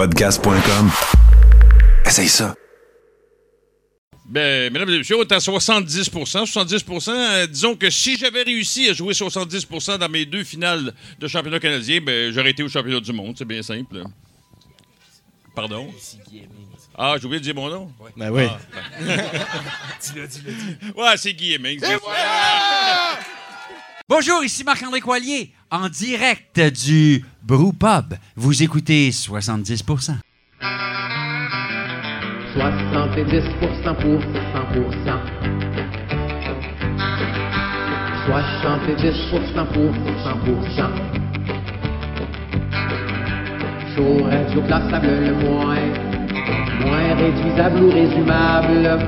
Podcast.com. Essaye ça. Ben, mesdames et messieurs, on est à 70% 70% euh, disons que si j'avais réussi à jouer 70% dans mes deux finales de championnat canadien, ben, j'aurais été au championnat du monde. C'est bien simple. Pardon? Ah, j'ai oublié de dire mon nom? Ben oui. dis-le, dis-le, dis Ouais, c'est Guy Hemmings. Bonjour, ici Marc-André Coilier, en direct du Brew Pub. Vous écoutez 70 70% pour 100%. 70% pour 100%. Chaud, radio classable le moins, moins réduisable ou résumable,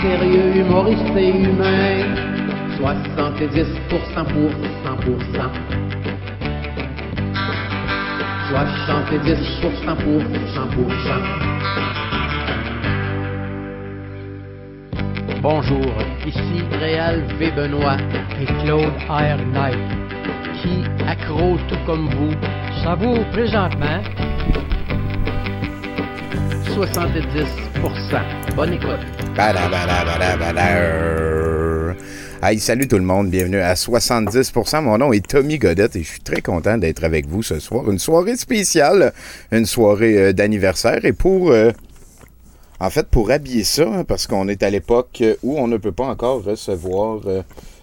sérieux, humoriste et humain. 70% pour 100%. 70% pour 100%. Bonjour, ici Réal V. Benoît et Claude R. Knight, qui, accro tout comme vous, savoure présentement 70%. Bonne écoute. Hey, salut tout le monde, bienvenue à 70%. Mon nom est Tommy Godette et je suis très content d'être avec vous ce soir. Une soirée spéciale, une soirée euh, d'anniversaire et pour euh, en fait, pour habiller ça, hein, parce qu'on est à l'époque où on ne peut pas encore recevoir euh,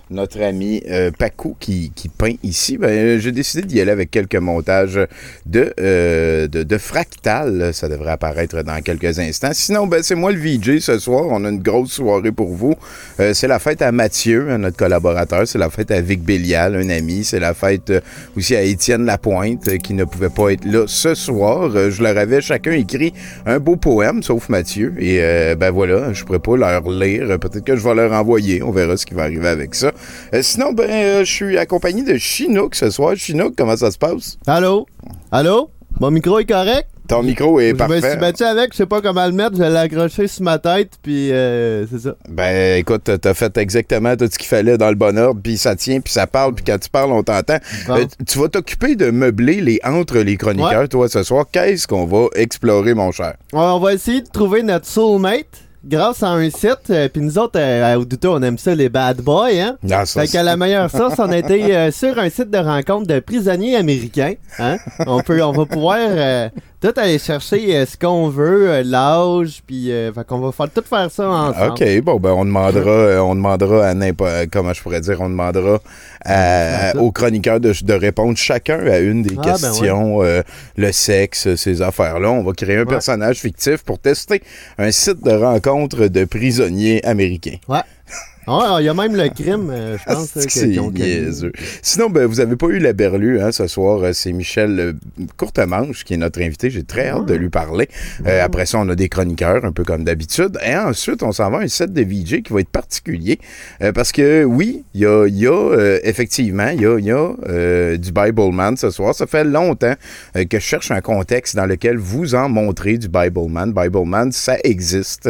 notre ami euh, Paco qui, qui, peint ici, ben, j'ai décidé d'y aller avec quelques montages de, euh, de, de, fractal. Ça devrait apparaître dans quelques instants. Sinon, ben, c'est moi le VJ ce soir. On a une grosse soirée pour vous. Euh, c'est la fête à Mathieu, notre collaborateur. C'est la fête à Vic Bélial, un ami. C'est la fête euh, aussi à Étienne Lapointe, euh, qui ne pouvait pas être là ce soir. Euh, je leur avais chacun écrit un beau poème, sauf Mathieu. Et ben voilà, je pourrais pas leur lire. Peut-être que je vais leur envoyer. On verra ce qui va arriver avec ça. Euh, sinon, ben, euh, je suis accompagné de Chinook ce soir. Chinook, comment ça se passe? Allô? Allô? Mon micro est correct? Ton micro est je parfait. Je me suis battu avec, je sais pas comment le mettre, je l'ai accroché sur ma tête, puis euh, c'est ça. Ben, écoute, t'as fait exactement tout ce qu'il fallait dans le bon ordre, puis ça tient, puis ça parle, puis quand tu parles, on t'entend. Bon. Euh, tu vas t'occuper de meubler les entre les chroniqueurs, Ouais. toi, ce soir. Qu'est-ce qu'on va explorer, mon cher? On va essayer de trouver notre soulmate grâce à un site, euh, puis nous autres, euh, à Audito, on aime ça, les bad boys, hein? Non, ça, Fait qu'à la meilleure source, on a été euh, sur un site de rencontre de prisonniers américains. Hein? On, peut, on va pouvoir euh, tout aller chercher euh, ce qu'on veut, euh, l'âge, puis euh, fait qu'on va faire, tout faire ça ensemble. OK, bon, ben, on demandera, euh, on demandera à n'importe, comment je pourrais dire, on demandera à- aux chroniqueurs de, de répondre chacun à une des Ah, ben questions, euh, le sexe, ces affaires-là. On va créer un personnage fictif pour tester un site de rencontre de prisonniers américains. Ouais. Ah, il y a même le crime, euh, je pense. là, C'est niaiseux. Sinon, ben, vous avez pas eu la berlue hein, ce soir. Euh, C'est Michel euh, Courtemanche qui est notre invité. J'ai très hâte de lui parler. Euh, après ça, on a des chroniqueurs, un peu comme d'habitude. Et ensuite, on s'en va à un set de VJ qui va être particulier. euh, parce que oui, il y a, il y a, euh, effectivement, il y a, il y a euh, du Bibleman ce soir. Ça fait longtemps euh, que je cherche un contexte dans lequel vous en montrez du Bibleman. Bibleman, ça existe.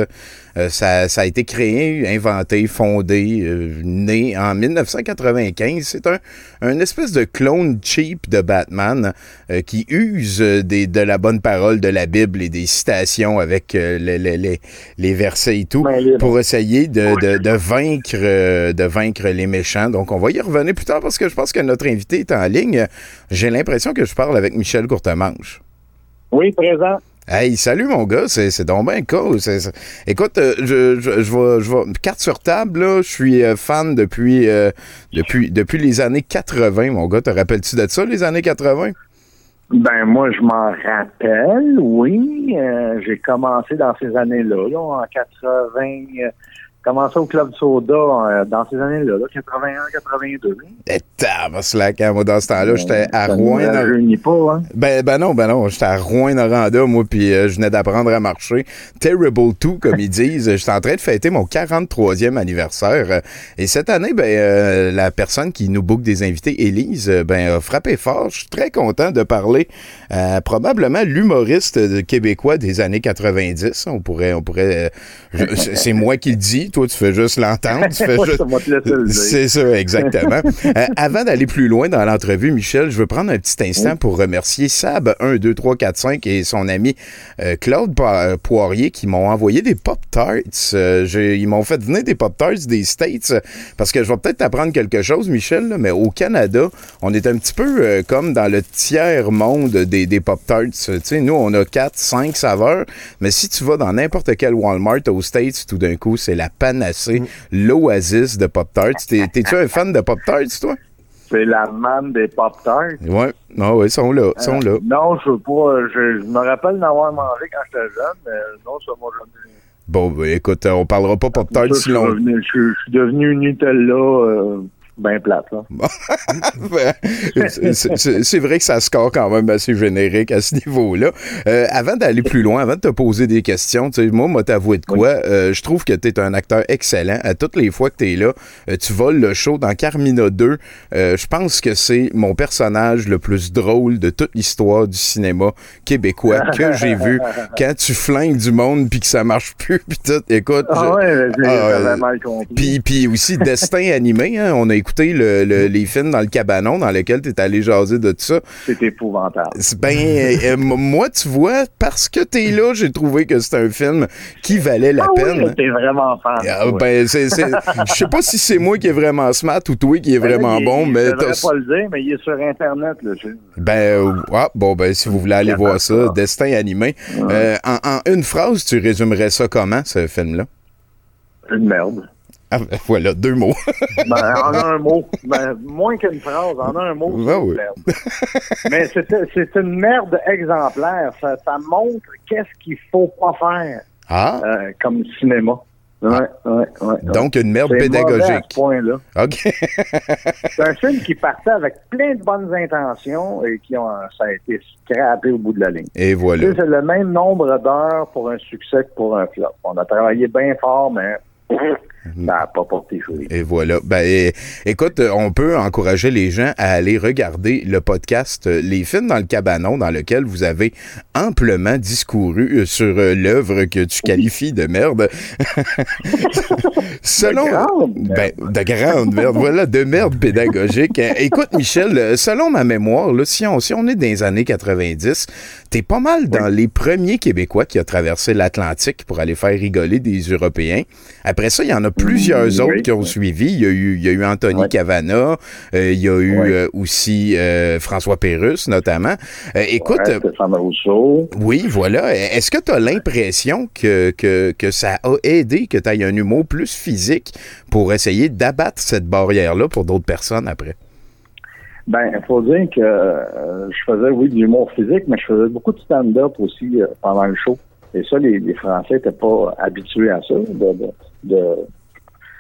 Euh, ça, ça a été créé, inventé, fondé, euh, né en 1995. C'est un, un espèce de clone cheap de Batman euh, qui use des, de la bonne parole de la Bible et des citations avec les, les, les, les versets et tout pour essayer de, de, de vaincre, de vaincre les méchants. Donc, on va y revenir plus tard parce que je pense que notre invité est en ligne. J'ai l'impression que je parle avec Michel Courtemanche. Oui, présent. Hey, salut mon gars, c'est, c'est donc bien. C'est- c'est- Écoute, euh, je, je, je, vais, je vais- carte sur table, là, je suis euh, fan depuis, euh, depuis, depuis les années 80, mon gars. Te rappelles-tu de ça, les années 80? Ben moi, je m'en rappelle, oui. J'ai commencé dans ces années-là, là, en 80. Commencé au Club Soda euh, dans ces années-là, là, 81, 82. Et tabarnak, hein, moi, dans ce temps-là, j'étais à Ça Rouen. ne rajeunit pas, hein? Ben, ben non, ben non, j'étais à Rouen-Noranda, moi, puis euh, je venais d'apprendre à marcher. Terrible 2, comme ils disent. J'étais en train de fêter mon 43e anniversaire. Et cette année, ben, euh, la personne qui nous book des invités, Élise, ben, a frappé fort. Je suis très content de parler à probablement l'humoriste québécois des années 90. On pourrait, on pourrait, je- c'est c'est moi qui le dis. Toi, tu fais juste l'entendre. Tu fais juste... C'est ça, exactement. Euh, avant d'aller plus loin dans l'entrevue, Michel, je veux prendre un petit instant pour remercier Sab 1, 2, 3, 4, 5 et son ami euh, Claude euh, Poirier qui m'ont envoyé des Pop-Tarts. Euh, ils m'ont fait venir des Pop-Tarts des States parce que je vais peut-être t'apprendre quelque chose, Michel, là, mais au Canada, on est un petit peu comme dans le tiers monde des, des Pop-Tarts. Tu sais, nous, on a 4, 5 saveurs, mais si tu vas dans n'importe quel Walmart aux States, tout d'un coup, c'est la panacée, l'oasis de Pop-Tarts. T'es- T'es-tu un fan de Pop-Tarts, toi? C'est la manne des Pop-Tarts. Ouais, non, ouais, ils sont là, ils sont là. Non, je veux pas. Je, je me rappelle d'en avoir mangé quand j'étais jeune, mais non, ça m'a jamais. Bon, ben, écoute, euh, on parlera pas Pop-Tarts Ça, je, si suis longtemps. je suis devenu Nutella euh, bien plate. Là. C'est- vrai que ça score quand même assez générique à ce niveau-là. Euh, avant d'aller plus loin, avant de te poser des questions, tu sais, moi, moi t'avouer de quoi, euh, je trouve que tu es un acteur excellent. À toutes les fois que tu es là, euh, tu voles le show dans Carmina 2. Euh, je pense que c'est mon personnage le plus drôle de toute l'histoire du cinéma québécois que j'ai vu. Quand tu flingues du monde puis que ça marche plus, puis tout, écoute. Ah ouais, j'ai Ah, mal compris. puis aussi Destin animé, hein, on a écouté le- le- les films dans le cabanon dans lequel tu es allé jaser de tout ça. C'est épouvantable. Ben, euh, euh, moi, tu vois, parce que tu es là, j'ai trouvé que c'est un film qui valait la Ah oui, peine. t'es vraiment fan. Ah, ben, c'est, je sais pas si c'est moi qui est vraiment smart ou toi qui est Ben vraiment bon, il- mais Je devrais pas le dire, mais il est sur Internet, le film. ben, ah, bon, ben, si vous voulez aller voir ça, ça. Destin animé. Euh, en, en une phrase, tu résumerais ça comment, ce film-là? Une merde. Ah, ben, voilà, deux mots. Ben, en un mot. Ben, moins qu'une phrase, en un mot, Ben oui. Mais c'est une merde exemplaire. Ça, ça montre qu'est-ce qu'il faut pas faire Ah, euh, comme cinéma. Ouais, ouais, ouais. donc une merde à pédagogique. ce point-là. OK. C'est un film qui partait avec plein de bonnes intentions et qui ont, ça a été scrappé au bout de la ligne. Et voilà. C'est le même nombre d'heures pour un succès que pour un flop. On a travaillé bien fort, mais ça n'a pas porté. Et voilà. Ben, écoute, on peut encourager les gens à aller regarder le podcast euh, Les films dans le cabanon, dans lequel vous avez amplement discouru euh, sur euh, l'œuvre que tu qualifies de merde. selon. De grande Ben, de grande merde. Voilà, de merde pédagogique. Euh, Écoute, Michel, selon ma mémoire, là, si, on, si on est dans les années 90, t'es pas mal dans les premiers Québécois qui a traversé l'Atlantique pour aller faire rigoler des Européens. Après ça, il y en a plusieurs autres qui ont oui. suivi. Il y a eu, il y a eu Anthony Ouais. Cavana, euh, il y a eu Ouais. euh, aussi euh, François Pérusse, notamment. Euh, écoute, Ouais, Rousseau. oui, voilà. Est-ce que tu as l'impression que, que, que ça a aidé que tu aies un humour plus physique pour essayer d'abattre cette barrière-là pour d'autres personnes après? Ben, il faut dire que euh, je faisais, oui, de l'humour physique, mais je faisais beaucoup de stand-up aussi euh, pendant le show. Et ça, les, les Français n'étaient pas habitués à ça, de, de, de,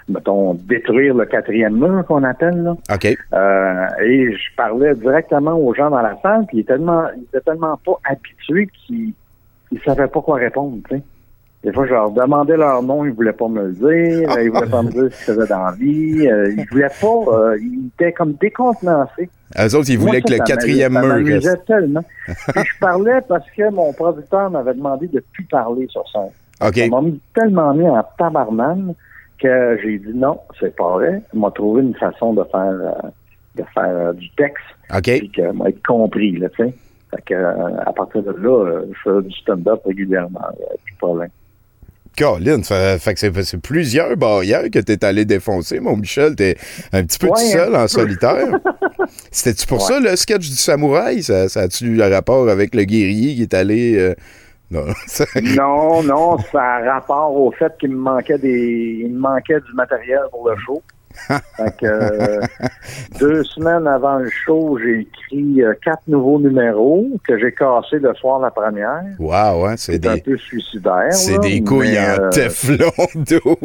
mettons, détruire le quatrième mur qu'on appelle, là. OK. Euh, et je parlais directement aux gens dans la salle, puis ils étaient tellement, ils étaient tellement pas habitués qu'ils ils savaient pas quoi répondre. Des fois, je leur demandais leur nom, ils voulaient pas me le dire, ils voulaient pas me dire ce qu'ils faisaient dans la vie, euh, ils voulaient pas, euh, ils étaient comme décontenancés. Eux autres, ils Moi, voulaient ça, que le ça quatrième ça mur reste. tellement. Puis je parlais parce que mon producteur m'avait demandé de plus parler sur scène. OK. Ça m'a mis- tellement mis en tabarnane que j'ai dit non, c'est pas vrai. Il m'a trouvé une façon de faire euh, de faire euh, du texte OK. puis que m'a compris, là, tu sais. Fait que euh, à partir de là, je fais du stand-up régulièrement, plus de problème. Colin, ça fait que c'est plusieurs barrières que t'es allé défoncer, mon Michel. T'es un petit peu Ouais, tout seul un en solitaire. C'était-tu pour Ouais. ça le sketch du samouraï? Ça, ça a-tu eu le rapport avec le guerrier qui est allé... Non, Non, non, ça a rapport au fait qu'il me manquait des il me manquait du matériel pour le show. fait que euh, deux semaines avant le show, j'ai écrit euh, quatre nouveaux numéros que j'ai cassés le soir la première. Wow, hein, c'est C'est un des, peu suicidaire. c'est des couilles mais, en euh, teflon d'eau.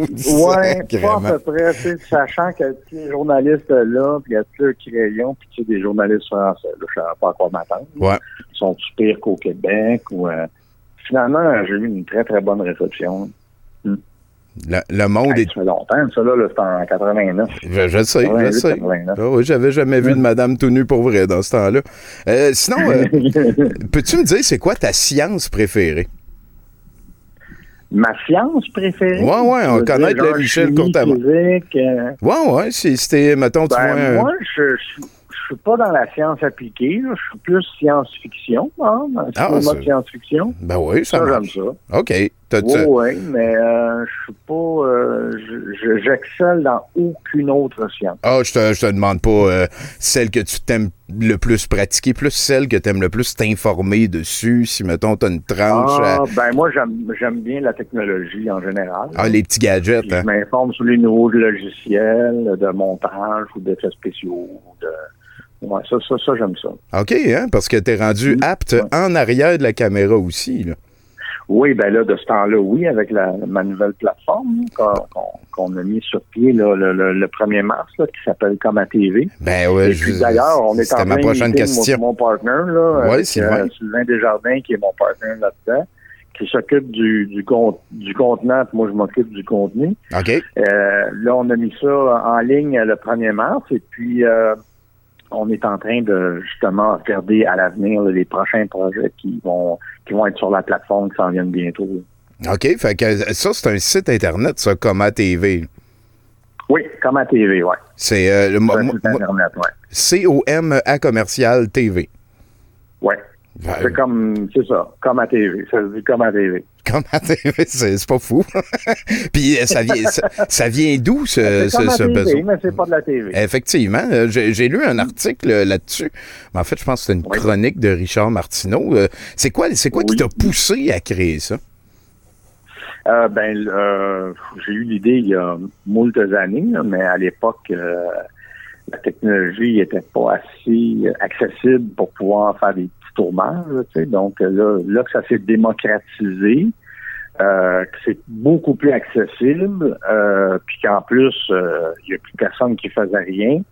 Ouais, pas à peu près, sais, sachant que sais, les journalistes là, puis il y a plus crayon, puis tu sais, des journalistes français. Là, je savais pas à quoi m'attendre. Ouais. Ils sont pires qu'au Québec ou euh, finalement j'ai eu une très très bonne réception. Le, le monde Hey, est... ça fait longtemps, ça là, là c'était en 89. Je, je sais, je 88, sais. 89. Ah oui, j'avais jamais vu de madame tout nue pour vrai dans ce temps-là. Euh, sinon, euh, peux-tu me dire c'est quoi ta science préférée? Ma science préférée? Ouais, ouais, on connaît le Michel physique, euh, Ouais, ouais, c'était, mettons, tu ben, vois moi, je, je, je suis pas dans la science appliquée. là. Je suis plus science-fiction, hein, dans le Ah, cinéma de science-fiction. Ben oui, ça, Ça, j'aime ça. OK. Oui, oui, mais euh, je suis pas... euh, je- je- J'excelle dans aucune autre science. Ah, je te, je te demande pas euh, celle que tu t'aimes le plus pratiquer, plus celle que tu aimes le plus t'informer dessus. Si, mettons, t'as une tranche Ah, à... ben moi, j'aime j'aime bien la technologie en général. Ah, les petits gadgets, Puis hein? Je m'informe sur les nouveaux logiciels de montage ou d'effets spéciaux. De... Ouais, ça, ça, ça j'aime ça. OK, hein? Parce que t'es rendu Mm. apte en arrière de la caméra aussi, là. Oui, ben là, de ce temps-là, oui, avec la, ma nouvelle plateforme qu'on a mis sur pied là, le, le, le 1er mars, là, qui s'appelle Comme TV. Ben je- d'ailleurs, on est en c'était ma prochaine question. Mon partner, là, Ouais, avec, Sylvain. euh, Sylvain Desjardins, qui est mon partner là-dedans, qui s'occupe du, du, con- du contenant, puis moi, je m'occupe du contenu. OK. Euh, là, on a mis ça en ligne le 1er mars et puis euh, on est en train de justement regarder à l'avenir les prochains projets qui vont qui vont être sur la plateforme qui s'en viennent bientôt. OK, fait que ça, c'est un site Internet, ça, Coma TV. Oui, comme à TV, ouais. C'est euh, le- le site Internet, ouais. C-O-M-A commercial TV. Ouais. Ben, C'est comme c'est ça, comme à TV. Ça se dit comme à TV. Comment TV, c'est pas fou. Puis euh, ça vient, ça, ça vient d'où ce, comme ce, à ce TV, besoin? mais c'est pas de la TV. Effectivement, euh, j'ai lu un article euh, là-dessus. Mais en fait, je pense que c'est une Oui. chronique de Richard Martineau. C'est quoi, c'est quoi qui t'a poussé à créer ça? Euh, ben, euh, j'ai eu l'idée il y a moult années, mais à l'époque, euh, la technologie n'était pas assez accessible pour pouvoir faire des Donc euh, là, là que ça s'est démocratisé, euh, que c'est beaucoup plus accessible, euh, puis qu'en plus, euh, il n'y a plus personne qui faisait rien.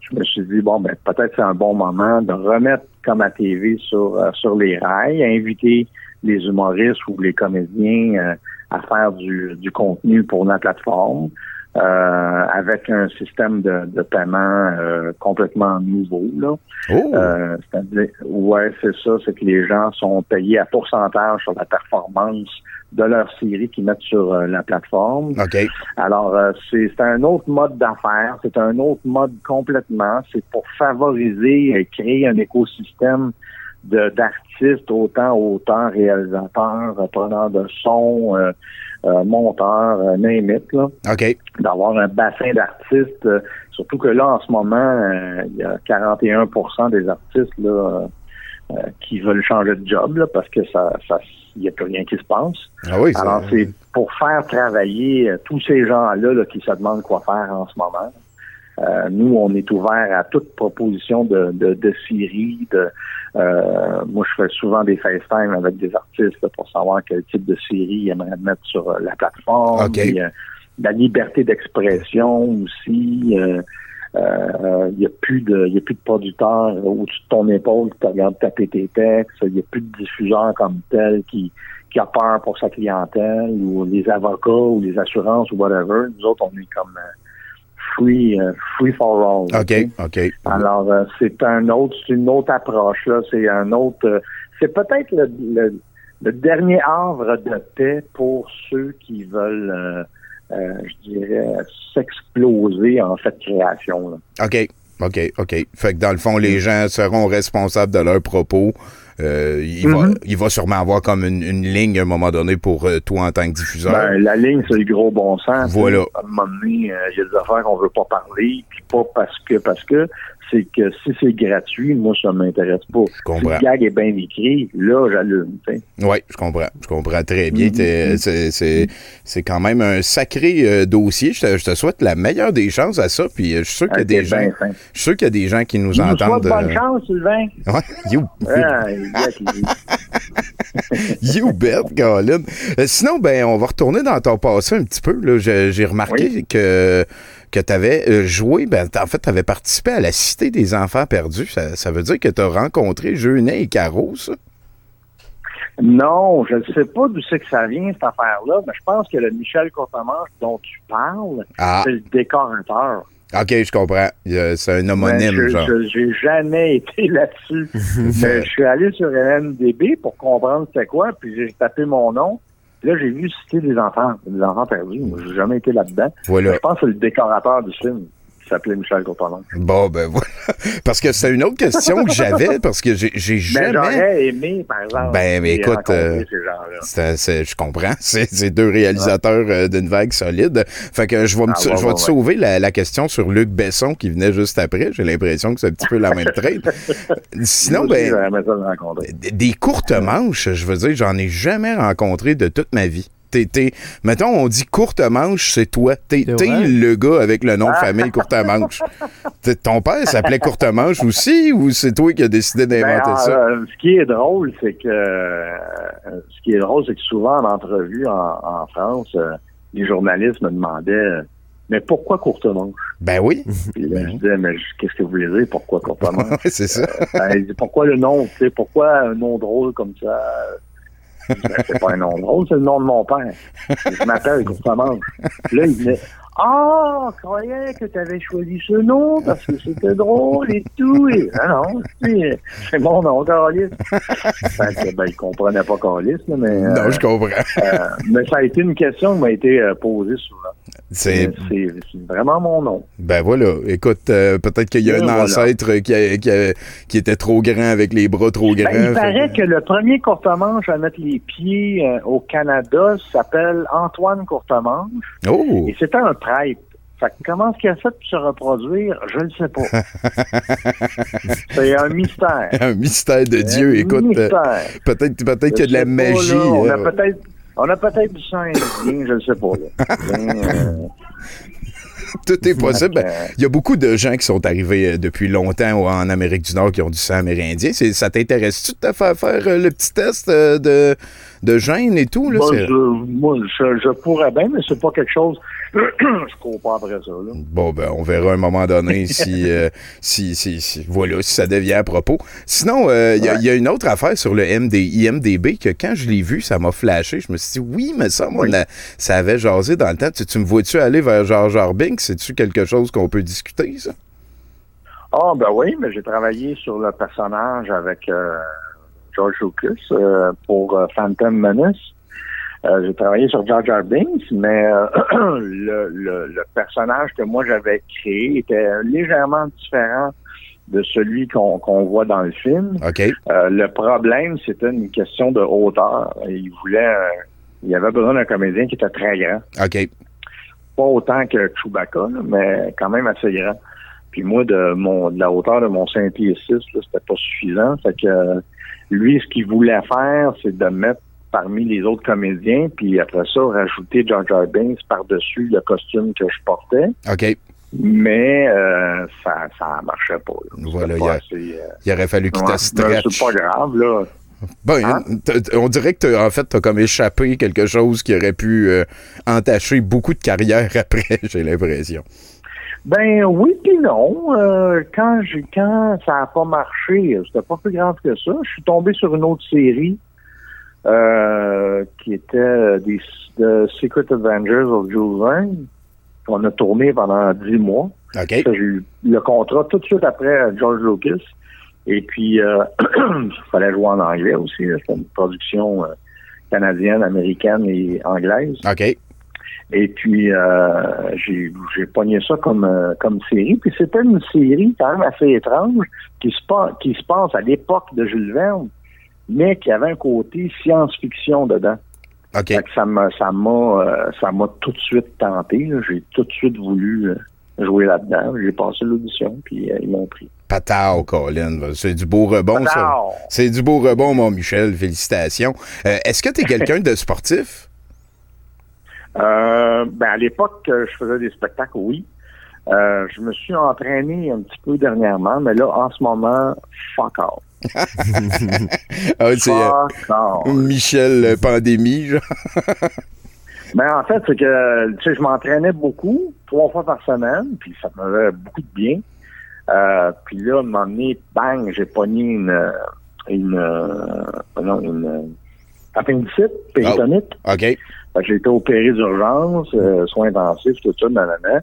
Je me suis dit, bon, ben peut-être c'est un bon moment de remettre comme à TV sur, euh, sur les rails, inviter les humoristes ou les comédiens euh, à faire du, du contenu pour notre plateforme euh, avec un système de, de paiement euh, complètement nouveau. Là. Oh! Euh, c'est-à-dire, ouais, c'est ça, c'est que les gens sont payés à pourcentage sur la performance de leur série qu'ils mettent sur euh, la plateforme. OK. Alors, euh, c'est c'est un autre mode d'affaires, c'est un autre mode complètement. C'est pour favoriser et créer un écosystème d'artistes, autant auteurs, réalisateurs, preneurs de son, euh, euh, monteurs, euh, name it, là OK. d'avoir un bassin d'artistes. euh, surtout que là, en ce moment, euh, il y a 41% des artistes là, euh, qui veulent changer de job là, parce que ça, ça, il n'y a plus rien qui se passe. Ah oui, ça- Alors, c'est pour faire travailler tous ces gens-là là, qui se demandent quoi faire en ce moment. Euh, nous, on est ouvert à toute proposition de, de, de série. De, euh, moi, je fais souvent des FaceTime avec des artistes là, pour savoir quel type de série ils aimeraient mettre sur euh, la plateforme. OK. Puis, euh, la liberté d'expression aussi. euh, euh, Il n'y a plus de, y a plus de producteurs au-dessus de ton épaule qui te regardent taper tes textes. Il n'y a plus de diffuseurs comme tel qui, qui a peur pour sa clientèle ou les avocats ou les assurances ou whatever. Nous autres, on est comme euh, free, euh, free for all. OK, OK? Alors, euh, c'est un autre, c'est une autre approche là. C'est un autre, euh, c'est peut-être le, le, le dernier havre de paix pour ceux qui veulent, je dirais, s'exploser en fait création. Là. OK. OK, OK. Fait que dans le fond, les Mm. gens seront responsables de leurs propos. Euh, il, va, Mhm. il va sûrement avoir comme une, une ligne à un moment donné pour euh, toi en tant que diffuseur. Ben, la ligne, c'est le gros bon sens. Voilà. À un moment donné, euh, il y a des affaires qu'on veut pas parler, puis pas parce que, parce que, c'est que si c'est gratuit, moi, ça m'intéresse pas. Si comprends. le gag est bien écrit, là, j'allume. Oui, je comprends. Je comprends très bien. Mhm. T'es- C'est quand même un sacré euh, dossier. Je te, je te souhaite la meilleure des chances à ça. Puis euh, je suis sûr qu'il y a des gens. ben fin. Je suis sûr qu'il y a des gens qui nous entendent. bonne euh, chance, Sylvain. Ouais, you, Ah, you bet, Colin. Euh, sinon, ben, on va retourner dans ton passé un petit peu. j'ai remarqué que, que tu avais joué, ben, en fait, tu avais participé à la Cité des enfants perdus. Ça, ça veut dire que tu as rencontré Jeunet et Caro, ça? Non, je ne sais pas d'où c'est que ça vient, cette affaire-là, mais je pense que le Michel Courtemanche dont tu parles, Ah, c'est le décorateur. OK, je comprends. C'est un homonyme, je- genre. je- J'ai jamais été là-dessus. Mais je suis allé sur LNDB pour comprendre c'était quoi, puis j'ai tapé mon nom. Là, j'ai vu citer des enfants, des enfants perdus. Moi, j'ai jamais été là-dedans. Voilà. Je pense que c'est le décorateur du film s'appelait Michel Courtemanche. Bon, ben voilà. Parce que c'est une autre question que j'avais, parce que j'ai Mais jamais. j'aurais aimé, par exemple. Ben, mais écoute, euh, ces je comprends. C'est deux réalisateurs euh, d'une vague solide. Fait que je vais, me- Ah, je ouais, vais ouais, te sauver la, la question sur Luc Besson qui venait juste après. J'ai l'impression que c'est un petit peu la même trade. Sinon, ben, des courtes manches, je veux dire, j'en ai jamais rencontré de toute ma vie. T'es, t'es- mettons, on dit courte manche, c'est toi. T'es, le gars avec le nom de famille courte manche. Ton père s'appelait courte manche aussi ou c'est toi qui as décidé d'inventer Ben, ça? euh, ce qui est drôle, c'est que euh, ce qui est drôle, c'est que souvent en entrevue en, en France, euh, les journalistes me demandaient euh, mais pourquoi courte manche? Ben oui. Puis là, je disais, mais qu'est-ce que vous voulez dire, pourquoi courte manche? C'est ça. Ben, il dit, pourquoi le nom? Pourquoi un nom drôle comme ça? Ben, c'est pas un nom drôle, c'est le nom de mon père. Je m'appelle. Puis là, il venait, ah, je croyais que tu avais choisi ce nom parce que c'était drôle et tout. Et, ah non, c'est mon nom, Carlis. Que, ben, il comprenait pas Carlis, mais, euh, Non, je comprends. euh, mais ça a été une question qui m'a été euh, posée souvent. C'est, vraiment mon nom. Ben voilà, écoute, euh, peut-être qu'il y a Et un voilà. ancêtre qui, a- qui, a- qui était trop grand avec les bras trop grands. Ben, il Fait paraît que le premier courtemanche à mettre les pieds euh, au Canada s'appelle Antoine Courtemanche Oh! et c'était un prêtre. Fait que comment est-ce qu'il a fait pour se reproduire? Je ne sais pas. C'est un mystère. Un mystère de Dieu, Un écoute, euh, mystère. peut-être peut-être qu'il y a de la magie. là, on euh, a peut-être on a peut-être du sang indien, je ne sais pas. là. Euh, tout est possible. Ben, euh, Il y a beaucoup de gens qui sont arrivés euh, depuis longtemps en Amérique du Nord qui ont du sang amérindien. Ça t'intéresse-tu de te faire faire euh, le petit test euh, de, de gènes et tout? Là, Moi, je, moi, je, je pourrais bien, mais c'est pas quelque chose. je cours pas après ça. Là. Bon, ben, on verra à un moment donné si, euh, si, si, si- voilà, si ça devient à propos. Sinon, euh, il y, a- il y a une autre affaire sur le MD, IMDB que quand je l'ai vu, ça m'a flashé. Je me suis dit, oui, mais ça, moi, Oui. on a- ça avait jasé dans le temps. Tu, tu me vois-tu aller vers Jar Binks? C'est-tu quelque chose qu'on peut discuter, ça? Ah, ben oui, mais j'ai travaillé sur le personnage avec euh, George Lucas euh, pour euh, Phantom Menace. Euh, j'ai travaillé sur Jar Jar Binks, mais euh, le, le, le personnage que moi j'avais créé était légèrement différent de celui qu'on voit dans le film. Euh, le problème, c'était une question de hauteur. Il voulait, il avait besoin d'un comédien qui était très grand OK. pas autant que Chewbacca, là, mais quand même assez grand. Puis moi, de mon de la hauteur de mon 5 pieds 6, là, c'était pas suffisant. Fait que lui, ce qu'il voulait faire, c'est de mettre parmi les autres comédiens, puis après ça, rajouter Jar Jar Binks par-dessus le costume que je portais. OK. Mais euh, ça ça marchait pas. Voilà, il a- assez, euh, Il aurait fallu qu'il ouais. te stretch. C'est pas grave, là. Ben, Hein? on dirait que en fait, t'as comme échappé quelque chose qui aurait pu euh, entacher beaucoup de carrière après, j'ai l'impression. Ben oui puis non. Euh, quand j'ai quand ça a pas marché, c'était pas plus grave que ça. Je suis tombé sur une autre série euh, qui était des The Secret Adventures of Jules Verne qu'on a tourné pendant dix mois. OK. Ça, J'ai eu le contrat tout de suite après George Lucas. Et puis, euh, il fallait jouer en anglais aussi. C'était une production euh, canadienne, américaine et anglaise. OK. Et puis, euh, j'ai j'ai pogné ça comme, euh, comme série. Puis c'était une série quand même assez étrange qui se, pa- qui se passe à l'époque de Jules Verne, mais qui avait un côté science-fiction dedans. OK. Fait que ça m'a ça m'a euh, ça m'a tout de suite tenté. là. J'ai tout de suite voulu jouer là-dedans. J'ai passé l'audition, puis ils m'ont pris. Patao, Colin. C'est du beau rebond, ça. Patao! C'est du beau rebond, mon Michel. Félicitations. Est-ce que tu es quelqu'un de sportif? Euh, ben à l'époque que je faisais des spectacles, oui. Euh, je me suis entraîné un petit peu dernièrement, mais là, en ce moment, fuck off. Ah, c'est euh, Fuck off. Michel euh, Pandémie, genre. Ben, en fait, c'est que, tu sais, je m'entraînais beaucoup, trois fois par semaine, puis ça me faisait beaucoup de bien. Euh, puis là, à un moment donné, bang, j'ai pogné une, euh, une, euh, non, une, euh, appendicite, péritonite. OK. Fait que j'ai été opéré d'urgence, euh, soins intensifs, tout ça, nanana.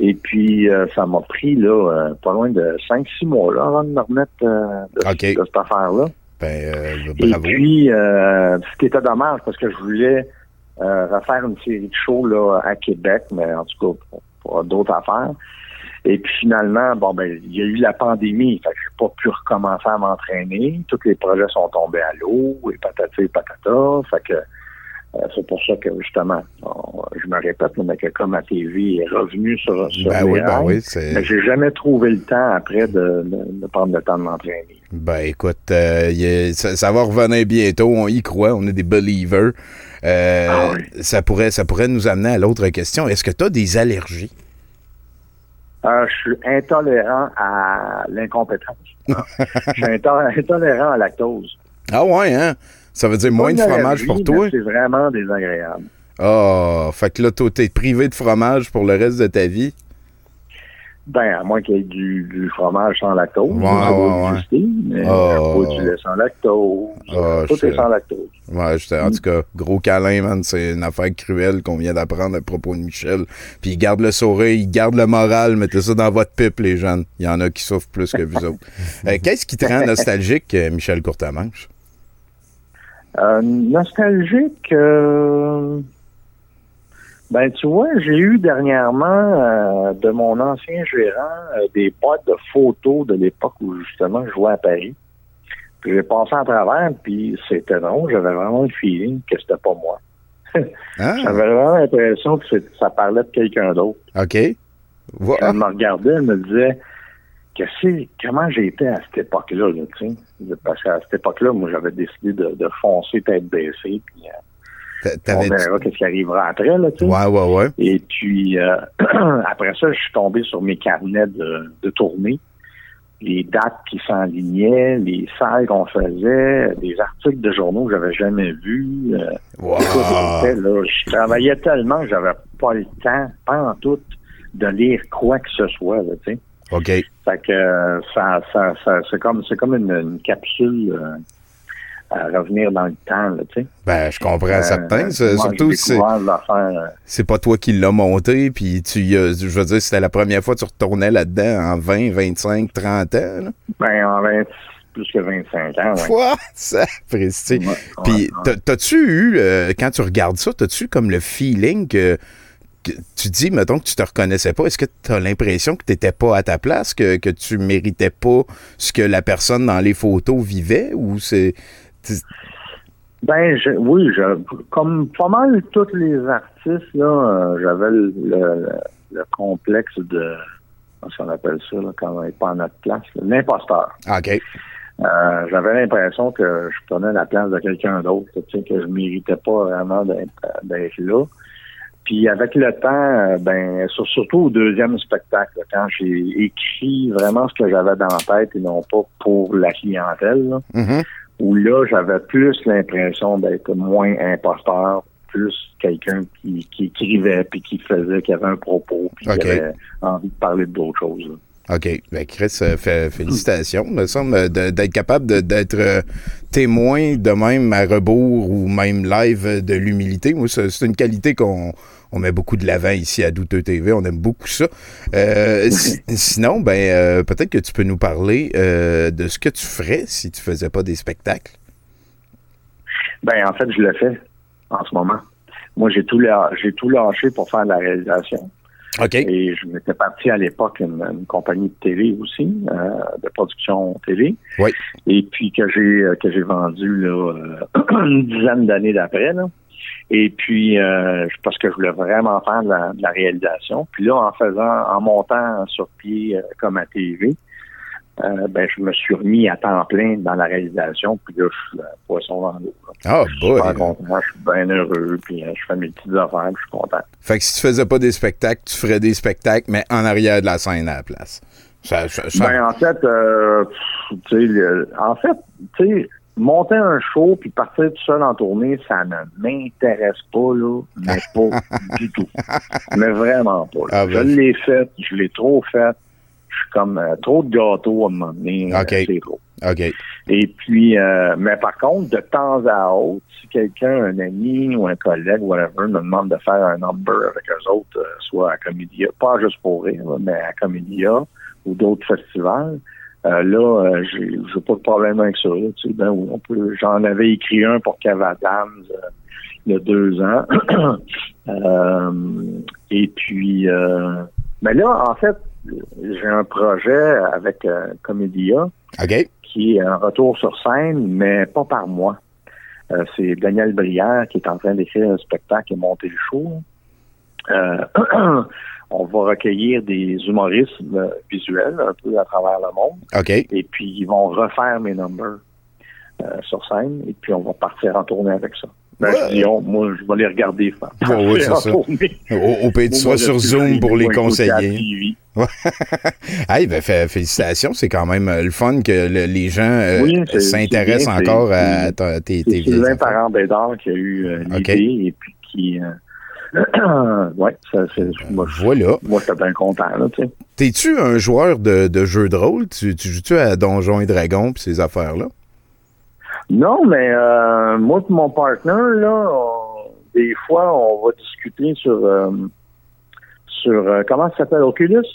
Et puis, euh, ça m'a pris, là, euh, pas loin de 5-6 mois, là, avant de me remettre euh, de, de cette affaire-là. Ben, euh, Et puis, euh, ce qui était dommage, parce que je voulais euh, refaire une série de shows là, à Québec, mais en tout cas, pour, pour d'autres affaires. Et puis finalement, bon ben, il y a eu la pandémie, fait que j'ai pas pu recommencer à m'entraîner. Tous les projets sont tombés à l'eau, et patati et patata. Fait que c'est pour ça que justement, on- je me répète, mais que comme ma TV est revenue sur, sur Ben oui, ben oui, j'ai jamais trouvé le temps après de, de- de prendre le temps de m'entraîner. Ben écoute, euh, est- ça, ça va revenir bientôt, on y croit, on est des believers. Euh, Ah oui. ça, pourrait, ça pourrait nous amener à l'autre question. Est-ce que tu as des allergies? Euh, je suis intolérant à l'incompétence. je suis into- intolérant à la lactose. Ah ouais, hein? Ça veut dire moins de fromage pour toi? C'est vraiment désagréable. Ah, fait que là, toi, t'es privé de fromage pour le reste de ta vie? Ben, à moins qu'il y ait du, du fromage sans lactose. Ouais, ouais, mais Oh. pas du lait sans lactose? Ah, Tout est sans lactose. Ouais, j'étais- en tout cas, gros câlin, man. C'est une affaire cruelle qu'on vient d'apprendre à propos de Michel. Puis il garde le sourire, il garde le moral. Mettez ça dans votre pipe, les jeunes. Il y en a qui souffrent plus que vous autres. Euh, Qu'est-ce qui te rend nostalgique, euh, Michel Courtemanche? Euh, nostalgique, euh, ben tu vois, j'ai eu dernièrement euh, de mon ancien gérant des boîtes de photos de l'époque où justement je jouais à Paris. Puis j'ai passé à travers, puis c'était drôle, j'avais vraiment le feeling que c'était pas moi. Ah, J'avais vraiment l'impression que ça parlait de quelqu'un d'autre. OK. Elle me regardait, elle me disait que c'est comment j'étais à cette époque-là, là, tu sais? Parce qu'à cette époque-là, moi, j'avais décidé de, de foncer tête baissée, puis euh, on verra qu'est-ce qui arrivera après, là, tu sais. Ouais, ouais, ouais. Et puis, euh, après ça, je suis tombé sur mes carnets de, de tournée, les dates qui s'enlignaient, les salles qu'on faisait, des articles de journaux que j'avais jamais vus. euh, Wow. Là, je travaillais tellement que j'avais pas le temps, pas en tout, de lire quoi que ce soit, tu sais. OK. Fait que euh, ça, ça, ça c'est comme c'est comme une, une capsule euh, à revenir dans le temps, là, tu sais. Ben, je comprends Euh, certain. Moi, Surtout si c'est- euh, pas toi qui l'as monté, puis tu je veux dire, c'était la première fois que tu retournais là-dedans en 20, 25, 30 ans. Là. ben, en 20, plus que 25 ans, ouais. Quoi? Ça, précis. Ouais, ouais, Puis, t'as-tu eu, euh, quand tu regardes ça, t'as-tu comme le feeling que tu dis, mettons que tu te reconnaissais pas, est-ce que t'as l'impression que t'étais pas à ta place, que, que tu méritais pas ce que la personne dans les photos vivait, ou c'est... tu- Ben, je, oui, je, comme pas mal tous les artistes, là, euh, j'avais le, le, le complexe de, comment on appelle ça, là, quand on n'est pas à notre place, l'imposteur. OK. Euh, j'avais l'impression que je prenais la place de quelqu'un d'autre, tu que je méritais pas vraiment d'être d'être là. Puis avec le temps, euh, ben sur- surtout au deuxième spectacle, quand j'ai écrit vraiment ce que j'avais dans la tête et non pas pour la clientèle, là, Mhm. où là j'avais plus l'impression d'être moins imposteur, plus quelqu'un qui, qui écrivait puis qui faisait, qui avait un propos, puis qui avait envie de parler d'autres choses. là. OK. Ben, Chris, euh, félicitations. me semble euh, d'être capable d'être euh, témoin de même à rebours ou même live de l'humilité. Moi, c'est une qualité qu'on on met beaucoup de l'avant ici à Douteux TV. On aime beaucoup ça. Si- sinon, ben peut-être que tu peux nous parler de ce que tu ferais si tu faisais pas des spectacles. Ben, en fait, je le fais en ce moment. Moi, j'ai tout, j'ai tout lâché pour faire de la réalisation. OK. Et je m'étais parti à l'époque une, une compagnie de télé aussi, euh, de production télé. Oui. Et puis que j'ai euh, que j'ai vendu là, euh, une dizaine d'années d'après. Là. Et puis euh, parce que je voulais vraiment faire de la, de la réalisation. Puis là, en faisant, en montant sur pied euh, comme à TV, euh, ben je me suis remis à temps plein dans la réalisation. Puis là, je suis euh, poisson dans l'eau. là. Ah, Je suis boy. content, je suis bien heureux, puis euh, je fais mes petites affaires, puis je suis content. Fait que si tu faisais pas des spectacles, tu ferais des spectacles, mais en arrière de la scène à la place. Ça, ça- ça- Ben, en fait, euh, pff, tu sais, le- en fait, tu sais, monter un show puis partir tout seul en tournée, ça ne m'intéresse pas, là, mais pas du tout. Mais vraiment pas. là. Ah, je l'ai fait, je l'ai trop fait. Je suis comme euh, trop de gâteaux à un moment donné. euh, OK. C'est trop. OK. Et puis, euh, mais par contre, de temps à autre, si quelqu'un, un ami ou un collègue, whatever, me demande de faire un number avec eux autres, euh, soit à Comédia, pas juste pour rire, mais à Comédia ou d'autres festivals, euh, là, euh, j'ai j'ai pas de problème avec ça. là, tu sais, ben on peut. J'en avais écrit un pour Kev Adams. euh, il y a deux ans. Euh, et puis, euh, mais là, en fait, j'ai un projet avec euh, Comédia OK. qui est un retour sur scène, mais pas par moi. Euh, c'est Daniel Brière qui est en train d'écrire un spectacle et monter le show. Euh, on va recueillir des humoristes euh, visuels un peu à travers le monde. OK. Et puis, ils vont refaire mes numbers sur scène. Et puis, on va partir en tournée avec ça. Ben, Ouais. je dis, on, moi, je vais les regarder faire. C'est en ça. Au, au pays, seras moi, sur suis Zoom pour les conseiller. Hey, ben, fait- félicitations, c'est quand même euh, le fun que le- les gens euh, Oui, s'intéressent encore à ta- tes, tes C'est affaires. Parent-Bédard qui a eu euh, l'idée et puis qui... Euh, ouais, ça, c'est... Moi, je- Voilà. moi, j'étais bien content, là, tu sais. T'es-tu un joueur de, de jeux de rôle? Tu, tu joues-tu à Donjons et Dragons pis ces affaires-là? Non, mais euh, moi et mon partner, là, des fois, on va discuter sur... euh, sur euh, comment ça s'appelle? Oculus?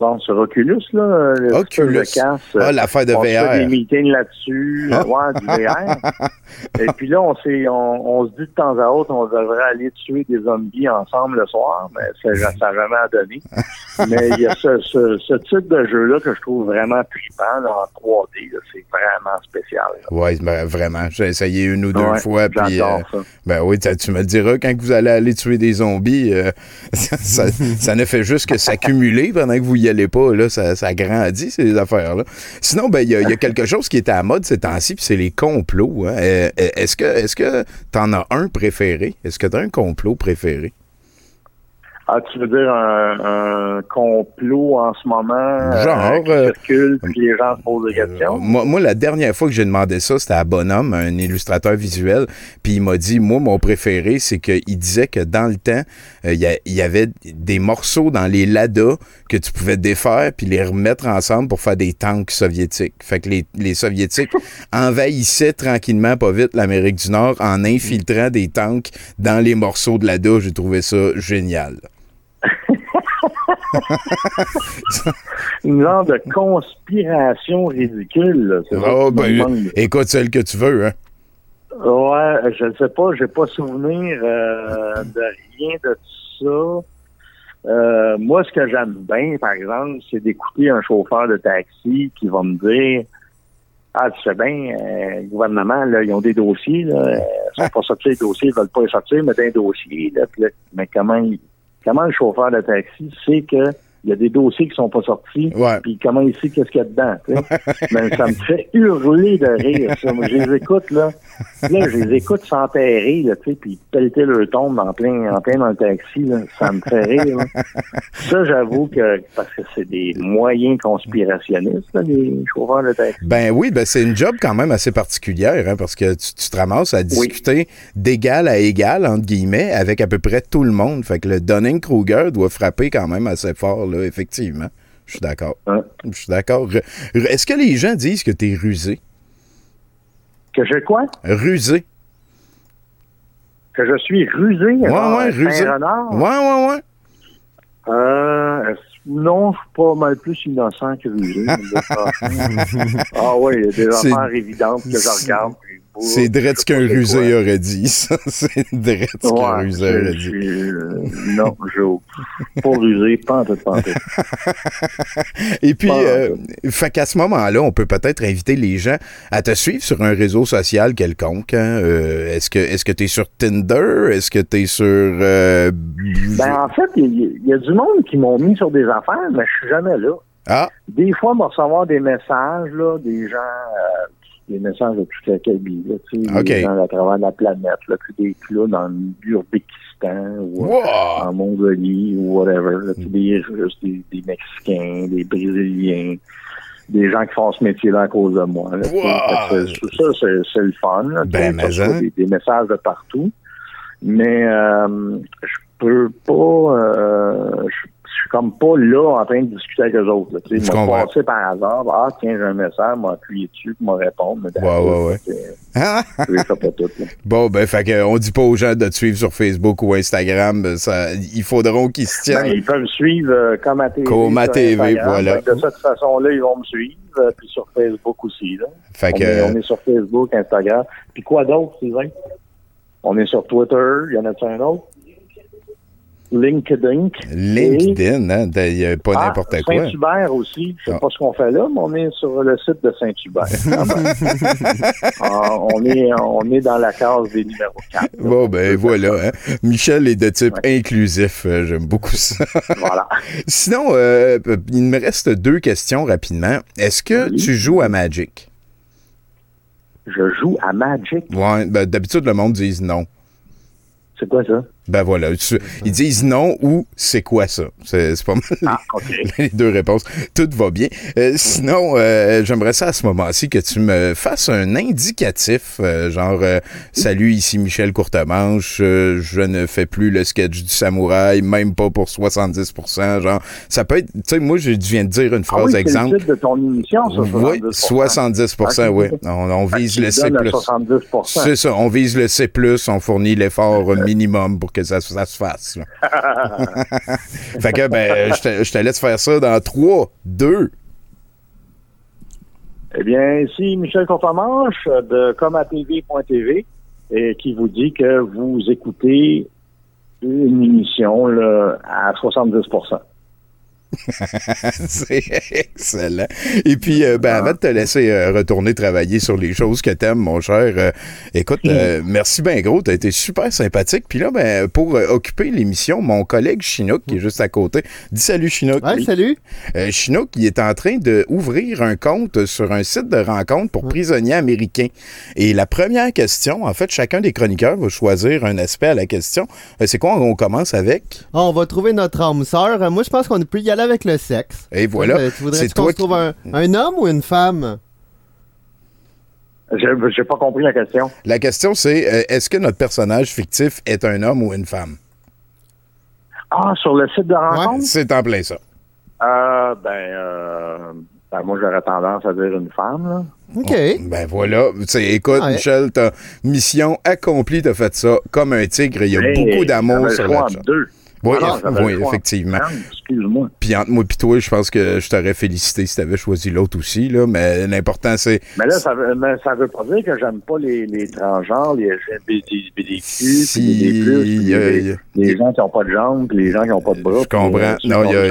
Bon, sur Oculus, là, le Oculus. casque, Ah, l'affaire de on se fait des VR. meetings là-dessus, Ah. ouais, du VR. Et puis là, on, s'est, on, on se dit de temps à autre, on devrait aller tuer des zombies ensemble le soir, mais ça n'a jamais donné. mais il y a ce, ce, ce type de jeu-là que je trouve vraiment trippant là, en 3D. là. C'est vraiment spécial. Ouais, ben, vraiment. J'ai essayé une ou deux Ouais, fois. Puis, euh, ça. ben oui, tu me diras quand vous allez aller tuer des zombies. euh, ça, ça ne fait juste que s'accumuler pendant que vous y allez pas. Là, ça, ça grandit, ces affaires-là. Sinon, ben, il y, a- y quelque chose qui est à mode ces temps-ci, puis c'est les complots. hein. Euh, Est-ce que est-ce t'en as un préféré? Est-ce que t'as un complot préféré? Ah, tu veux dire un, un complot en ce moment euh, Genre, qui euh, circule, puis les gens se posent des questions? Moi, moi, la dernière fois que j'ai demandé ça, c'était à Bonhomme, un illustrateur visuel, puis il m'a dit, moi, mon préféré, c'est qu'il disait que dans le temps, euh, il y, avait des morceaux dans les Lada que tu pouvais défaire puis les remettre ensemble pour faire des tanks soviétiques. Fait que les, les Soviétiques envahissaient tranquillement, pas vite, l'Amérique du Nord en infiltrant des tanks dans les morceaux de Lada. J'ai trouvé ça génial. Une genre de conspiration ridicule. là. Oh, ben, écoute celle que tu veux, hein. Ouais, je ne sais pas, j'ai pas souvenir euh, de rien de ça. Euh, moi, ce que j'aime bien, par exemple, c'est d'écouter un chauffeur de taxi qui va me dire Ah, tu sais bien, euh, le gouvernement, là, ils ont des dossiers, là, ils sont pas sortis les dossiers, ils veulent pas les sortir, mais des dossiers, là, là, mais comment il- comment le chauffeur de taxi sait que il y a des dossiers qui sont pas sortis, puis comment il sait qu'est-ce qu'il y a dedans? Mais ça me fait hurler de rire, ça. Moi, je les écoute, là. Là, je les écoute s'enterrer, là, tu sais, puis pelleter leur tombe en plein, en plein dans le taxi, là. Ça me fait rire, là. Ça, j'avoue que, parce que c'est des moyens conspirationnistes, là, les chauffeurs de taxi. Ben oui, ben c'est une job quand même assez particulière, hein, parce que tu, tu te ramasses à discuter d'égal à égal, entre guillemets, avec à peu près tout le monde. Fait que le Dunning-Kruger doit frapper quand même assez fort, là, effectivement. Je suis d'accord. Ouais. Je suis d'accord. Est-ce que les gens disent que t'es rusé? Que je quoi? Rusé? Que je suis rusé? Ouais, ouais, rusé. Ouais, ouais, ouais. Euh, non, je suis pas mal plus innocent que rusé. ah oui, il y a des affaires évidentes que je regarde. C'est sais qu'un rusé quoi. aurait dit. ça. C'est drette ce qu'un Ouais, rusé aurait dit. euh, non, je pas rusé, pas en tout, pas en tout. Et puis, euh, fait qu'à ce moment-là, on peut peut-être inviter les gens à te suivre sur un réseau social quelconque. hein. Euh, est-ce que est-ce que tu es sur Tinder? Est-ce que tu es sur... euh, Ben, en fait, il y, a du monde qui m'ont mis sur des affaires, mais je suis jamais là. Ah, Des fois, on va recevoir des messages, là, des gens, des messages de toute la là, tu sais, des gens à travers la planète, là, puis des clowns en l'Urbékistan ou euh, wow! en Mongolie ou whatever, là, puis des Russes, des, des Mexicains, des Brésiliens, des gens qui font ce métier-là à cause de moi. Là, tu. Wow! Fait ça, c'est, le fun. Là, Ben, Tu mais tu hein. des, des messages de partout. Mais euh, je peux pas... Euh, je je suis comme pas là en train de discuter avec eux autres. Tu sais, Je passé par hasard. Ah, tiens, j'ai un message, m'a appuyé dessus pour me répondre. Mais Ouais, ouais, ouais. Je pas là. Bon, ben, fait que on dit pas aux gens de te suivre sur Facebook ou Instagram. ben, Ça, ils faudront qu'ils se Ben, tiennent. ils peuvent me suivre euh, comme à TV. Comme à TV, voilà. De cette façon-là, ils vont me suivre. euh, puis sur Facebook aussi. Là. Fait on, que, est, on est sur Facebook, Instagram. Puis quoi d'autre, Sylvain? On est sur Twitter. Il y en a un autre? LinkedIn. LinkedIn, hein? Il n'y a pas Ah, n'importe quoi. Saint-Hubert aussi. Je sais Ah. pas ce qu'on fait là, mais on est sur le site de Saint-Hubert. Ah ben. On, est, on est dans la case des numéros 4. Bon, ben voilà. hein? Michel est de type inclusif. Euh, J'aime beaucoup ça. Voilà. Sinon, euh, il me reste deux questions rapidement. Est-ce que Oui. tu joues à Magic? Je joue à Magic. Ouais, ben, d'habitude, le monde dit non. C'est quoi ça? Ben voilà, ils disent non ou c'est quoi ça? C'est pas mal Ah, OK. les deux réponses. Tout va bien. Euh, sinon, euh, j'aimerais ça à ce moment-ci que tu me fasses un indicatif, euh, genre euh, Salut, ici Michel Courtemanche, euh, je ne fais plus le sketch du samouraï, même pas pour 70%. Genre, ça peut être, tu sais, moi je viens de dire une Ah phrase oui, le exemple. titre de ton émission, ça, Oui, 70%. 70%, Ok. oui. On, on vise le C+. donnes à 70%. C'est ça, on vise le C+, on fournit l'effort minimum pour que ça, se fasse. fait que, ben, je te, je te laisse faire ça dans 3, 2. Eh bien, ici Michel Courtemanche euh, de comatv.tv et qui vous dit que vous écoutez une émission là, à 70 C'est excellent. Et puis, euh, ben, avant de te laisser euh, retourner travailler sur les choses que t'aimes, mon cher, euh, écoute, merci bien gros, t'as été super sympathique. Puis là, ben, pour occuper l'émission, mon collègue Chinook, qui est juste à côté, dis salut Chinook. Ouais, salut. Chinook, il est en train d'ouvrir un compte sur un site de rencontre pour prisonniers américains. Et la première question, en fait, chacun des chroniqueurs va choisir un aspect à la question. C'est quoi, on commence avec? Ah, on va trouver notre âme sœur. Moi, je pense qu'on peut y aller avec le sexe. Et voilà. Euh, Tu voudrais C'est qu'on toi se trouve un, un homme ou une femme? J'ai j'ai pas compris la question. La question, c'est euh, est-ce que notre personnage fictif est un homme ou une femme? Ah, sur le site de rencontre? C'est en plein ça. Euh, ben, euh, ben, moi, j'aurais tendance à dire une femme, là. OK. Ben voilà. Écoute, Ouais. Michel, ta mission accomplie, t'as fait ça comme un tigre. Il y a Hey, beaucoup d'amour sur la deux. Oui, effectivement. Excuse-moi. Puis entre moi et toi, je pense que je t'aurais félicité si t'avais choisi l'autre aussi, là. Mais l'important, c'est. Mais là, ça veut, mais ça veut pas dire que j'aime pas les, les transgenres, les LGBTQ, Si, les plus, puis il y a- les, il y a- les gens qui ont pas de jambes, puis les gens qui ont pas de bras. Je comprends. euh, Non, il y a-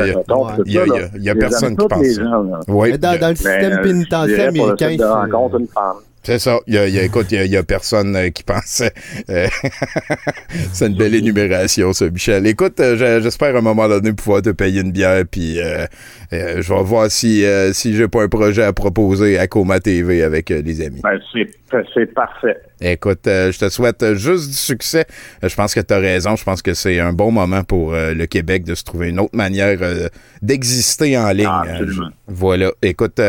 y personne qui pense ça. gens, là. Oui, Mais dans, dans le système euh, pénitentiaire américain, rencontre une femme. C'est ça. Il y a, il y a- écoute, il y a, il y a personne euh, qui pense. euh, c'est une belle énumération, ça, Michel. Écoute, euh, j'espère à un moment donné pouvoir te payer une bière, puis euh, je vais voir si, si j'ai pas un projet à proposer à Coma TV avec les amis. Ben, c'est parfait. Écoute, euh, je te souhaite juste du succès. Euh, je pense que tu as raison. Je pense que c'est un bon moment pour euh, le Québec de se trouver une autre manière euh, d'exister en ligne. Ah, Euh, absolument. voilà. Écoute,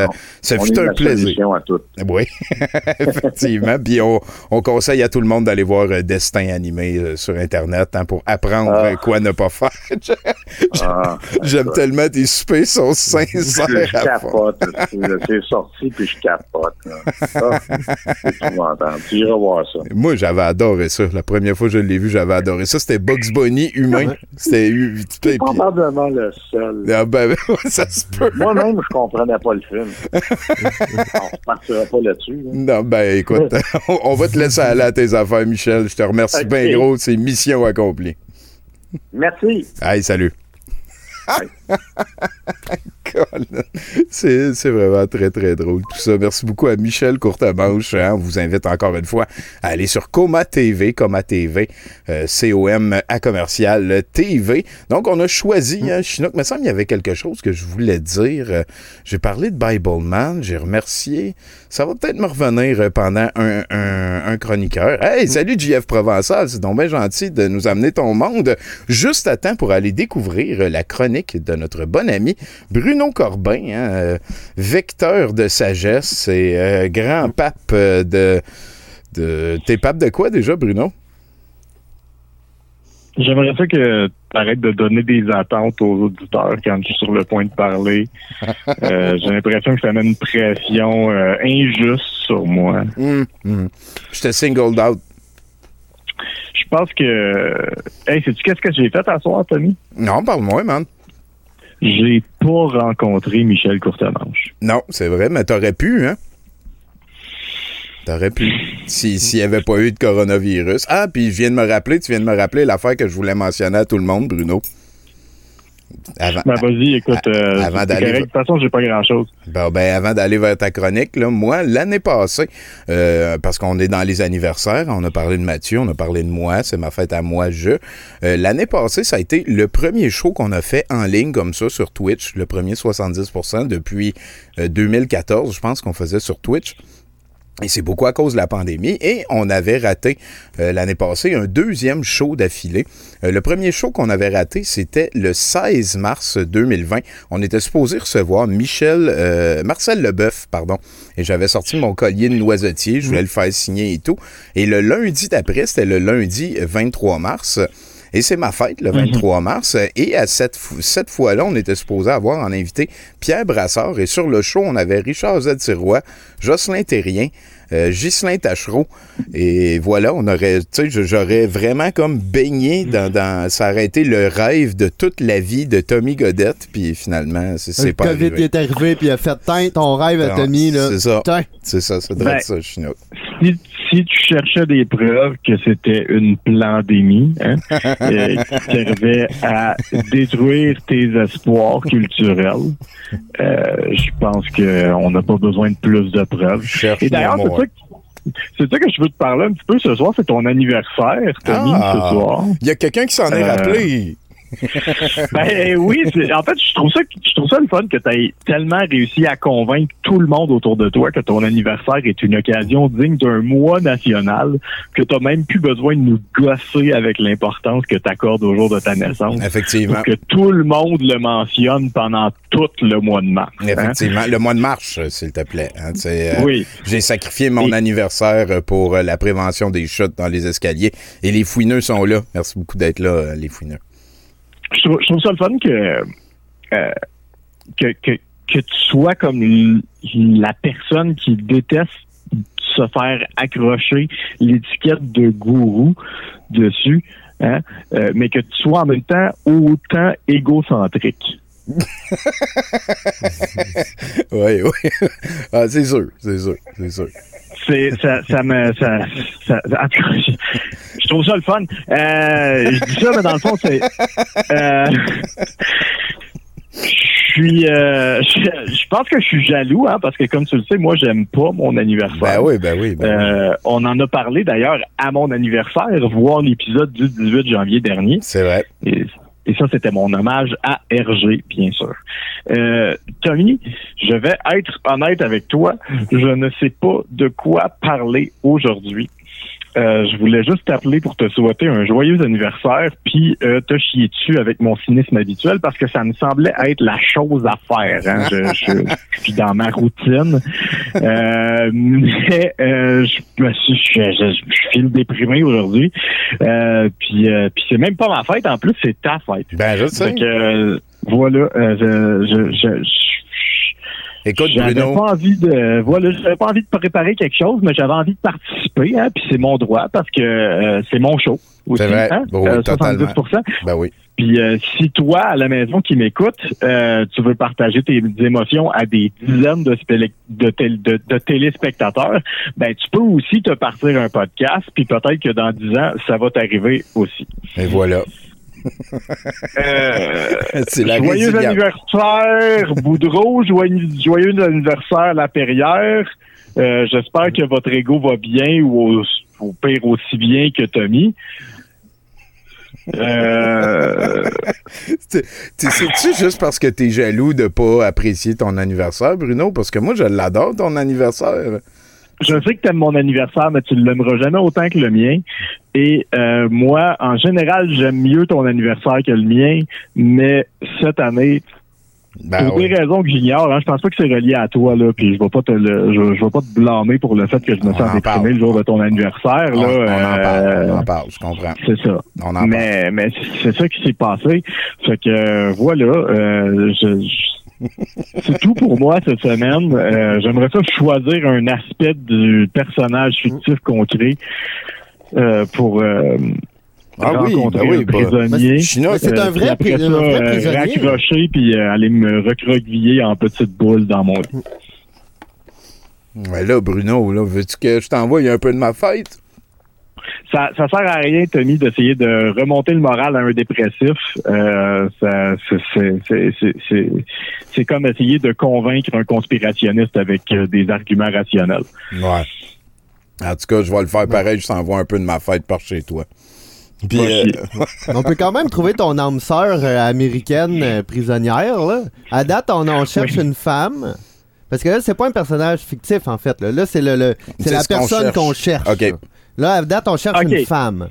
ça fut un la plaisir. à tout. Oui, effectivement. Puis on, on conseille à tout le monde d'aller voir Destin animé sur Internet hein, pour apprendre Ah. quoi ne pas faire. Ah, J'aime tellement tes soupers sont sincères. Je capote. C'est sorti, puis je capote. c'est épouvantable. Tu iras voir ça. Moi, j'avais adoré ça. La première fois que je l'ai vu, j'avais adoré ça. C'était Bugs Bunny humain. C'était... C'est puis- probablement le seul. Ah ben, ça se peut. Moi-même, je comprenais pas le film. On partira pas là-dessus. là. Non, ben écoute, on, va te laisser aller à tes affaires, Michel. Je te remercie bien gros. C'est mission accomplie. Merci. Hey, salut. C'est vraiment très, très drôle tout ça. Merci beaucoup à Michel Courtemanche. hein. On vous invite encore une fois à aller sur Coma TV, Coma TV, euh, C-O-M à commercial TV. Donc, on a choisi, hein, Chinook, il me semble qu'il y avait quelque chose que je voulais dire. Euh, J'ai parlé de Bible Man, j'ai remercié. Ça va peut-être me revenir euh, pendant un, un- un chroniqueur. Hey, salut JF Provençal, c'est donc bien gentil de nous amener ton monde juste à temps pour aller découvrir euh, la chronique de notre bon ami Bruno Corbin, hein, euh, vecteur de sagesse et euh, grand pape de... de... T'es pape de quoi déjà, Bruno? J'aimerais ça que tu arrêtes de donner des attentes aux auditeurs quand je suis sur le point de parler. Euh, J'ai l'impression que ça met une pression euh, injuste sur moi. Hum. Je te singled out. Je pense que... Hey, sais-tu qu'est-ce que j'ai fait à soir, Tommy? Non, parle-moi, man. J'ai pas rencontré Michel Courtemanche. Non, c'est vrai, mais t'aurais pu, hein? T'aurais pu. Si- S'il n'y avait pas eu de coronavirus. Ah, puis je viens de me rappeler, tu viens de me rappeler l'affaire que je voulais mentionner à tout le monde, Bruno. Avant, Ben, vas-y, écoute, euh, avant d'aller-. De toute façon, j'ai pas grand-chose. Ben, avant d'aller vers ta chronique, là, moi, l'année passée, euh, parce qu'on est dans les anniversaires, on a parlé de Mathieu, on a parlé de moi, c'est ma fête à moi, je. Euh, l'année passée, ça a été le premier show qu'on a fait en ligne comme ça sur Twitch, le premier 70% depuis euh, 2014, je pense qu'on faisait sur Twitch. Et c'est beaucoup à cause de la pandémie. Et on avait raté euh, l'année passée un deuxième show d'affilée. Euh, le premier show qu'on avait raté, c'était le 16 mars 2020. On était supposé recevoir Michel, euh, Marcel Leboeuf, pardon. Et j'avais sorti mon collier de noisetier. Je voulais le faire signer et tout. Et le lundi d'après, c'était le lundi 23 mars. Et c'est ma fête, le 23 mars. Et à cette, cette fois-là, on était supposé avoir en invité Pierre Brassard. Et sur le show, on avait Richard Z. Sirois, Jocelyn Terrien, euh, Ghislain Tachereau. Et voilà, on aurait, tu sais, je- j'aurais vraiment comme baigné dans, dans. Ça aurait été le rêve de toute la vie de Tommy Godette. Puis finalement, c'est c'est Le pas COVID arrivé. est arrivé puis il a fait teint ton rêve à Non, Tommy. là. C'est ça. C'est ça, ça devrait Ben, être ça, Chinook. Si, si tu cherchais des preuves que c'était une pandémie hein, euh, qui servait à détruire tes espoirs culturels, euh, je pense qu'on n'a pas besoin de plus de preuves. Cherche Et d'ailleurs, c'est ça, que- c'est ça que je veux te parler un petit peu ce soir. C'est ton anniversaire, Tommy, Ah. ce soir. Il y a quelqu'un qui s'en est Euh, rappelé. Ben oui, c'est- en fait, je trouve ça, je trouve ça le fun que tu aies tellement réussi à convaincre tout le monde autour de toi que ton anniversaire est une occasion digne d'un mois national, que tu même plus besoin de nous gosser avec l'importance que tu accordes au jour de ta naissance. Effectivement. Que tout le monde le mentionne pendant tout le mois de mars. hein. Effectivement. Le mois de mars, euh, s'il te plaît. hein, euh, Oui. J'ai sacrifié mon Et- anniversaire euh, pour euh, la prévention des chutes dans les escaliers. Et les fouineux sont là. Merci beaucoup d'être là, euh, les fouineux. Je trouve, ça le fun que, euh, que, que, que tu sois comme la personne qui déteste se faire accrocher l'étiquette de gourou dessus, hein, euh, mais que tu sois en même temps autant égocentrique. Oui, oui. ah, c'est sûr, c'est sûr, c'est sûr. C'est ça, ça me ça, ça- en tout cas, je, je trouve ça le fun. Euh, je dis ça, mais dans le fond, c'est euh, je suis euh, je, je pense que je suis jaloux, hein, parce que comme tu le sais, moi j'aime pas mon anniversaire. Ben oui, ben oui, ben oui. On en a parlé d'ailleurs à mon anniversaire, voir l'épisode du 18 janvier dernier. C'est vrai. Et, et ça, c'était mon hommage à RG, bien sûr. Euh, Tommy, je vais être honnête avec toi. Je ne sais pas de quoi parler aujourd'hui. Euh, je voulais juste t'appeler pour te souhaiter un joyeux anniversaire, puis euh, te chier dessus avec mon cynisme habituel parce que ça me semblait être la chose à faire. hein. Je, je- je suis dans ma routine, Euh, mais euh, je, je, je, file déprimé aujourd'hui. Euh, puis euh, puis c'est même pas ma fête, en plus c'est ta fête. Ben, je sais. Euh, voilà, euh, je, je, je, je- Écoute, j'avais Bruno. pas envie de voilà, j'avais pas envie de préparer quelque chose, mais j'avais envie de participer, hein, puis c'est mon droit parce que euh, c'est mon show. Aussi, C'est vrai. hein, Oui, euh, totalement. 70%. Ben oui. Puis euh, si toi, à la maison qui m'écoute, euh, tu veux partager tes émotions à des dizaines de, spélec- de, tél- de- de téléspectateurs, ben tu peux aussi te partir un podcast, puis peut-être que dans dix ans, ça va t'arriver aussi. Et voilà. Euh, C'est la joyeux résilience. anniversaire, Boudreau. Joyeux, joyeux anniversaire, La Perrière. Euh, J'espère que votre ego va bien ou au, au pire aussi bien que Tommy. Euh, Tu- tu- C'est-tu juste parce que t'es jaloux de pas apprécier ton anniversaire, Bruno? Parce que moi, je l'adore, ton anniversaire. Je sais que tu aimes mon anniversaire, mais tu ne l'aimeras jamais autant que le mien. Et euh, moi, en général, j'aime mieux ton anniversaire que le mien, mais cette année, Ben pour oui. des raisons que j'ignore, hein, je pense pas que c'est relié à toi, là, puis je vais pas te le, je, je vais pas te blâmer pour le fait que je me sens en déprimé le jour de ton anniversaire. On, Là, on en parle, euh, on en parle, je comprends. C'est ça. On en parle. Mais, mais c'est ça qui s'est passé. Fait que voilà, euh, je- je- c'est tout pour moi cette semaine. Euh, J'aimerais ça choisir un aspect du personnage fictif qu'on crée euh, pour euh, Ah oui, rencontrer ben oui, un bah, prisonnier. C'est Euh, un puis vrai, après ça, un vrai euh, prisonnier. raccrocher puis euh, aller me recroqueviller en petite boule dans mon lit. Ouais, là, Bruno, là, veux-tu que je t'envoie un peu de ma fête? Ça, ça sert à rien, Tommy, d'essayer de remonter le moral à un dépressif. Euh, ça- c'est- comme essayer de convaincre un conspirationniste avec euh, des arguments rationnels. Ouais. En tout cas, je vais le faire pareil, je t'envoie un peu de ma fête par chez toi. Puis, euh, On peut quand même trouver ton âme sœur américaine prisonnière, là. À date, on, on cherche une femme. Parce que là, c'est pas un personnage fictif, en fait. Là, Là, c'est le, le- c'est C'est la ce qu'on personne cherche. qu'on cherche. OK. Là. À date, on cherche une femme.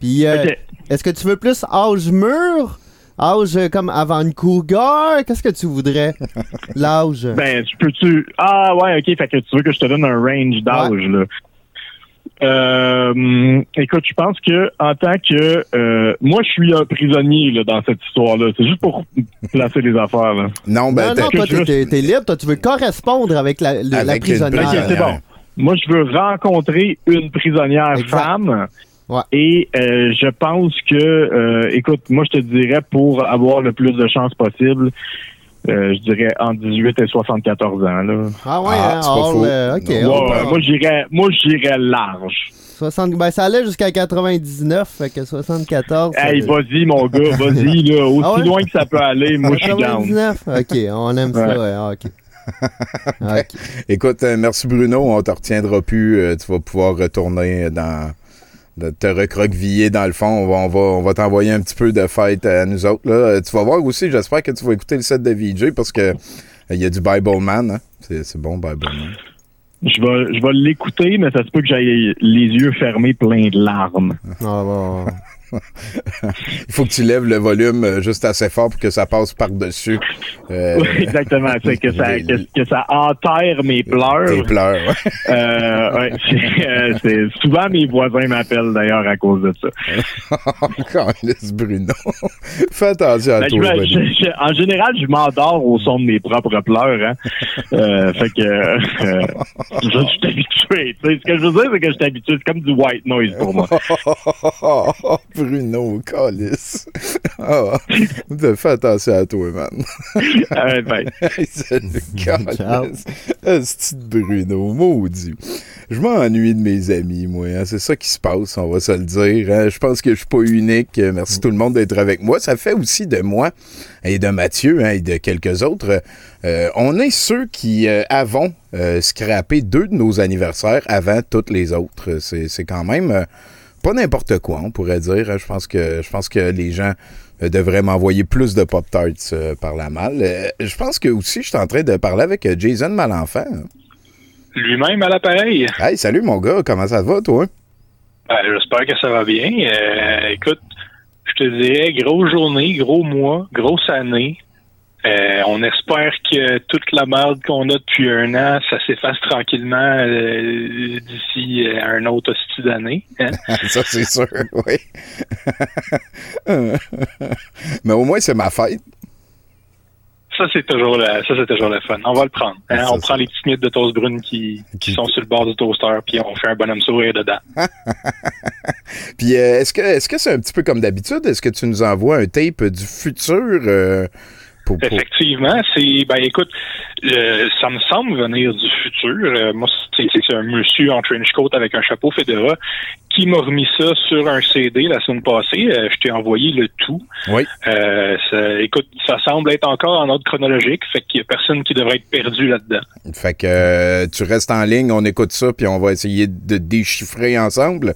Puis, euh, est-ce que tu veux plus âge mûr? Âge euh, comme avant une cougar? Qu'est-ce que tu voudrais? L'âge. Ben, tu peux-tu? Ah, ouais, OK. Fait que tu veux que je te donne un range d'âge, là. Euh, écoute, je pense que en tant que euh, moi, je suis un prisonnier là, dans cette histoire-là. C'est juste pour placer les affaires. Là. non, ben, non, non, toi, t'es, t'es- t'es libre. Toi, tu veux correspondre avec la, le- la Avec une prisonnière. Ok, c'est bon. Moi, je veux rencontrer une prisonnière Exact. femme. Ouais. Et euh, je pense que, euh, écoute, moi, je te dirais, pour avoir le plus de chances possible, euh, je dirais entre 18 et 74 ans. Là. Ah ouais, Ah, hein, all, euh, OK. Ouais, moi, j'irais, moi, j'irais large. 60, ben, ça allait jusqu'à 99, fait que 74. ça- Hey, vas-y, mon gars, vas-y, là. Aussi Ah ouais? loin que ça peut aller, moi, je suis down. 99? OK, on aime ça, Ouais. ouais, ah, OK. Écoute, euh, merci Bruno, on te retiendra plus. euh, tu vas pouvoir retourner dans. de te recroqueviller dans le fond. On va, on va, on va t'envoyer un petit peu de fête à nous autres. Là. Euh, Tu vas voir aussi, j'espère que tu vas écouter le set de VJ parce que il y a du Bible Man. Hein? C'est, bon, Bible Man. Je vais, je vais l'écouter, mais ça se peut que j'aille les yeux fermés pleins de larmes. Ah, bon. Il faut que tu lèves le volume euh, juste assez fort pour que ça passe par-dessus. euh, Oui, exactement. C'est que ça, les- que, que ça enterre mes pleurs. tes pleurs. ouais. Euh, ouais, c'est, euh, c'est- souvent mes voisins m'appellent d'ailleurs à cause de ça. Encore Bruno. Fais attention à Ben, toi, je- je- en général, je m'endors au son de mes propres pleurs. Hein. Fait que je, suis habitué. Ce que je veux dire, c'est que je suis habitué. C'est comme du white noise pour moi. Bruno, calice. Ah, fais attention à toi, man. Salut, Ciao. calice. Esti de Bruno, maudit. Je m'ennuie de mes amis, moi. hein. C'est ça qui se passe, on va se le dire. hein. Je pense que je suis pas unique. Merci tout le monde d'être avec moi. Ça fait aussi de moi et de Mathieu hein, et de quelques autres. euh, on est ceux qui euh, avons euh, scrappé deux de nos anniversaires avant toutes les autres. C'est c'est quand même euh, pas n'importe quoi, on pourrait dire. Je pense que je pense que les gens euh, devraient m'envoyer plus de Pop Tarts euh, par la malle. Euh, je pense que aussi, je suis en train de parler avec Jason Malenfant. Lui-même à l'appareil. Hey, salut mon gars, comment ça va, toi? Ben, J'espère que ça va bien. Euh, écoute, je te dirais, grosse journée, gros mois, grosse année. Euh, on espère que toute la merde qu'on a depuis un an, ça s'efface tranquillement euh, d'ici euh, un autre hostie d'année. hein. ça, c'est sûr, oui. Mais au moins, c'est ma fête. Ça, c'est toujours le, ça, c'est toujours le fun. On va le prendre. hein. Ça, on prend les petites miettes de toast brune qui, qui sont sur le bord du toaster, puis on fait un bonhomme sourire dedans. Puis, est-ce que est-ce que c'est un petit peu comme d'habitude? Est-ce que tu nous envoies un tape du futur pour, pour- Effectivement, c'est ben écoute, euh, ça me semble venir du futur. Euh, moi, c'est un monsieur en trench coat avec un chapeau Fedora qui m'a remis ça sur un CD la semaine passée. Euh, je t'ai envoyé le tout. Oui. Euh, ça- écoute, ça semble être encore en ordre chronologique, fait qu'il y a personne qui devrait être perdu là-dedans. Fait que euh, tu restes en ligne, on écoute ça, puis on va essayer de déchiffrer ensemble.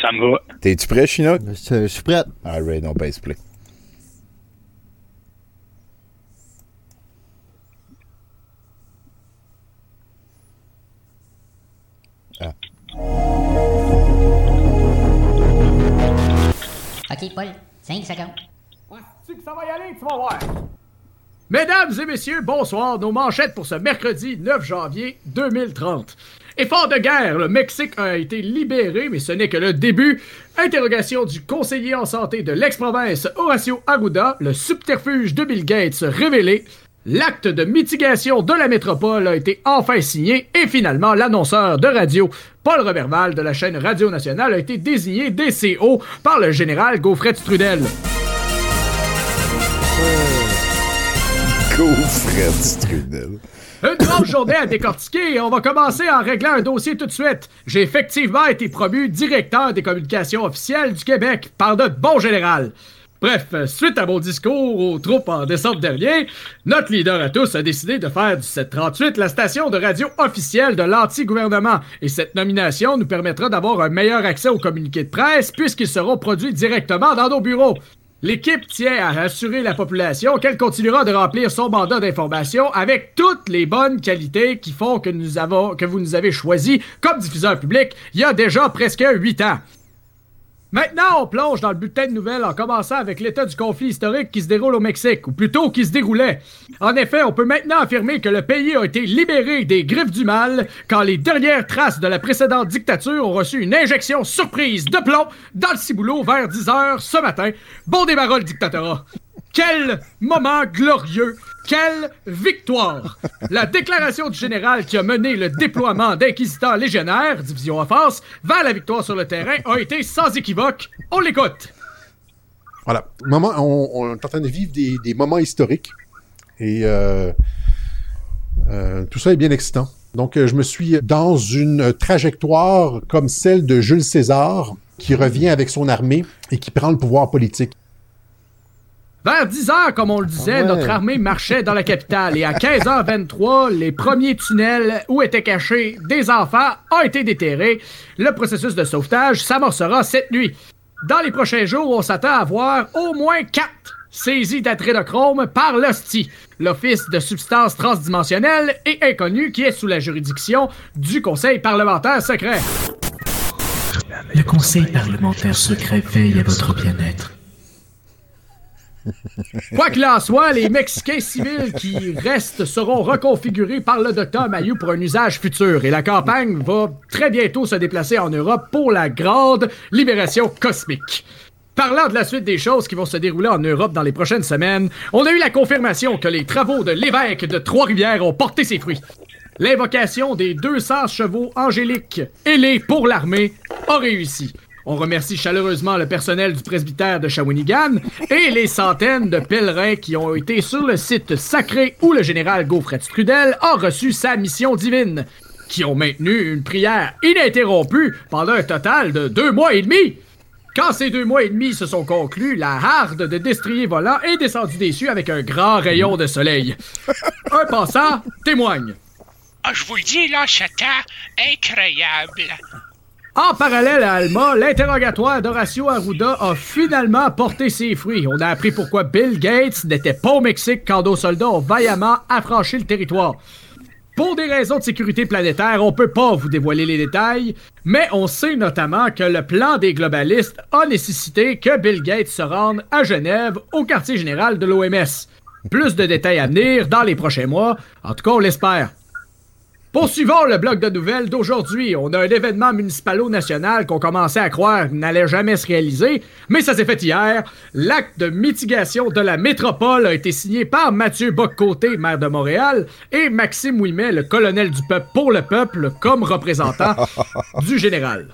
Ça me va. T'es-tu prêt, Chinook? Je, je suis prête. All right, on baisse play. OK, Paul, 5 secondes. Tu que ça va y aller, tu vas voir. Mesdames et messieurs, bonsoir. Nos manchettes pour ce mercredi 9 janvier 2030. Effort de guerre, le Mexique a été libéré, mais ce n'est que le début. Interrogation du conseiller en santé de l'ex-province Horacio Arruda, le subterfuge de Bill Gates révélé. L'acte de mitigation de la métropole a été enfin signé et finalement l'annonceur de radio Paul Roberval de la chaîne Radio Nationale a été désigné DCO par le général Gaufret Strudel. Go, Fred Strudel. Une grosse journée à décortiquer et on va commencer en réglant un dossier tout de suite. J'ai effectivement été promu directeur des communications officielles du Québec par notre bon général. Bref, euh, suite à mon discours aux troupes en décembre dernier, notre leader à tous a décidé de faire du 738 la station de radio officielle de l'anti-gouvernement. Et cette nomination nous permettra d'avoir un meilleur accès aux communiqués de presse puisqu'ils seront produits directement dans nos bureaux. L'équipe tient à rassurer la population qu'elle continuera de remplir son mandat d'information avec toutes les bonnes qualités qui font que, nous avons, que vous nous avez choisis comme diffuseur public il y a déjà presque huit ans. Maintenant, on plonge dans le bulletin de nouvelles en commençant avec l'état du conflit historique qui se déroule au Mexique, ou plutôt qui se déroulait. En effet, on peut maintenant affirmer que le pays a été libéré des griffes du mal quand les dernières traces de la précédente dictature ont reçu une injection surprise de plomb dans le ciboulot vers 10 heures ce matin. Bon débarras le dictatorat. Quel moment glorieux! Quelle victoire! La déclaration du général qui a mené le déploiement d'inquisiteurs légionnaires, division offense, vers la victoire sur le terrain a été sans équivoque. On l'écoute! Voilà. On, est en train de vivre des, des moments historiques. Et euh, euh, tout ça est bien excitant. Donc, euh, je me suis dans une trajectoire comme celle de Jules César, qui revient avec son armée et qui prend le pouvoir politique. Vers 10 heures, comme on le disait, Ah ouais. notre armée marchait dans la capitale et à 15h23, les premiers tunnels où étaient cachés des enfants ont été déterrés. Le processus de sauvetage s'amorcera cette nuit. Dans les prochains jours, on s'attend à voir au moins quatre saisies d'adrénochrome par l'OSTI, l'Office de substances transdimensionnelles et inconnues qui est sous la juridiction du Conseil parlementaire secret. Le Conseil parlementaire secret veille à votre bien-être. Quoi qu'il en soit, les Mexicains civils qui restent seront reconfigurés par le docteur Mayou pour un usage futur et la campagne va très bientôt se déplacer en Europe pour la grande libération cosmique. Parlant de la suite des choses qui vont se dérouler en Europe dans les prochaines semaines, on a eu la confirmation que les travaux de l'évêque de Trois-Rivières ont porté ses fruits. L'invocation des 200 chevaux angéliques ailés pour l'armée a réussi. On remercie chaleureusement le personnel du presbytère de Shawinigan et les centaines de pèlerins qui ont été sur le site sacré où le général Gaufret Trudel a reçu sa mission divine, qui ont maintenu une prière ininterrompue pendant un total de deux mois et demi. Quand ces deux mois et demi se sont conclus, la harde de destrier volant est descendue des cieux avec un grand rayon de soleil. Un passant témoigne. Ah, je vous le dis, là, incroyable. En parallèle à Alma, l'interrogatoire d'Horacio Arruda a finalement porté ses fruits. On a appris pourquoi Bill Gates n'était pas au Mexique quand nos soldats ont vaillamment affranchi le territoire. Pour des raisons de sécurité planétaire, on peut pas vous dévoiler les détails, mais on sait notamment que le plan des globalistes a nécessité que Bill Gates se rende à Genève, au quartier général de l'OMS. Plus de détails à venir dans les prochains mois, en tout cas on l'espère. Poursuivons le bloc de nouvelles d'aujourd'hui. On a un événement municipalo-national qu'on commençait à croire n'allait jamais se réaliser, mais ça s'est fait hier. L'acte de mitigation de la métropole a été signé par Mathieu Boccoté, maire de Montréal, et Maxime Ouimet, le colonel du peuple pour le peuple, comme représentant du général.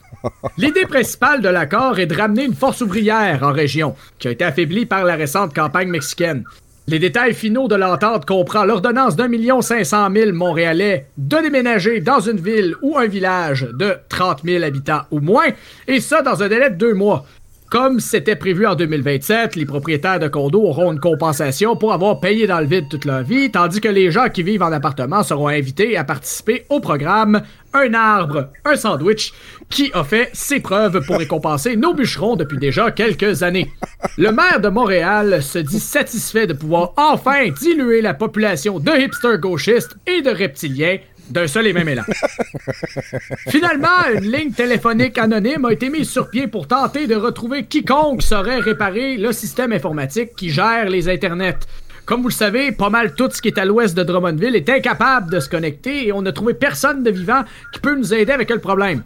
L'idée principale de l'accord est de ramener une force ouvrière en région, qui a été affaiblie par la récente campagne mexicaine. Les détails finaux de l'entente comprend l'ordonnance d'un million cinq cent mille Montréalais de déménager dans une ville ou un village de 30 000 habitants ou moins, et ça dans un délai de deux mois. Comme c'était prévu en 2027, les propriétaires de condos auront une compensation pour avoir payé dans le vide toute leur vie, tandis que les gens qui vivent en appartement seront invités à participer au programme Un arbre, un sandwich, qui a fait ses preuves pour récompenser nos bûcherons depuis déjà quelques années. Le maire de Montréal se dit satisfait de pouvoir enfin diluer la population de hipsters gauchistes et de reptiliens d'un seul et même élan. Finalement, une ligne téléphonique anonyme a été mise sur pied pour tenter de retrouver quiconque saurait réparer le système informatique qui gère les internets. Comme vous le savez, pas mal tout ce qui est à l'ouest de Drummondville est incapable de se connecter et on n'a trouvé personne de vivant qui peut nous aider avec le problème.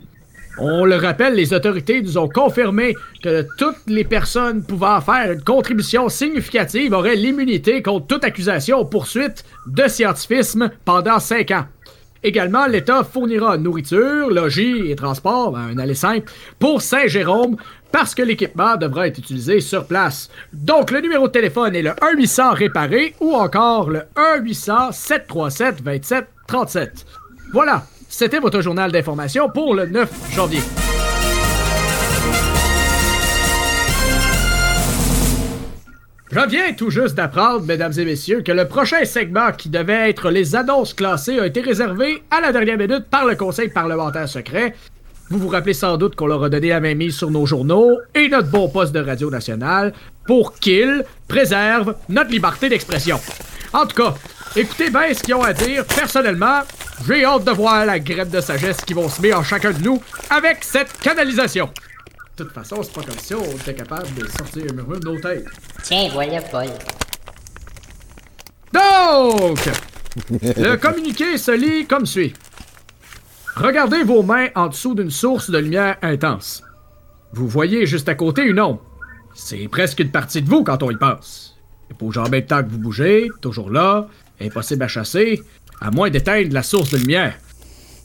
On le rappelle, les autorités nous ont confirmé que toutes les personnes pouvant faire une contribution significative auraient l'immunité contre toute accusation ou poursuite de scientifisme pendant cinq ans. Également, l'État fournira nourriture, logis et transport, un aller simple, pour Saint-Jérôme parce que l'équipement devra être utilisé sur place. Donc, le numéro de téléphone est le 1-800 réparé ou encore le 1-800-737-27 37. Voilà, c'était votre journal d'information pour le 9 janvier. Je viens tout juste d'apprendre, mesdames et messieurs, que le prochain segment qui devait être les annonces classées a été réservé à la dernière minute par le Conseil parlementaire secret. Vous vous rappelez sans doute qu'on leur a donné la main mise sur nos journaux et notre bon poste de Radio Nationale pour qu'ils préservent notre liberté d'expression. En tout cas, écoutez bien ce qu'ils ont à dire. Personnellement, j'ai hâte de voir la graine de sagesse qui vont semer en chacun de nous avec cette canalisation. De toute façon, c'est pas comme si on était capable de sortir un murmure de nos têtes. Tiens, voilà, Paul. Donc, le communiqué se lit comme suit. Regardez vos mains en dessous d'une source de lumière intense. Vous voyez juste à côté une ombre. C'est presque une partie de vous quand on y passe. Et pour jamais de temps que vous bougez, toujours là, impossible à chasser, à moins d'éteindre la source de lumière.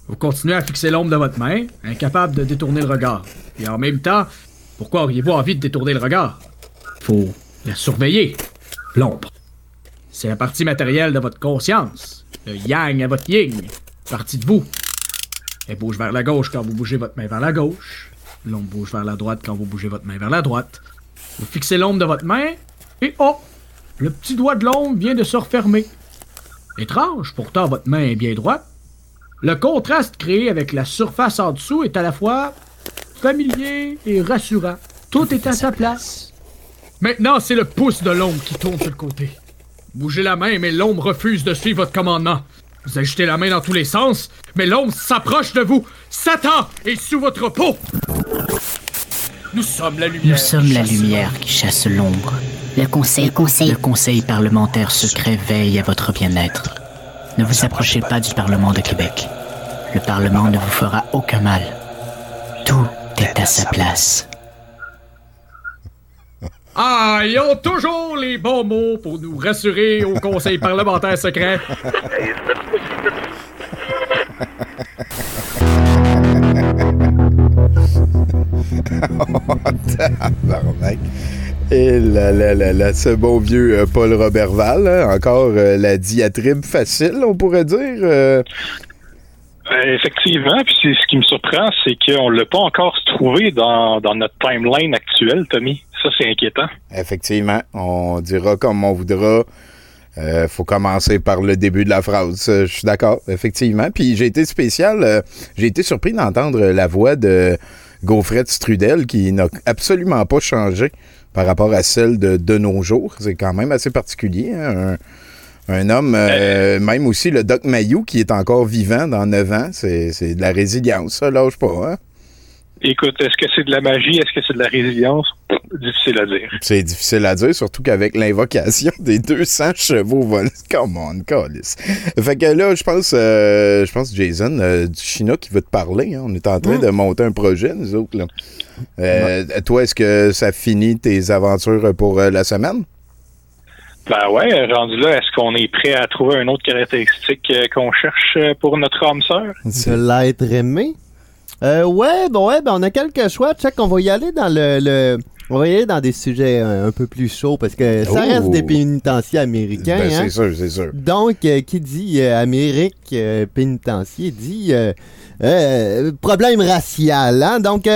Vous continuez à fixer l'ombre de votre main, incapable de détourner le regard. Et en même temps, pourquoi auriez-vous envie de détourner le regard? Faut la surveiller. L'ombre. C'est la partie matérielle de votre conscience. Le yang à votre yin. Partie de vous. Elle bouge vers la gauche quand vous bougez votre main vers la gauche. L'ombre bouge vers la droite quand vous bougez votre main vers la droite. Vous fixez l'ombre de votre main et oh! Le petit doigt de l'ombre vient de se refermer. Étrange, pourtant votre main est bien droite. Le contraste créé avec la surface en dessous est à la fois familier et rassurant. Tout est à sa place. Maintenant, c'est le pouce de l'ombre qui tourne sur le côté. Bougez la main, mais l'ombre refuse de suivre votre commandement. Vous agitez la main dans tous les sens, mais l'ombre s'approche de vous. Satan est sous votre peau. Nous sommes la lumière. Nous sommes la lumière qui chasse l'ombre. Le conseil. Le conseil. Le conseil parlementaire secret veille à votre bien-être. Ne vous approchez pas du Parlement de Québec. Le Parlement ne vous fera aucun mal. Tout est à sa place. Ah, ils ont toujours les bons mots pour nous rassurer au conseil parlementaire secret. Tabarnak. Et là, là, là, là, ce bon vieux euh, Paul Robertval, hein, encore euh, la diatribe facile, on pourrait dire. euh. Effectivement, puis ce qui me surprend, c'est qu'on l'a pas encore trouvé dans, dans notre timeline actuelle, Tommy. Ça, c'est inquiétant. Effectivement, on dira comme on voudra. Euh, faut commencer par le début de la phrase. Je suis d'accord, effectivement. Puis j'ai été spécial, euh, j'ai été surpris d'entendre la voix de Gaufrette Strudel qui n'a absolument pas changé par rapport à celle de, de nos jours. C'est quand même assez particulier. hein, Un, un homme, euh, même aussi le Doc Mayou qui est encore vivant dans 9 ans, c'est c'est de la résilience, ça lâche pas. Hein? Écoute, est-ce que c'est de la magie? Est-ce que c'est de la résilience? Difficile à dire. C'est difficile à dire, surtout qu'avec l'invocation des 200 chevaux volés. Come on, calice. Fait que là, je pense, euh, je pense Jason euh, du Chinois qui veut te parler. hein. On est en train de monter un projet, nous autres. Là. Euh, Toi, est-ce que ça finit tes aventures pour euh, la semaine? Ben ouais, rendu là, est-ce qu'on est prêt à trouver une autre caractéristique euh, qu'on cherche euh, pour notre âme sœur? De l'être aimé? Euh, ouais, bon, ouais, ben on a quelques choix. Check, on va y aller dans le, le- on va y aller dans des sujets euh, un peu plus chauds parce que ça Oh. reste des pénitenciers américains. Ben, hein. c'est sûr, c'est sûr. Donc, euh, qui dit euh, Amérique pénitencier dit problème racial. Hein? Donc,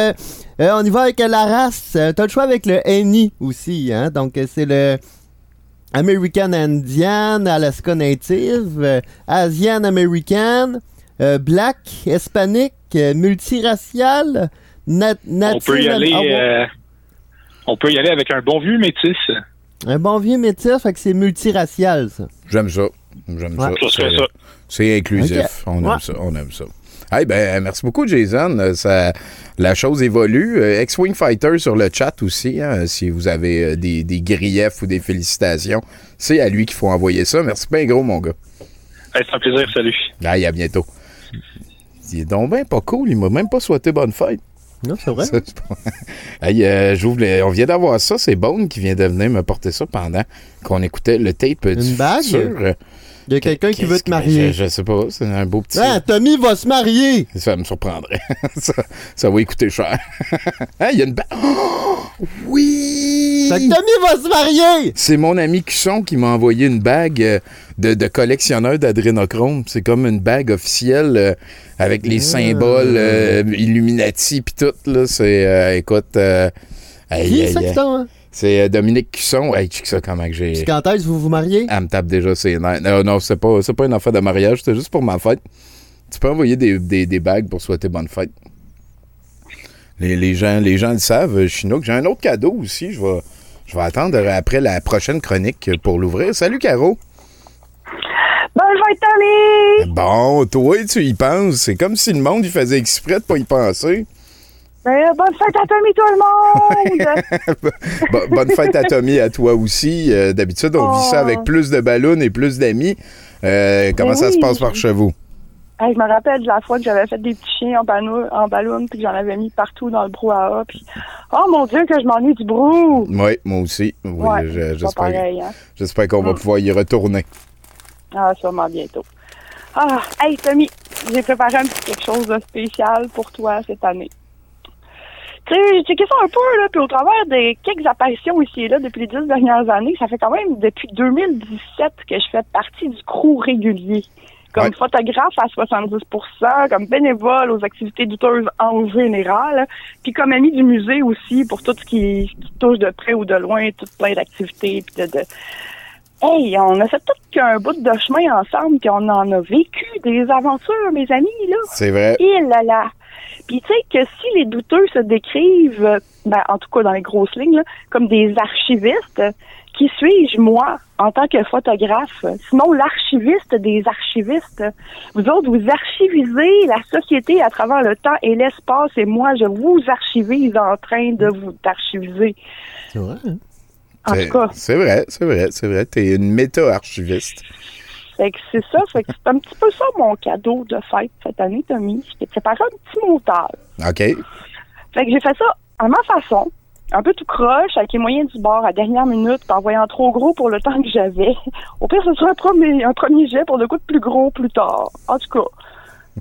on y va avec la race. T'as le choix avec le NI aussi. Hein? Donc, c'est le American Indian, Alaska Native, Asian American, Black, Hispanic, euh, multiracial, nat On peut y aller. Ah, ouais. euh, on peut y aller avec un bon vieux métis. Un bon vieux métis, fait que c'est multiracial, ça. J'aime ça. J'aime Ouais. ça. C'est- inclusif. On Ouais. aime ça. On aime ça. Hey, ben, merci beaucoup, Jason. Euh, Ça, la chose évolue. Euh, X-Wing Fighter sur le chat aussi. hein, si vous avez euh, des, des griefs ou des félicitations, c'est à lui qu'il faut envoyer ça. Merci bien gros, mon gars. Hey, c'est un plaisir, salut. Hey, à bientôt. Il est donc pas cool. Il m'a même pas souhaité bonne fête. Non, c'est vrai. Ça, c'est pas- Hey, euh, le- On vient d'avoir ça. C'est Bone qui vient de venir me porter ça pendant qu'on écoutait le tape du Une bague? futur. Il y a quelqu'un qui veut te que- marier. Je, je sais pas. C'est un beau petit. Ah, Tommy va se marier! Ça me surprendrait. ça, ça va coûter cher. Hein, Il y a une bague. Oh! Oui! Fait que Tommy va se marier! C'est mon ami Cusson qui m'a envoyé une bague euh, de, de collectionneur d'adrénochrome. C'est comme une bague officielle euh, avec les symboles euh, Illuminati pis tout. Là. C'est, euh, écoute... euh, aïe, aïe, ça, aïe. C'est euh, Dominique Cusson. Hey, check ça comment que j'ai... Puis quand est-ce que vous vous mariez? Elle me tape déjà ses nerfs. Non, non, c'est pas, c'est pas une affaire de mariage, c'était juste pour ma fête. Tu peux envoyer des, des- des bagues pour souhaiter bonne fête. Les, les gens, les gens le savent, euh, Chinook. J'ai un autre cadeau aussi. Je vais, je vais attendre après la prochaine chronique pour l'ouvrir. Salut, Caro. Bonne fête, Tommy! Bon, toi, tu y penses. C'est comme si le monde il faisait exprès de pas y penser. Ben, bonne fête à Tommy, tout le monde! Bo- bonne fête à Tommy, à toi aussi. Euh, D'habitude, on vit ça avec plus de ballons et plus d'amis. Euh, comment Ben ça se passe par chez vous? Hey, je me rappelle de la fois que j'avais fait des petits chiens en, ballon, en ballon puis que j'en avais mis partout dans le brouhaha. Puis, oh mon Dieu, que je m'ennuie du brou! Oui, moi aussi. Oui, Ouais, j'espère, hein. j'espère qu'on va Mm. pouvoir y retourner. Ah, sûrement bientôt. Ah, hey, Tommy, j'ai préparé un petit quelque chose de spécial pour toi cette année. Tu sais, j'ai checké ça un peu, là, puis au travers de quelques apparitions ici et là depuis les dix dernières années, ça fait quand même depuis 2017 que je fais partie du crew régulier. Comme photographe à 70% comme bénévole aux activités douteuses en général, puis comme ami du musée aussi pour tout ce qui, qui touche de près ou de loin, tout plein d'activités, puis de, de, Hey, on a fait tout qu'un bout de chemin ensemble, puis on en a vécu des aventures, mes amis, là. C'est vrai. Il là là. Puis tu sais que si les douteux se décrivent, ben, en tout cas dans les grosses lignes, là, comme des archivistes, qui suis-je, moi, en tant que photographe? Sinon, l'archiviste des archivistes. Vous autres, vous archivisez la société à travers le temps et l'espace, et moi, je vous archivise en train de vous archiviser. C'est vrai, hein? En tout cas. C'est vrai, c'est vrai, c'est vrai. T'es une méta-archiviste. Fait que c'est ça, fait que c'est un petit peu ça mon cadeau de fête cette année, Tommy. Je t'ai préparé un petit montage. OK. Fait que j'ai fait ça à ma façon, un peu tout croche, avec les moyens du bord à dernière minute, en voyant trop gros pour le temps que j'avais. Au pire, ce serait un premier, un premier jet pour de quoi de plus gros plus tard. En tout cas.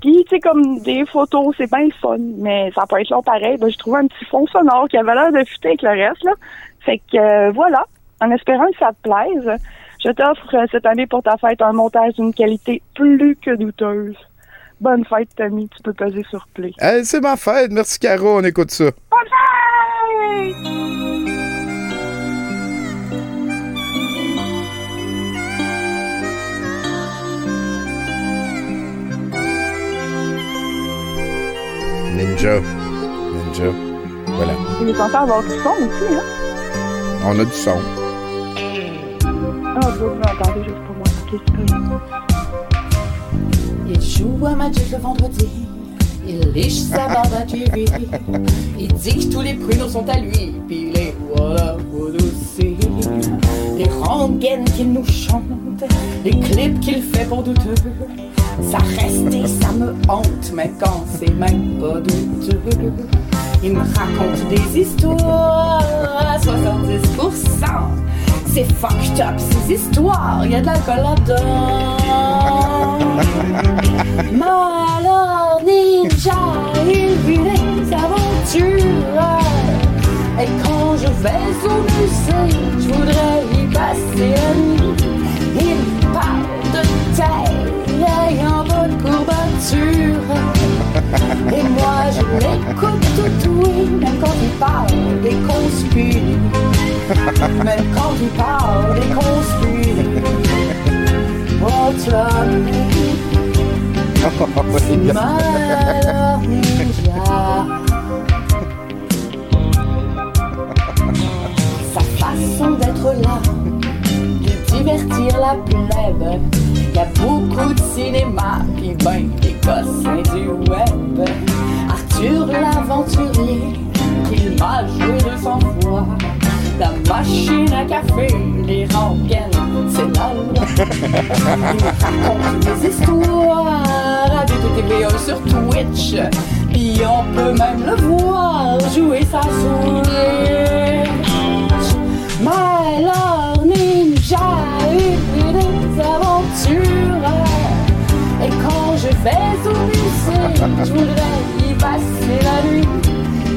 Puis, tu sais, comme des photos, c'est bien le fun, mais ça peut être long pareil. Ben, j'ai trouvé un petit fond sonore qui avait l'air de fuiter avec le reste, là. Fait que, euh, voilà. En espérant que ça te plaise, je t'offre euh, cette année pour ta fête un montage d'une qualité plus que douteuse. Bonne fête, Tommy. Tu peux peser sur play. Hey, c'est ma fête. Merci, Caro. On écoute ça. Bonne fête! Ninja. Ninja. Voilà. Il est censé avoir du son aussi, hein? On a du son. Ah, non, attendez, juste pour moi. Il joue à Magic le vendredi. Il liche sa barbe à TV. Il dit que tous les pruneaux sont à lui. Puis les voilà pour aussi. Les rengaines qu'il nous chante. Les clips qu'il fait pour douteux. Ça reste et ça me hante. Mais quand c'est même pas douteux. Il me raconte des histoires à 70%. C'est fucked up ces histoires. Y a de l'alcool là-dedans. Malheur ninja, il vit des aventures. Et quand je vais au musée, je voudrais y passer la nuit. Il parle de terre et en bonne courbature. Et moi je l'écoute tout oui, même quand il parle des conspires. Même quand il parle des conspires. Oh, Tommy. Malheur ninja. Sa façon d'être là, de divertir la plèbe. Y a beaucoup de cinéma, puis ben des cossins du web. Arthur l'aventurier, il m'a joué 200 fois. La machine à café, les rengaines, c'est là. Il raconte des histoires à TV1 sur Twitch. Puis on peut même le voir jouer sa souris. Malheur ninja, une des aventures. Et quand je vais au musée, je voudrais y passer la nuit.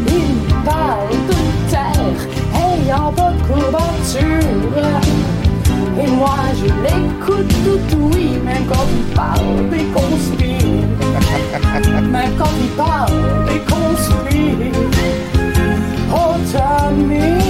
Il parle Et moi je l'écoute tout oui, même quand il parle des conspires. Même quand il parle des conspires. Oh Tommy,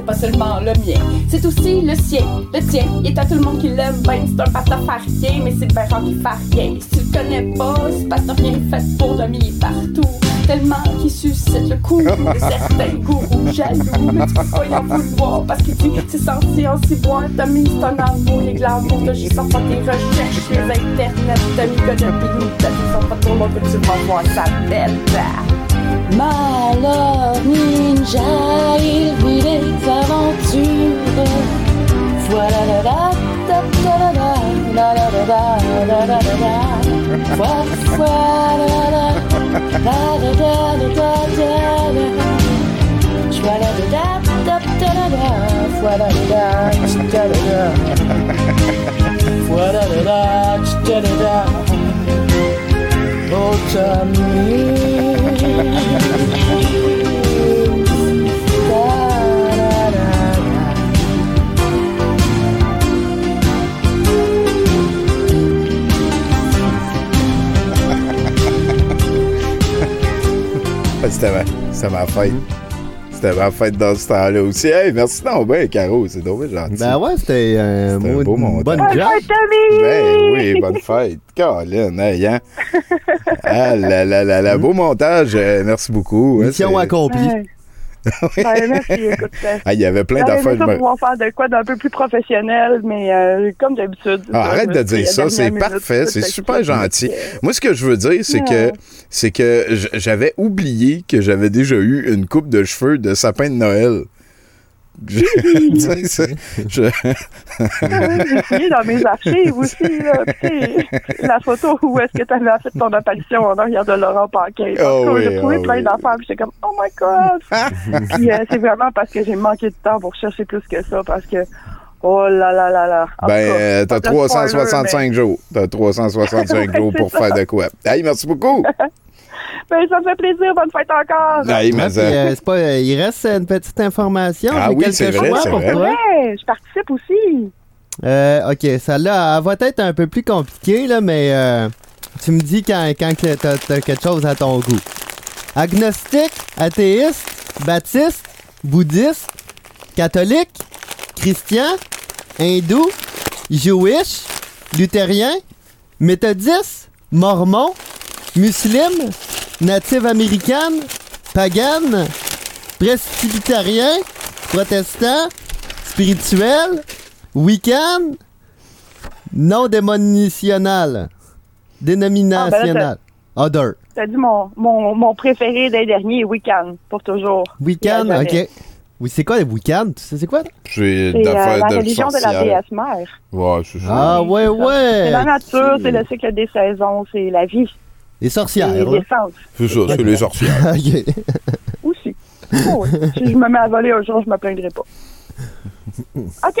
c'est pas seulement le mien, c'est aussi le sien. Le tien, est à tout le monde qui l'aime bien. C'est un pastafarié, mais c'est bien rare qu'il fait rien. Si tu le connais pas, c'est parce que rien fait pour dominer partout. Tellement qu'il suscite le coup de certains gourous jaloux. Mais tu peux pas y en vouloir parce qu'il dit c'est senti en si boire. T'as mis un amour, les glamours, t'as juste faire tes recherches sur internet. T'as mis que depuis nous, t'as pas trop long que tu vas voir sa tête. Love ninja, il vit des aventures. Voilà la da da da da da da da da da da da. Voilà voilà da da da da da da da da. Da Ah, c'était ma, ma fête. C'était ma fête dans ce temps-là aussi. Hey, merci non ben, Caro, c'est bien gentil. Ben ouais, c'était un C'était un beau une montage. bonne fête, Ben oui, bonne fête. Colin, hey, hein? Ah là là là, beau montage. euh, merci beaucoup. hein, Mission c'est- accomplie. Ouais. Merci, écoute. Ah, il y avait plein d'affaires. je pouvoir faire de quoi d'un peu plus professionnel, mais euh, comme d'habitude. Ah, arrête de dire ça, c'est parfait, c'est super gentil. Moi, ce que je veux dire, c'est que c'est que j'avais oublié que j'avais déjà eu une coupe de cheveux de sapin de Noël. Je- sais, c'est- je- J'ai fouillé dans mes archives aussi, là. tu sais, la photo où est-ce que tu avais fait ton apparition en arrière de Laurent Paquin. Oh cas, oui, j'ai trouvé oh plein oui. d'affaires, puis j'étais comme, oh my god! puis euh, c'est vraiment parce que j'ai manqué de temps pour chercher plus que ça, parce que, oh là là là là. En Ben, euh, t'as pas de spoiler, 365 jours. T'as 365 jours pour ça. faire de quoi. Hey, merci beaucoup. Ben, ça me fait plaisir, bonne fête encore! Hey, mais Ah, ça- puis, euh, c'est pas, euh, il reste une petite information. Ah J'ai oui, quelques c'est vrai, choix c'est pour vrai. toi. Ouais, je participe aussi! Euh, ok, celle-là, elle va être un peu plus compliquée, là, mais euh, tu me dis quand, quand que t'as, t'as quelque chose à ton goût. Agnostique, athéiste, baptiste, bouddhiste, catholique, chrétien, hindou, jewish, luthérien, méthodiste, mormon, musulman, native américaine, pagane, presbytérien, protestant, spirituel, Week-end, non démonitional. Dénominationnel. Other. T'as dit mon, mon, mon préféré des derniers, Weekend, pour toujours. Week-end, ok. Oui, c'est quoi les week-ends? Tu sais c'est quoi? C'est euh, la de religion de la déesse mère. Ouais, c'est ça. Ah, ouais, C'est ouais. la nature, c'est le cycle des saisons, c'est la vie. Les sorcières. C'est là. l'essence. C'est ça, c'est les sorcières. ok. Aussi. Oh, oui. si je me mets à voler un jour, je me plaindrai pas. OK.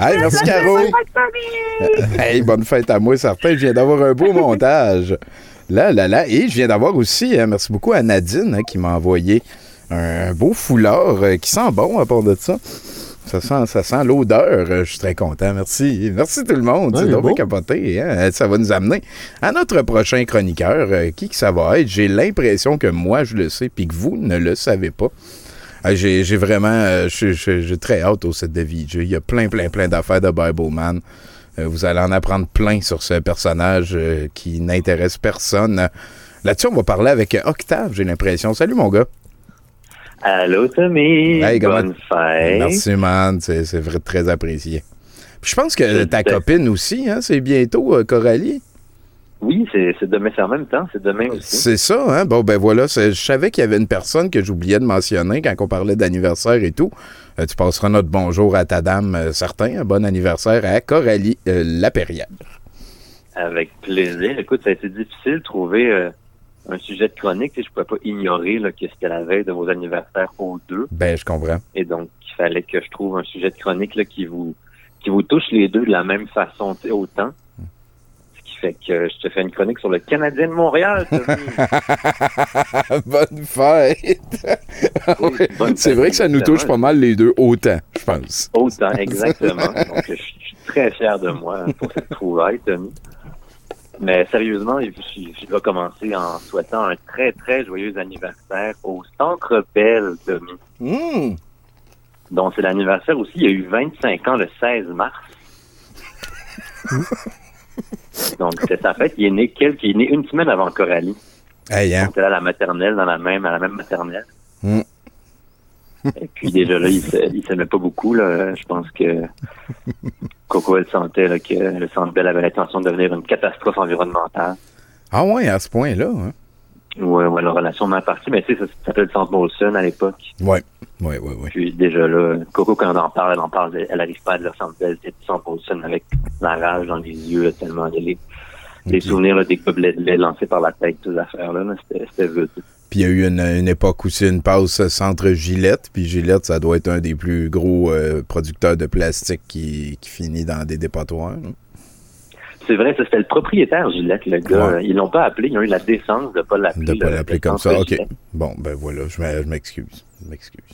Hey, merci, Caro. Bonne fête, famille! Hey, bonne fête à moi, certain. Je viens d'avoir un beau montage. Là, là, là. Et je viens d'avoir aussi, hein, merci beaucoup à Nadine hein, qui m'a envoyé un beau foulard euh, qui sent bon à part de ça. Ça sent, ça sent l'odeur. Euh, Je suis très content. Merci. Merci tout le monde. Ouais, donc capoté. hein. Ça va nous amener à notre prochain chroniqueur. Euh, Qui que ça va être? J'ai l'impression que moi, je le sais, puis que vous ne le savez pas. J'ai vraiment. euh, J'ai très hâte au set de VJ. Il y a plein, plein, plein d'affaires de Bible Man. Euh, vous allez en apprendre plein sur ce personnage euh, qui n'intéresse personne. Là-dessus, on va parler avec Octave, j'ai l'impression. Salut, mon gars. Allô, Tommy. Hey, Bonne fête. Merci, man. C'est vrai, très apprécié. Puis je pense que ta copine aussi, hein, c'est bientôt, euh, Coralie. Oui, c'est demain, c'est en même temps, c'est demain aussi. C'est ça, hein? Bon, ben voilà, je savais qu'il y avait une personne que j'oubliais de mentionner quand on parlait d'anniversaire et tout. Euh, tu passeras notre bonjour à ta dame, euh, certain. Un bon anniversaire à Coralie euh, Laperrière. Avec plaisir. Écoute, ça a été difficile de trouver un sujet de chronique, je pouvais pas ignorer là, que c'était la veille de vos anniversaires aux deux. Ben, je comprends. Et donc, il fallait que je trouve un sujet de chronique là, qui vous qui vous touche les deux de la même façon, tu sais, autant. Ce qui fait que je te fais une chronique sur le Canadien de Montréal. Bonne fête! C'est vrai que ça nous touche pas mal les deux autant, je pense. Autant, exactement. Donc, je suis je suis très fier de moi pour cette trouvaille, Tommy. Mais sérieusement, je, dois commencer en souhaitant un très, très joyeux anniversaire au Centre Bell, Tommy. Hmm. Donc, c'est l'anniversaire aussi. Il y a eu 25 ans le 16 mars. Donc, c'est sa fête. Il est né quelques, il est né une semaine avant Coralie. Hey, hein? On était à la maternelle, dans la même, à la même maternelle. Hmm. Et puis déjà là, il s'ai- il s'aimait pas beaucoup. Là. Je pense que Coco, elle sentait là, que le Centre Bell avait l'intention de devenir une catastrophe environnementale. Ah ouais, à ce point-là. Hein? Ouais, ouais, la relation m'a partie, mais tu sais, ça, ça s'appelait le Centre Molson à l'époque. Ouais, ouais, ouais, ouais. Puis déjà là, Coco, quand elle en parle, elle en parle, elle, elle arrive pas à dire Centre Bell, c'est le Centre Molson avec la rage dans les yeux, là, tellement y les, les souvenirs là, des lait lancés par la tête, toutes ces affaires-là, là, c'était c'était vite. Puis il y a eu une, une époque aussi, une passe centre Gillette. Puis Gillette, ça doit être un des plus gros euh, producteurs de plastique qui, qui finit dans des dépotoirs. là. C'est vrai, c'était le propriétaire Gillette, le gars. Ils l'ont pas appelé, ils ont eu la décence de pas l'appeler. De pas le- l'appeler le comme ça. OK. Bon, ben voilà, je m'e- je m'excuse.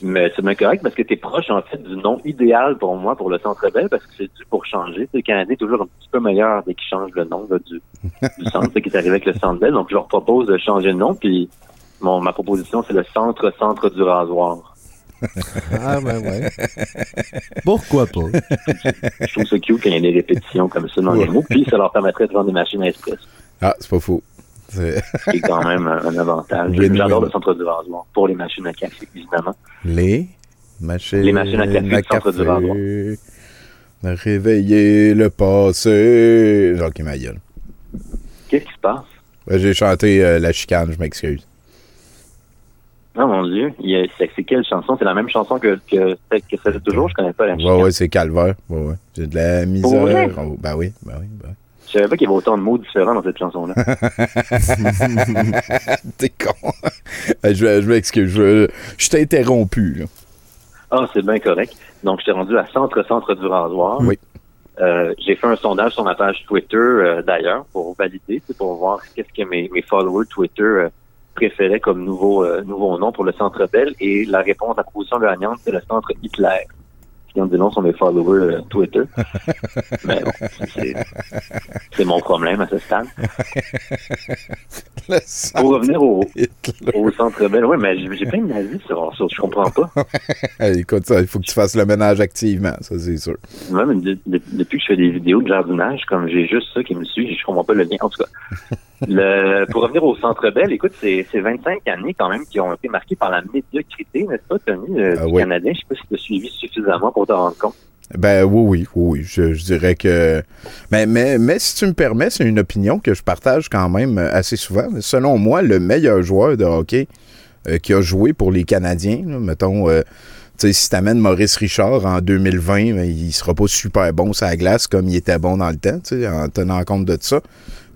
Mais c'est bien correct parce que t'es proche, en fait, du nom idéal pour moi pour le Centre Bell parce que c'est dû pour changer. Tu Le Canadien est toujours un petit peu meilleur dès qu'il change le nom là, du, du centre, c'est qui est arrivé avec le Centre Bell. Donc, je leur propose de changer de nom. Puis, mon, ma proposition, c'est le Centre-Centre du rasoir. Ah, ben ouais. Pourquoi pas? Je trouve ça cute quand il y a des répétitions comme ça dans les mots. Puis, ça leur permettrait de vendre des machines à espresso, Ah, c'est pas faux. C'est- quand même un, un avantage. J'adore le Centre du rasoir pour les machines à café, évidemment. Les machines Les machines à café du centre du rasoir. Réveiller le passé. Jacques ma gueule. Qu'est-ce qui se passe? Ben, J'ai chanté euh, La chicane, je m'excuse. Oh mon Dieu, c'est c'est quelle chanson? C'est la même chanson que, que, que de toujours? Je connais pas la Ouais, ouais, c'est calvaire. Ouais, ouais. J'ai de la misère. Oh, ben oui, ben oui, ben oui. Je savais pas qu'il y avait autant de mots différents dans cette chanson-là. T'es con. Ben, je je m'excuse. Je, je t'ai interrompu. Ah, c'est bien correct. Donc, je t'ai rendu à centre-centre du rasoir. Oui. Euh, j'ai fait un sondage sur ma page Twitter, euh, d'ailleurs, pour valider, c'est pour voir qu'est-ce que mes, mes followers Twitter euh, préféraient comme nouveau, euh, nouveau nom pour le Centre Bell. Et la réponse, la proposition gagnante, c'est le Centre Hitler. Qui ont dit non sur mes followers euh, Twitter. Mais bon, c'est, mon problème à ce stade. Pour revenir au, au Centre Bell, oui, mais j'ai, plein de nazis sur ça, je comprends pas. Écoute, ça, il faut que tu fasses le ménage activement, ça c'est sûr. Même de- de- depuis que je fais des vidéos de jardinage, comme j'ai juste ça qui me suit, je comprends pas le lien. En tout cas, le, pour revenir au Centre Bell, écoute, c'est c'est 25 années quand même qui ont été marquées par la médiocrité, n'est-ce pas, Tony, euh, Ah du oui. Canadien? Je sais pas si tu as suivi suffisamment pour te rendre compte. Ben oui, oui, oui. Je, je dirais que. Mais, mais, mais si tu me permets, c'est une opinion que je partage quand même euh, assez souvent. Selon moi, le meilleur joueur de hockey euh, qui a joué pour les Canadiens, là, mettons, euh, sais, si t'amènes Maurice Richard en 2020, ben, il sera pas super bon sur la glace comme il était bon dans le temps, en tenant compte de ça.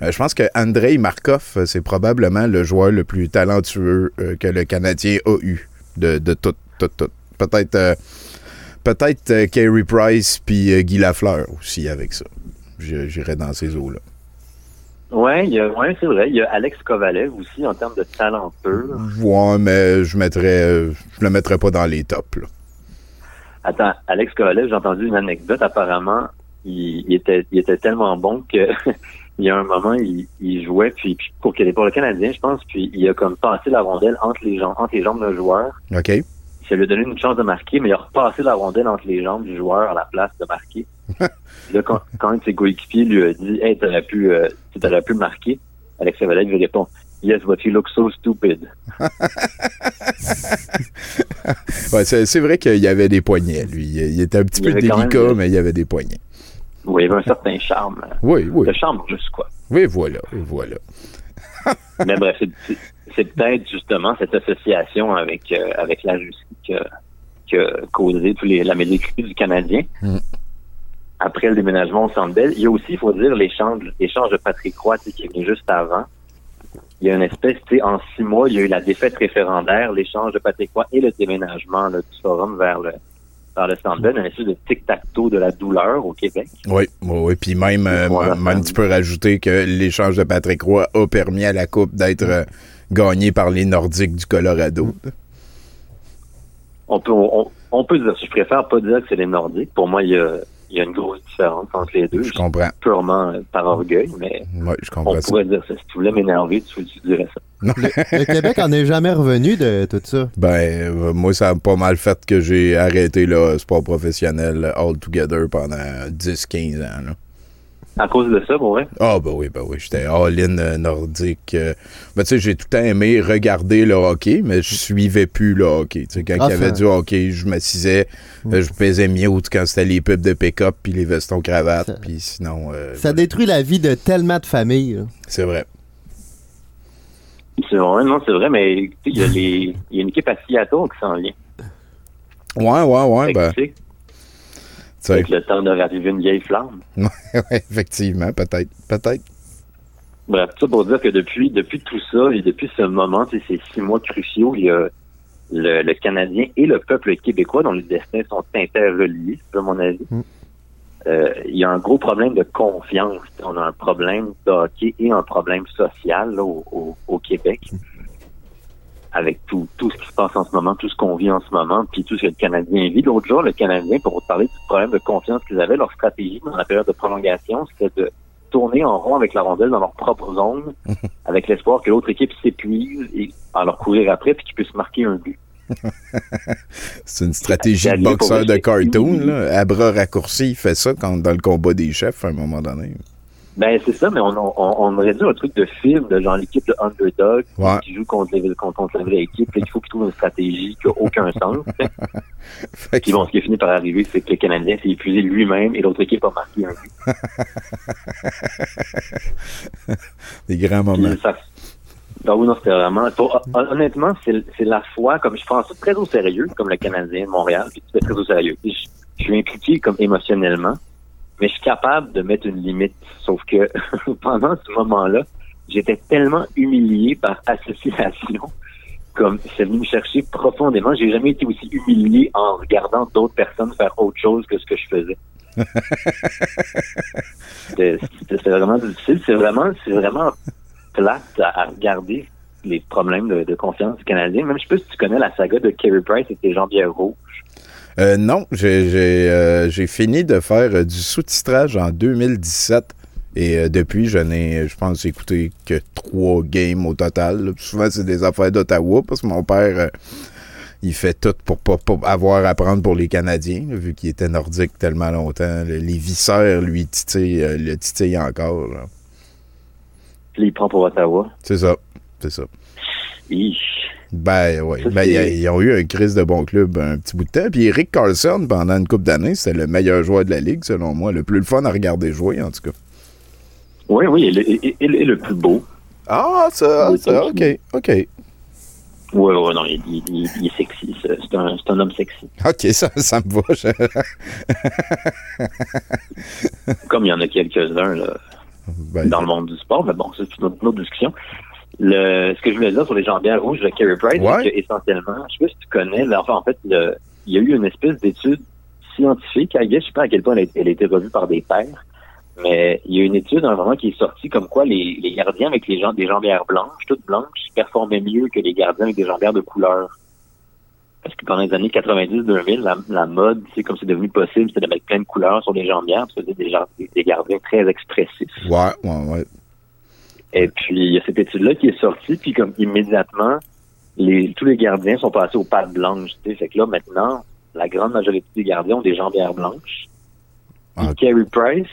Euh, je pense que Andrei Markov, euh, c'est probablement le joueur le plus talentueux euh, que le Canadien a eu de, de tout, tout, tout. Peut-être euh, peut-être Carey Price puis Guy Lafleur aussi avec ça. J'irais dans ces eaux-là. Ouais, il y a, ouais, c'est vrai. Il y a Alex Kovalev aussi en termes de talent pur. Ouais, mais je mettrais euh, je le mettrais pas dans les tops. Là. Attends, Alex Kovalev, j'ai entendu une anecdote. Apparemment, il, il était, il était tellement bon que il y a un moment, il, il jouait puis, puis pour pour le Canadien, je pense, puis il a comme passé la rondelle entre les jambes, entre les jambes d'un joueur. OK? Ça lui a donné une chance de marquer, mais il a repassé la rondelle entre les jambes du joueur à la place de marquer. là, quand, quand un de ses coéquipiers lui a dit, hey, t'aurais pu, euh, tu t'aurais pu marquer, Alex Kovalev lui répond, Yes, but you look so stupid. Ouais, c'est c'est vrai qu'il y avait des poignets, lui. Il, était un petit Il peu délicat, même- mais il y avait des poignets. Oui, il avait un certain charme. Oui, oui. Le charme juste, quoi. Oui, voilà, voilà. Mais bref, c'est- peut-être justement cette association avec euh, avec la Russie qui a, qui a causé tous les, la médiocrité du Canadien. Mm. Après le déménagement au Centre Bell, il y a aussi, il faut dire, l'échange l'échange de Patrick Roy qui est venu juste avant. il y a une espèce, tu sais, en six mois, il y a eu la défaite référendaire, l'échange de Patrick Roy et le déménagement là, du forum vers le vers le Centre Bell, une espèce de tic-tac-toe de la douleur au Québec. Oui, oui, oui. Puis même, euh, même tu peux rajouter que l'échange de Patrick Roy a permis à la Coupe d'être gagnée par les Nordiques du Colorado. On peut, on, on peut dire, je préfère pas dire que c'est les Nordiques. Pour moi, il y a, il y a une grosse différence entre les deux. Je comprends. Purement euh, par orgueil, mais je comprends on ça. pourrait dire ça. Si tu voulais m'énerver, tu, tu dirais ça. Le Québec en est jamais revenu de tout ça. Ben, euh, moi, ça a pas mal fait que j'ai arrêté le sport professionnel euh, all together pendant 10-15 ans. là. À cause de ça, pour vrai? Ah, ben oui, ben oui. J'étais all-in euh, nordique. euh. Ben, tu sais, j'ai tout le temps aimé regarder le hockey, mais je suivais plus le hockey. Tu sais, quand Ah, il y avait du hockey, je m'assisais, euh, je pesais mieux quand c'était les pubs de pick-up puis les vestons cravates, puis sinon... euh, Ça détruit la vie de tellement de familles. c'est vrai. C'est vrai, non, c'est vrai, mais tu sais, il y a les, il y a une équipe à Seattle qui s'en vient. Ouais, ouais, ouais, ben... tu sais, tu sais. Avec le temps de raviver une vieille flamme. Ouais, effectivement, peut-être, peut-être. Bref, tout ça pour dire que depuis, depuis tout ça et depuis ce moment, ces six mois cruciaux, il y a le, le Canadien et le peuple québécois dont les destins sont interreliés, à mon avis. Euh, il y a un gros problème de confiance. On a un problème de hockey et un problème social là, au, au- au Québec. Avec tout, tout ce qui se passe en ce moment, tout ce qu'on vit en ce moment, puis tout ce que le Canadien vit. L'autre jour, le Canadien, pour vous parler du problème de confiance qu'ils avaient, leur stratégie dans la période de prolongation, c'était de tourner en rond avec la rondelle dans leur propre zone, avec l'espoir que l'autre équipe s'épuise et à leur courir après, puis qu'ils puissent marquer un but. C'est une stratégie de boxeur de cartoon, là. À bras raccourcis, il fait ça quand, dans le combat des chefs à un moment donné. Ben c'est ça, mais on, on, on aurait dit un truc de film, de genre l'équipe de underdog Ouais. qui joue contre, les, contre, contre la vraie équipe, puis il faut qu'ils trouvent une stratégie qui n'a aucun sens. Puis bon, ce qui est fini par arriver, c'est que le Canadien s'est épuisé lui-même et l'autre équipe a marqué un but. Des grands moments. Puis ça- Ah oui, non, c'était vraiment. honnêtement, c'est la fois, comme je prends ça très au sérieux, comme le Canadien de Montréal, puis très au sérieux. Je, je suis impliqué comme émotionnellement, mais je suis capable de mettre une limite. Sauf que pendant ce moment-là, j'étais tellement humilié par association, comme c'est venu me chercher profondément. J'ai jamais été aussi humilié en regardant d'autres personnes faire autre chose que ce que je faisais. C'était vraiment difficile. C'est vraiment, c'est vraiment plate à, à regarder les problèmes de, de confiance du Canadien. Même je sais pas si tu connais la saga de Kerry Price et ses Jean-Pierre Roux. Euh, non, j'ai j'ai, euh, j'ai fini de faire euh, du sous-titrage en 2017 et euh, depuis, je n'ai, je pense, écouté que trois games au total. là. Souvent, c'est des affaires d'Ottawa parce que mon père, il fait tout pour pas, avoir à prendre pour les Canadiens, là, vu qu'il était nordique tellement longtemps. Le- les visseurs, lui, titillent, le titillent encore. là. Puis il prend pour Ottawa. C'est ça, c'est ça. Ben oui. Ben, ils, ont eu un crise de bon club un petit bout de temps. Puis Eric Carlson, pendant une couple d'années, c'était le meilleur joueur de la ligue, selon moi. Le plus le fun à regarder jouer, en tout cas. Oui, oui, il est, il- il est le plus beau. Ah, ça, ça, ok, ok. Oui, oui, non, il, il- il- il est sexy. C'est un, un homme sexy. Ok, ça, ça me va. Comme il y en a quelques-uns là, Ben, dans le monde du sport, mais bon, c'est une autre, une autre discussion. Le, ce que je voulais dire sur les jambières rouges de Carey Price, Ouais. c'est qu'essentiellement, je sais pas si tu connais, là, enfin, en fait, le- il y a eu une espèce d'étude scientifique, guess, je sais pas à quel point elle a, elle a été revue par des pairs, mais il y a une étude à un moment qui est sortie comme quoi les, les gardiens avec les gens, des jambières blanches, toutes blanches, performaient mieux que les gardiens avec des jambières de couleur. Parce que pendant les années 90-2000, la, la mode, c'est comme c'est devenu possible, c'était de mettre plein de couleurs sur les jambières, des, gens- des, des gardiens très expressifs. Ouais, ouais, ouais. Et puis, il y a cette étude-là qui est sortie, puis comme immédiatement, les, tous les gardiens sont passés aux pattes blanches. Tu sais. Fait que là, maintenant, la grande majorité des gardiens ont des jambières blanches. Puis Carey Price,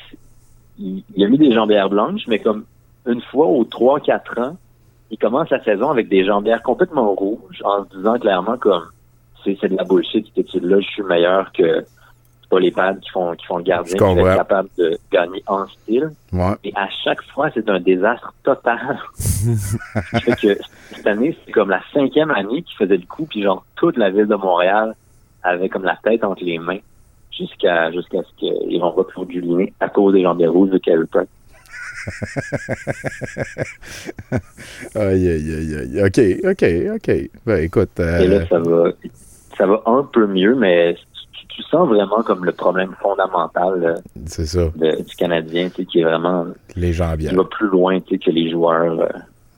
il, il a mis des jambières blanches, mais comme une fois aux 3-4 ans, il commence la saison avec des jambières complètement rouges, en se disant clairement comme c'est de la bullshit cette étude-là, je suis meilleur que c'est pas les pads qui font qui font le gardien, qui est capable de gagner en style. Ouais. Et à chaque fois, c'est un désastre total. fait que cette année, c'est comme la cinquième année qu'il faisait le coup, puis genre toute la ville de Montréal avait comme la tête entre les mains jusqu'à jusqu'à ce qu'ils vont retrouver du lien à cause des jambières rouges de Carey Price. aïe, aïe, aïe, aïe. OK, OK, OK. Ben, écoute. euh, Et là, ça va, ça va un peu mieux, mais tu, sens vraiment comme le problème fondamental euh, ça. de- du Canadien, tu sais, qui est vraiment Les gens bien. qui va plus loin tu sais, que les joueurs euh,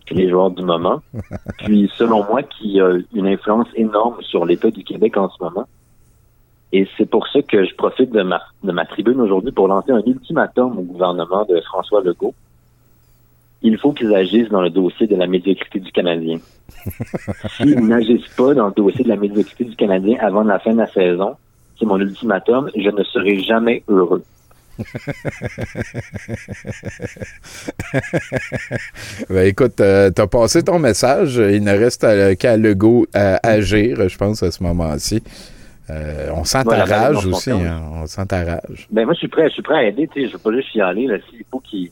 que les joueurs du moment. Puis selon moi, qui a une influence énorme sur l'État du Québec en ce moment. Et c'est pour ça que je profite de ma, de ma tribune aujourd'hui pour lancer un ultimatum au gouvernement de François Legault. Il faut qu'ils agissent dans le dossier de la médiocrité du Canadien. S'ils n'agissent pas dans le dossier de la médiocrité du Canadien avant la fin de la saison, c'est mon ultimatum, je ne serai jamais heureux. Ben écoute, euh, t'as passé ton message. Il ne reste à- qu'à Legault à agir, je pense, à ce moment-ci. Euh, on sent ta rage aussi. hein. On sent ta rage. Ben moi je suis prêt, je suis prêt à aider, je veux pas juste y aller là, s'il faut qu'il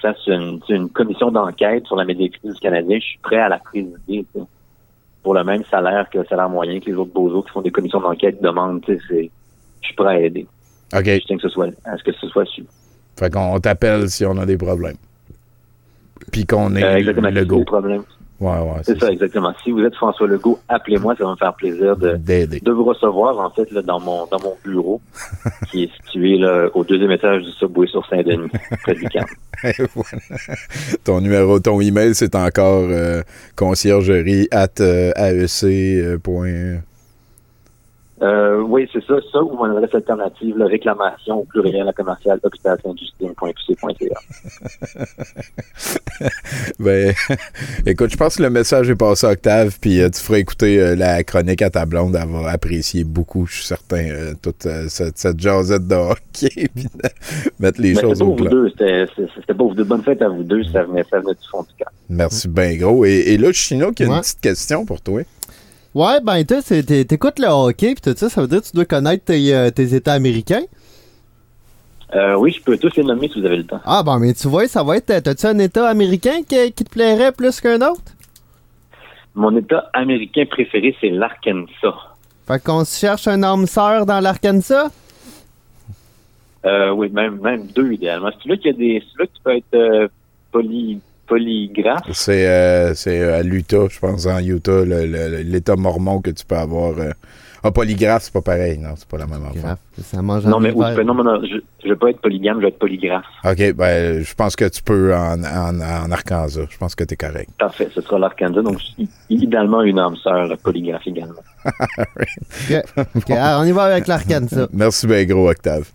fasse une, une commission d'enquête sur la médiocrité du Canadien, je suis prêt à la présider. Pour le même salaire que le salaire moyen que les autres bozos qui font des commissions d'enquête demandent, tu sais, je suis prêt à aider. OK. Je tiens que ce soit à ce que ce soit su. Fait qu'on t'appelle si on a des problèmes. Puis qu'on est Euh, exactement, le problème. Ouais, ouais. C'est ça, exactement. Si vous êtes François Legault, appelez-moi, ça va me faire plaisir de, de vous recevoir, en fait, là, dans mon dans mon bureau, qui est situé là, au deuxième étage du Subway sur Saint-Denis, près du camp. Voilà. Ton numéro, ton email, c'est encore euh, conciergerie at euh, AEC. point- Euh, oui, c'est ça, ça ou mon adresse alternative, la réclamation au pluriel à commercial. Ben, écoute, je pense que le message est passé à Octave, puis euh, tu feras écouter euh, la chronique à ta blonde. Elle va apprécier beaucoup, je suis certain, euh, toute euh, cette, cette jasette de hockey, puis de mettre les Mais choses c'était au deux, c'était pas vous deux. Bonne fête à vous deux, ça venait, ça venait du fond du cœur. Merci bien gros. Et, et là, Chino, qui a Ouais. une petite question pour toi. Ouais, ben, t'é- t'écoutes le hockey, pis tout ça, ça veut dire que tu dois connaître tes, euh, tes États américains? Euh, oui, je peux tous les nommer si vous avez le temps. Ah, ben, mais tu vois, ça va être. T'as-tu un État américain qui, qui te plairait plus qu'un autre? Mon État américain préféré, c'est l'Arkansas. Fait qu'on se cherche un homme sœur dans l'Arkansas? Euh, oui, même, même deux idéalement. C'est là qu'il y a des. C'est là que tu peux être euh, poly, polygraphe. C'est euh, c'est, euh, à l'Utah, je pense, en Utah, l'État mormon que tu peux avoir. euh. Ah, polygraphe, c'est pas pareil. Non, c'est pas la même affaire. Ça mange Non, mais tu non, non, non, je, je veux pas être polygame, je veux être polygraphe. OK, ben, je pense que tu peux en, en, en Arkansas. Je pense que t'es correct. Parfait, ce sera l'Arkansas. Donc, idéalement, une âme sœur polygraphe également. Alors, on y va avec l'Arkansas. Merci bien gros, Octave.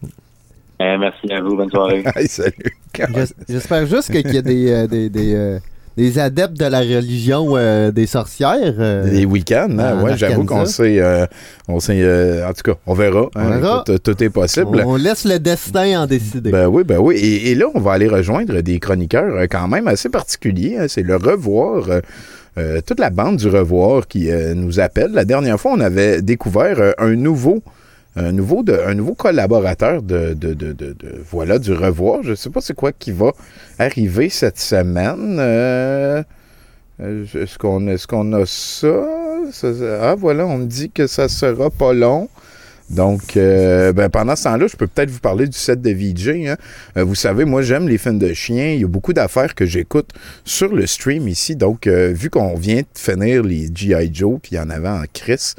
Euh, merci à vous, bonne soirée. Hey, salut. J'es- J'espère juste qu'il y a des, euh, des, des, euh, des adeptes de la religion euh, des sorcières. euh, Les week-ends, hein? ouais, j'avoue qu'on sait. euh, on sait euh, en tout cas, on verra. hein? On verra. Tout est possible. On laisse le destin en décider. Ben oui, ben oui. Et, et là, on va aller rejoindre des chroniqueurs euh, quand même assez particuliers. hein? C'est le Revoir. euh, euh, toute la bande du Revoir qui euh, nous appelle. La dernière fois, on avait découvert euh, un nouveau. Un nouveau, collaborateur de, voilà, du Revoir. Je ne sais pas c'est quoi qui va arriver cette semaine. Euh, euh, Est-ce qu'on a? Ça- ça- Ah, voilà, on me dit que ça sera pas long. Donc, euh, ben, pendant ce temps-là, je peux peut-être vous parler du set de VJ. hein. Euh, vous savez, moi, j'aime les films de chiens. Il y a beaucoup d'affaires que j'écoute sur le stream ici. Donc, euh, vu qu'on vient de finir les G.I. Joe, puis il y en avait en Chris,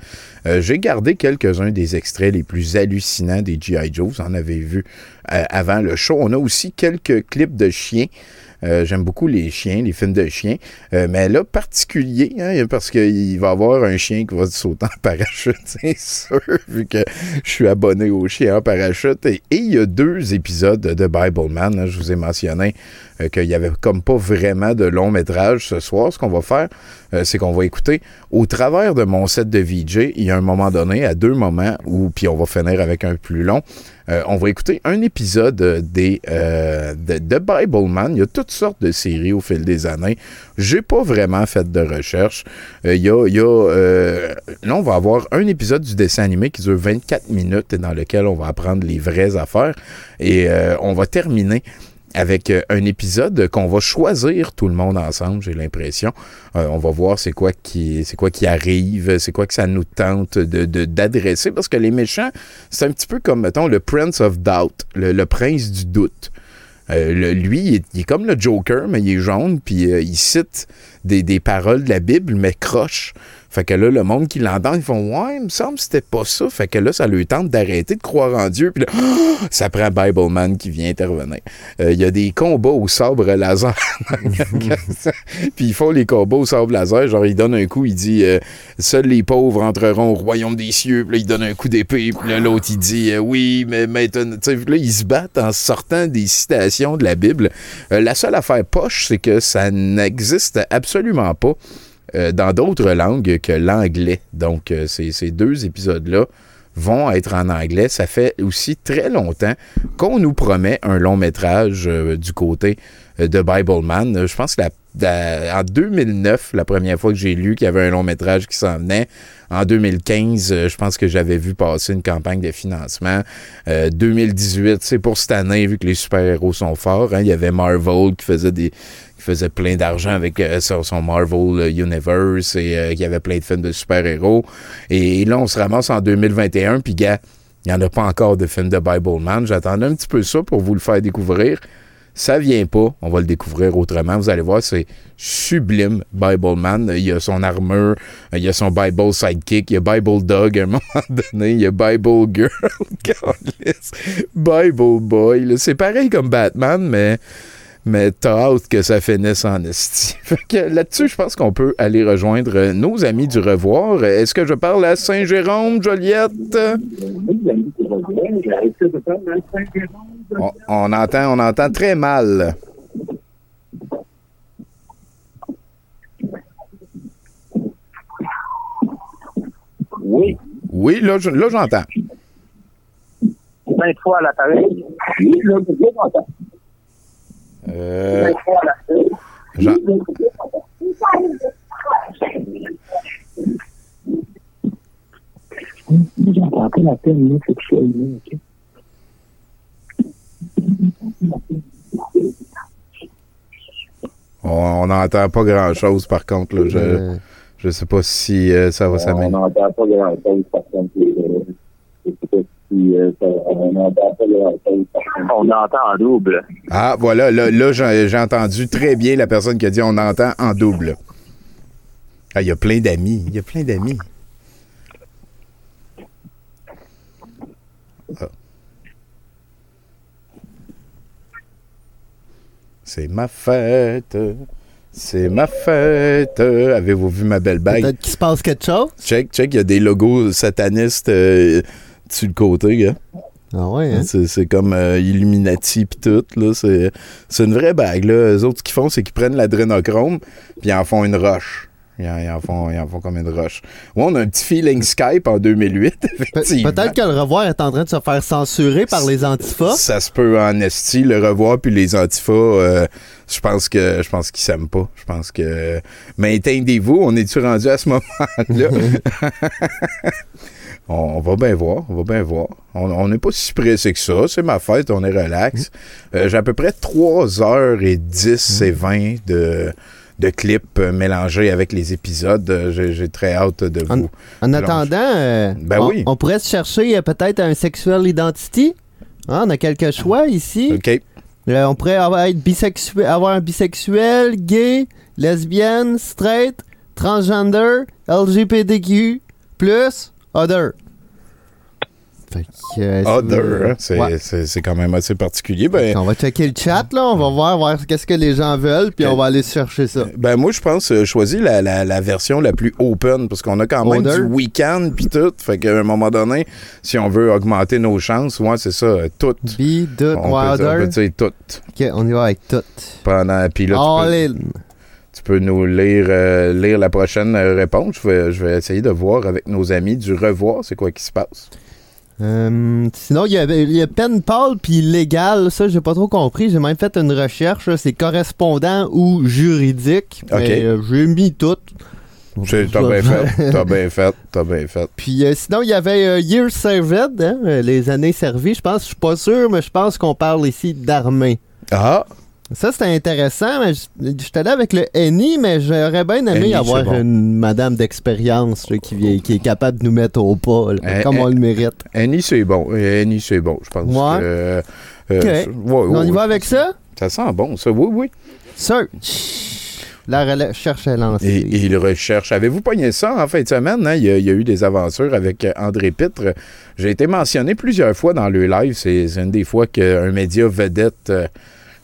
euh, j'ai gardé quelques-uns des extraits les plus hallucinants des G.I. Joe. Vous en avez vu avant le show. On a aussi quelques clips de chiens. Euh, J'aime beaucoup les chiens, les films de chiens. Euh, mais là, particulier, hein, parce qu'il va y avoir un chien qui va sauter en parachute, c'est sûr, vu que je suis abonné aux chiens en parachute. Et, et il y a deux épisodes de Bible Man. hein. je vous ai mentionné euh, qu'il y avait comme pas vraiment de long métrage ce soir. Ce qu'on va faire, euh, c'est qu'on va écouter au travers de mon set de VJ, il y a un moment donné, à deux moments, où, puis on va finir avec un plus long, euh, on va écouter un épisode des, de, Bible Man. Il y a toutes sortes de séries au fil des années. J'ai pas vraiment fait de recherche. Il y a, là, on va avoir un épisode du dessin animé qui dure 24 minutes et dans lequel on va apprendre les vraies affaires. Et on va terminer avec euh, un épisode qu'on va choisir tout le monde ensemble, j'ai l'impression. Euh, on va voir c'est quoi qui arrive, c'est quoi que ça nous tente d'adresser parce que les méchants, c'est un petit peu comme mettons le Prince of Doubt, le, prince du doute. Euh, lui, il est, comme le Joker, mais il est jaune, puis il cite des paroles de la Bible, mais croche. Fait que là, le monde qui l'entend, ils font Ouais, il me semble que c'était pas ça. Fait que là, ça lui tente d'arrêter de croire en Dieu. Puis là, ça prend Bibleman qui vient intervenir. Euh, Il y a des combats au sabre laser. puis ils font les combats au sabre laser. Genre, il donne un coup, il dit euh, Seuls les pauvres entreront au royaume des cieux. Puis là, il donne un coup d'épée. Puis là, l'autre, il dit euh, Oui, mais maintenant. Puis là, ils se battent en sortant des citations de la Bible. La seule affaire poche, c'est que ça n'existe absolument pas euh, dans d'autres langues que l'anglais. Donc, euh, ces, deux épisodes-là vont être en anglais. Ça fait aussi très longtemps qu'on nous promet un long métrage euh, du côté de Bibleman. Euh, Je pense que la- la- en 2009, la première fois que j'ai lu qu'il y avait un long métrage qui s'en venait. En 2015, euh, je pense que j'avais vu passer une campagne de financement. Euh, 2018, c'est pour cette année, vu que les super-héros sont forts. hein, il y avait Marvel qui faisait des qui faisait plein d'argent avec euh, son, Marvel euh, Universe et euh, qui avait plein de films de super-héros. Et là, on se ramasse en 2021, puis gars, il n'y en a pas encore de film de Bibleman. J'attendais un petit peu ça pour vous le faire découvrir. Ça vient pas, on va le découvrir autrement. Vous allez voir, c'est sublime, Bibleman. Il y a son armure, il y a son Bible sidekick, il y a Bible Dog à un moment donné, il y a Bible Girl. Bible Boy. C'est pareil comme Batman, mais mais t'as hâte que ça finisse en esti. Là-dessus, je pense qu'on peut aller rejoindre nos amis du revoir. Est-ce que je parle à Saint-Jérôme, Joliette? On, on entend, on entend très mal. Oui. Oui, là, je- là, j'entends. Cinq fois à l'appareil. Oui, là, je m'entends. Euh. Jean- on n'entend pas grand-chose, par contre. Là. Je, je sais pas si euh, ça va On s'améliorer. n'entend pas grand-chose, par contre. Si, euh, ça- On pas entend en double. Ah, voilà, là, là, j'ai j'ai entendu très bien la personne qui a dit on entend en double. Ah, il y a plein d'amis. Il y a plein d'amis. Ah. C'est ma fête. C'est ma fête. Avez-vous vu ma belle bague? Peut-être qu'il se passe quelque chose? Check, check, il y a des logos satanistes euh, sur le côté, gars. Ah ouais, hein? C'est, comme euh, Illuminati pis tout, là. C'est, une vraie bague, là. Eux autres, ce qu'ils font, c'est qu'ils prennent l'adrénochrome puis ils en font une roche. Ils en, ils en font, ils en font comme une roche. Ouais, on a un petit feeling Skype en 2008, effectivement. Peut-être que le revoir est en train de se faire censurer par les antifas. Ça se peut en esti, le revoir, puis les antifas, euh, je pense que je pense qu'ils s'aiment pas. Je pense que. Mais éteindez-vous, on est-tu rendu à ce moment-là? on, on va bien voir, on va bien voir. On n'est pas si pressé que ça. C'est ma fête, on est relax. Euh, J'ai à peu près 3h10 et 20 de, de clips euh, mélangés avec les épisodes. Euh, J'ai très hâte de vous. en attendant, euh, Ben on, oui. on pourrait se chercher peut-être un sexual identity. Hein, on a quelques choix ici. OK. Euh, on pourrait avoir, être bisexuel, avoir un bisexuel, gay, lesbienne, straight, transgender, LGBTQ, plus, other. Euh, Other, hein, c'est Ouais. quand même assez particulier. Ben, On va checker le chat, là. On va voir, voir qu'est-ce que les gens veulent, puis on va aller chercher ça. Ben moi, je pense euh, choisis la, la, la version la plus open parce qu'on a quand même du week-end puis tout. Fait qu'à un moment donné, si on veut augmenter nos chances, ouais, c'est ça, euh, tout. Be, do, on, peut, on peut dire tout. Ok, on y va avec tout. Pendant, puis là, All tu, in. Tu peux nous lire, euh, lire la prochaine euh, réponse. Je vais, je vais essayer de voir avec nos amis du revoir, c'est quoi qui se passe. Euh, sinon, il y a, il y a pen pal puis légal. Ça, j'ai pas trop compris. J'ai même fait une recherche. C'est correspondant ou juridique. Euh, j'ai mis tout. T'as bien fait, t'as bien fait, t'as bien fait. Puis euh, sinon, il y avait euh, Years Served, hein, les années servies. Je pense, je suis pas sûr, mais je pense qu'on parle ici d'armée. Ah! Ça, c'était intéressant, mais je suis allé avec le Eni, mais j'aurais bien aimé avoir bon. une madame d'expérience qui, est capable de nous mettre au pas, là, Euh, comme on euh, le mérite. Annie, c'est bon. Euh, Annie, c'est bon, je pense. Ouais. que, euh, euh, ouais, on y ouais. va avec ça? Ça? sent bon, ça. Oui, oui. Search. La recherche est lancée. Et, et il recherche. Avez-vous pogné ça en fin de semaine? hein? Il, y a, il y a eu des aventures avec euh, André Pitre. J'ai été mentionné plusieurs fois dans le live. C'est une des fois qu'un média vedette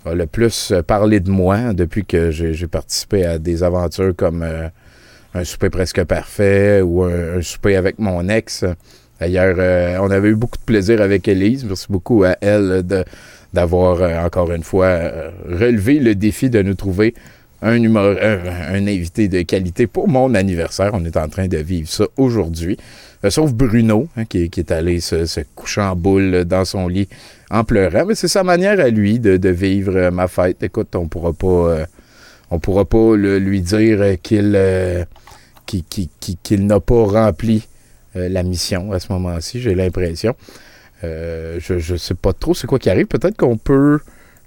a le plus parlé de moi depuis que j'ai participé à des aventures comme euh, un souper presque parfait ou un, souper avec mon ex. D'ailleurs, euh, on avait eu beaucoup de plaisir avec Elise. Merci beaucoup à elle d'avoir, euh, encore une fois, relevé le défi de nous trouver un, humor- un, un invité de qualité pour mon anniversaire. On est en train de vivre ça aujourd'hui. Euh, sauf Bruno, hein, qui, est allé se, coucher en boule dans son lit en pleurant. Mais c'est sa manière à lui de, vivre euh, ma fête. Écoute, on pourra pas, euh, on pourra pas lui dire qu'il n'a pas rempli la mission à ce moment-ci, j'ai l'impression. Je ne sais pas trop c'est quoi qui arrive. Peut-être qu'on peut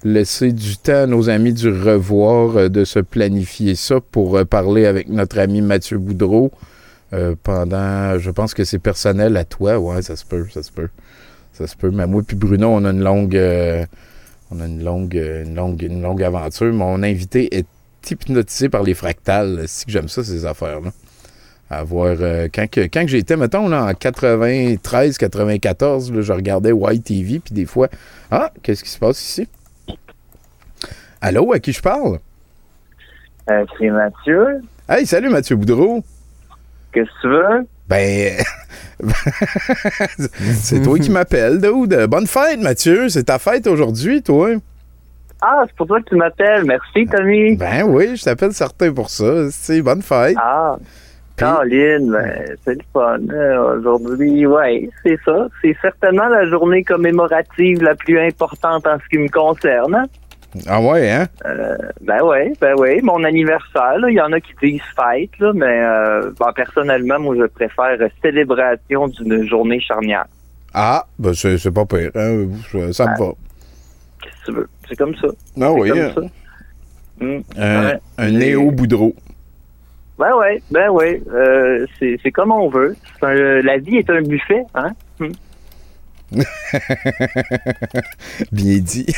laisser du temps à nos amis du revoir de se planifier ça pour parler avec notre ami Mathieu Boudreau euh, pendant, je pense que c'est personnel à toi. Ouais, ça se peut, ça se peut. Ça se peut. Mais moi puis Bruno, on a une longue, euh, on a une longue, euh, une longue, une longue aventure. Mon invité est hypnotisé par les fractales. Si que j'aime ça, ces affaires-là. À voir, euh, quand, que, quand que j'étais, mettons, là, en 93, 94, là, je regardais YTV, puis des fois, ah, qu'est-ce qui se passe ici? Allô, à qui je parle? Euh, c'est Mathieu. Hey, salut Mathieu Boudreau. Qu'est-ce que tu veux? Ben, c'est toi qui m'appelles, dude. Bonne fête, Mathieu. C'est ta fête aujourd'hui, toi. Ah, c'est pour ça que tu m'appelles. Merci, Tommy. Ben oui, je t'appelle certain pour ça. C'est bonne fête. Ah, Caroline, ben, c'est le fun. euh, Aujourd'hui, ouais, c'est ça. C'est certainement la journée commémorative la plus importante en ce qui me concerne. Ah ouais, hein? Euh, ben ouais, ben ouais, mon anniversaire, il y en a qui disent fête, là, mais euh, ben, personnellement, moi, je préfère célébration d'une journée charnière. Ah, ben c'est pas pire. hein? Ça me va. Qu'est-ce que tu veux? C'est comme ça. Ah oui. comme hein. ça. Hmm. Un, Ouais. un Néo Boudreau. Ben ouais, ben ouais. Euh, c'est comme on veut. Un- la vie est un buffet, hein? Hmm. Bien dit.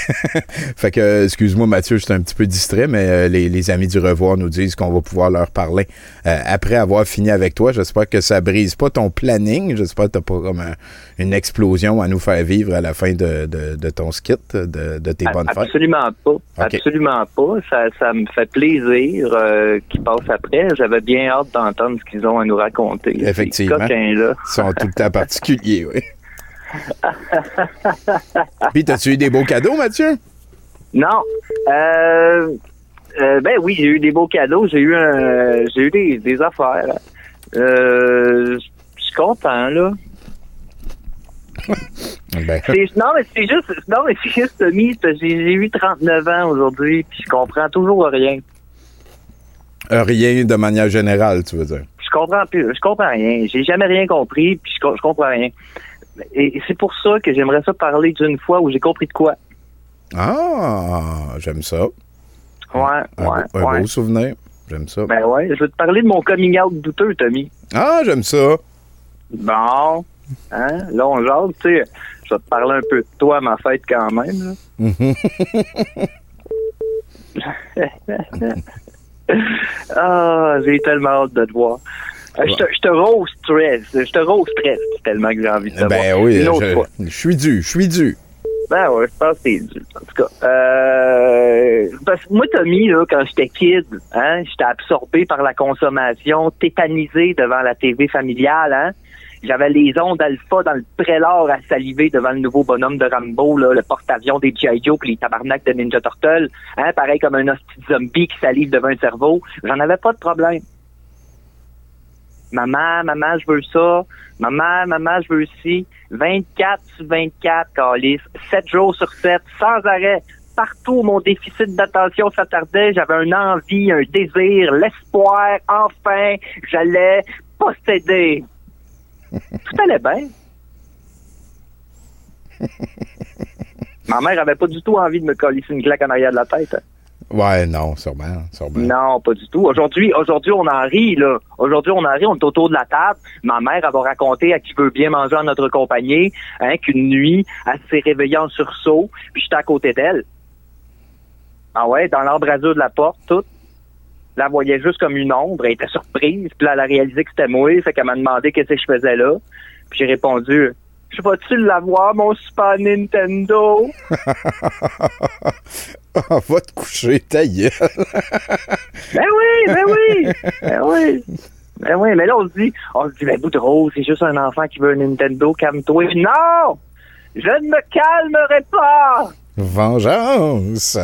fait que, excuse-moi Mathieu, j'étais un petit peu distrait, mais euh, les, les amis du revoir nous disent qu'on va pouvoir leur parler euh, après avoir fini avec toi. J'espère que ça brise pas ton planning. J'espère que t'as pas comme un- une explosion à nous faire vivre à la fin de, de- de ton skit, de, de tes bonnes fêtes. Absolument pas. Absolument pas. Ça, ça me fait plaisir euh, qu'ils passent après. J'avais bien hâte d'entendre ce qu'ils ont à nous raconter. Effectivement. Ces coquins-là. Ils sont tout le temps particuliers, oui. Puis, t'as-tu eu des beaux cadeaux, Mathieu? Non. Euh, euh, ben oui, j'ai eu des beaux cadeaux. J'ai eu un, j'ai eu des, des affaires. Euh, je suis content, là. Ben, non, mais c'est juste, non, mais c'est juste, Tommy, j'ai eu 39 ans aujourd'hui, puis je comprends toujours rien. rien de manière générale, tu veux dire? Je comprends plus, je comprends rien. J'ai jamais rien compris, puis je, je comprends rien. Et, et c'est pour ça que j'aimerais ça parler d'une fois où j'ai compris de quoi. Ah, j'aime ça. Ouais, Un, ouais, un ouais. beau souvenir. J'aime ça. Ben ouais, je vais te parler de mon coming out douteux, Tommy. Ah, j'aime ça. Bon, hein, là on jase, tu sais, je vais te parler un peu de toi à ma fête quand même. là. ah, j'ai tellement hâte de te voir. Euh, Je te, je te rose stress, je te rose stress tellement que j'ai envie de te voir. ben oui, Une autre fois. je, suis dû, je suis dû. Ben ouais, je pense que c'est dû. En tout cas, euh, parce que moi, Tommy, là, quand j'étais kid, hein, j'étais absorbé par la consommation, tétanisé devant la TV familiale, hein. J'avais les ondes alpha dans le prélard à saliver devant le nouveau bonhomme de Rambo, là, le porte-avions des G.I. Joe puis les tabarnaks de Ninja Turtle, hein, pareil comme un hostie zombie qui salive devant un cerveau. J'en avais pas de problème. Maman, maman, je veux ça. Maman, maman, je veux ci. 24 sur 24, calice. 7 jours sur 7, sans arrêt. Partout où mon déficit d'attention s'attardait, j'avais un envie, un désir, l'espoir, enfin, j'allais posséder. Tout allait bien. Ma mère avait pas du tout envie de me coller une claque en arrière de la tête. Ouais, non, sûrement, sûrement. Non, pas du tout. Aujourd'hui, aujourd'hui, on en rit, là. Aujourd'hui, on en rit, on est autour de la table. Ma mère, elle va raconter à qui veut bien manger en notre compagnie, hein, qu'une nuit, elle s'est réveillée en sursaut, puis j'étais à côté d'elle. Ah ouais, dans l'embrasure de la porte, tout. Elle voyait juste comme une ombre, elle était surprise, puis là, elle a réalisé que c'était moi, fait qu'elle m'a demandé qu'est-ce que je faisais là. Puis j'ai répondu, je vais-tu l'avoir, mon Super Nintendo? Va te coucher, ta gueule. Ben oui, ben oui, ben oui. Ben oui, mais là, on se dit, on se dit, ben, bout de rose, c'est juste un enfant qui veut un Nintendo, calme-toi. Non! Je ne me calmerai pas! Vengeance.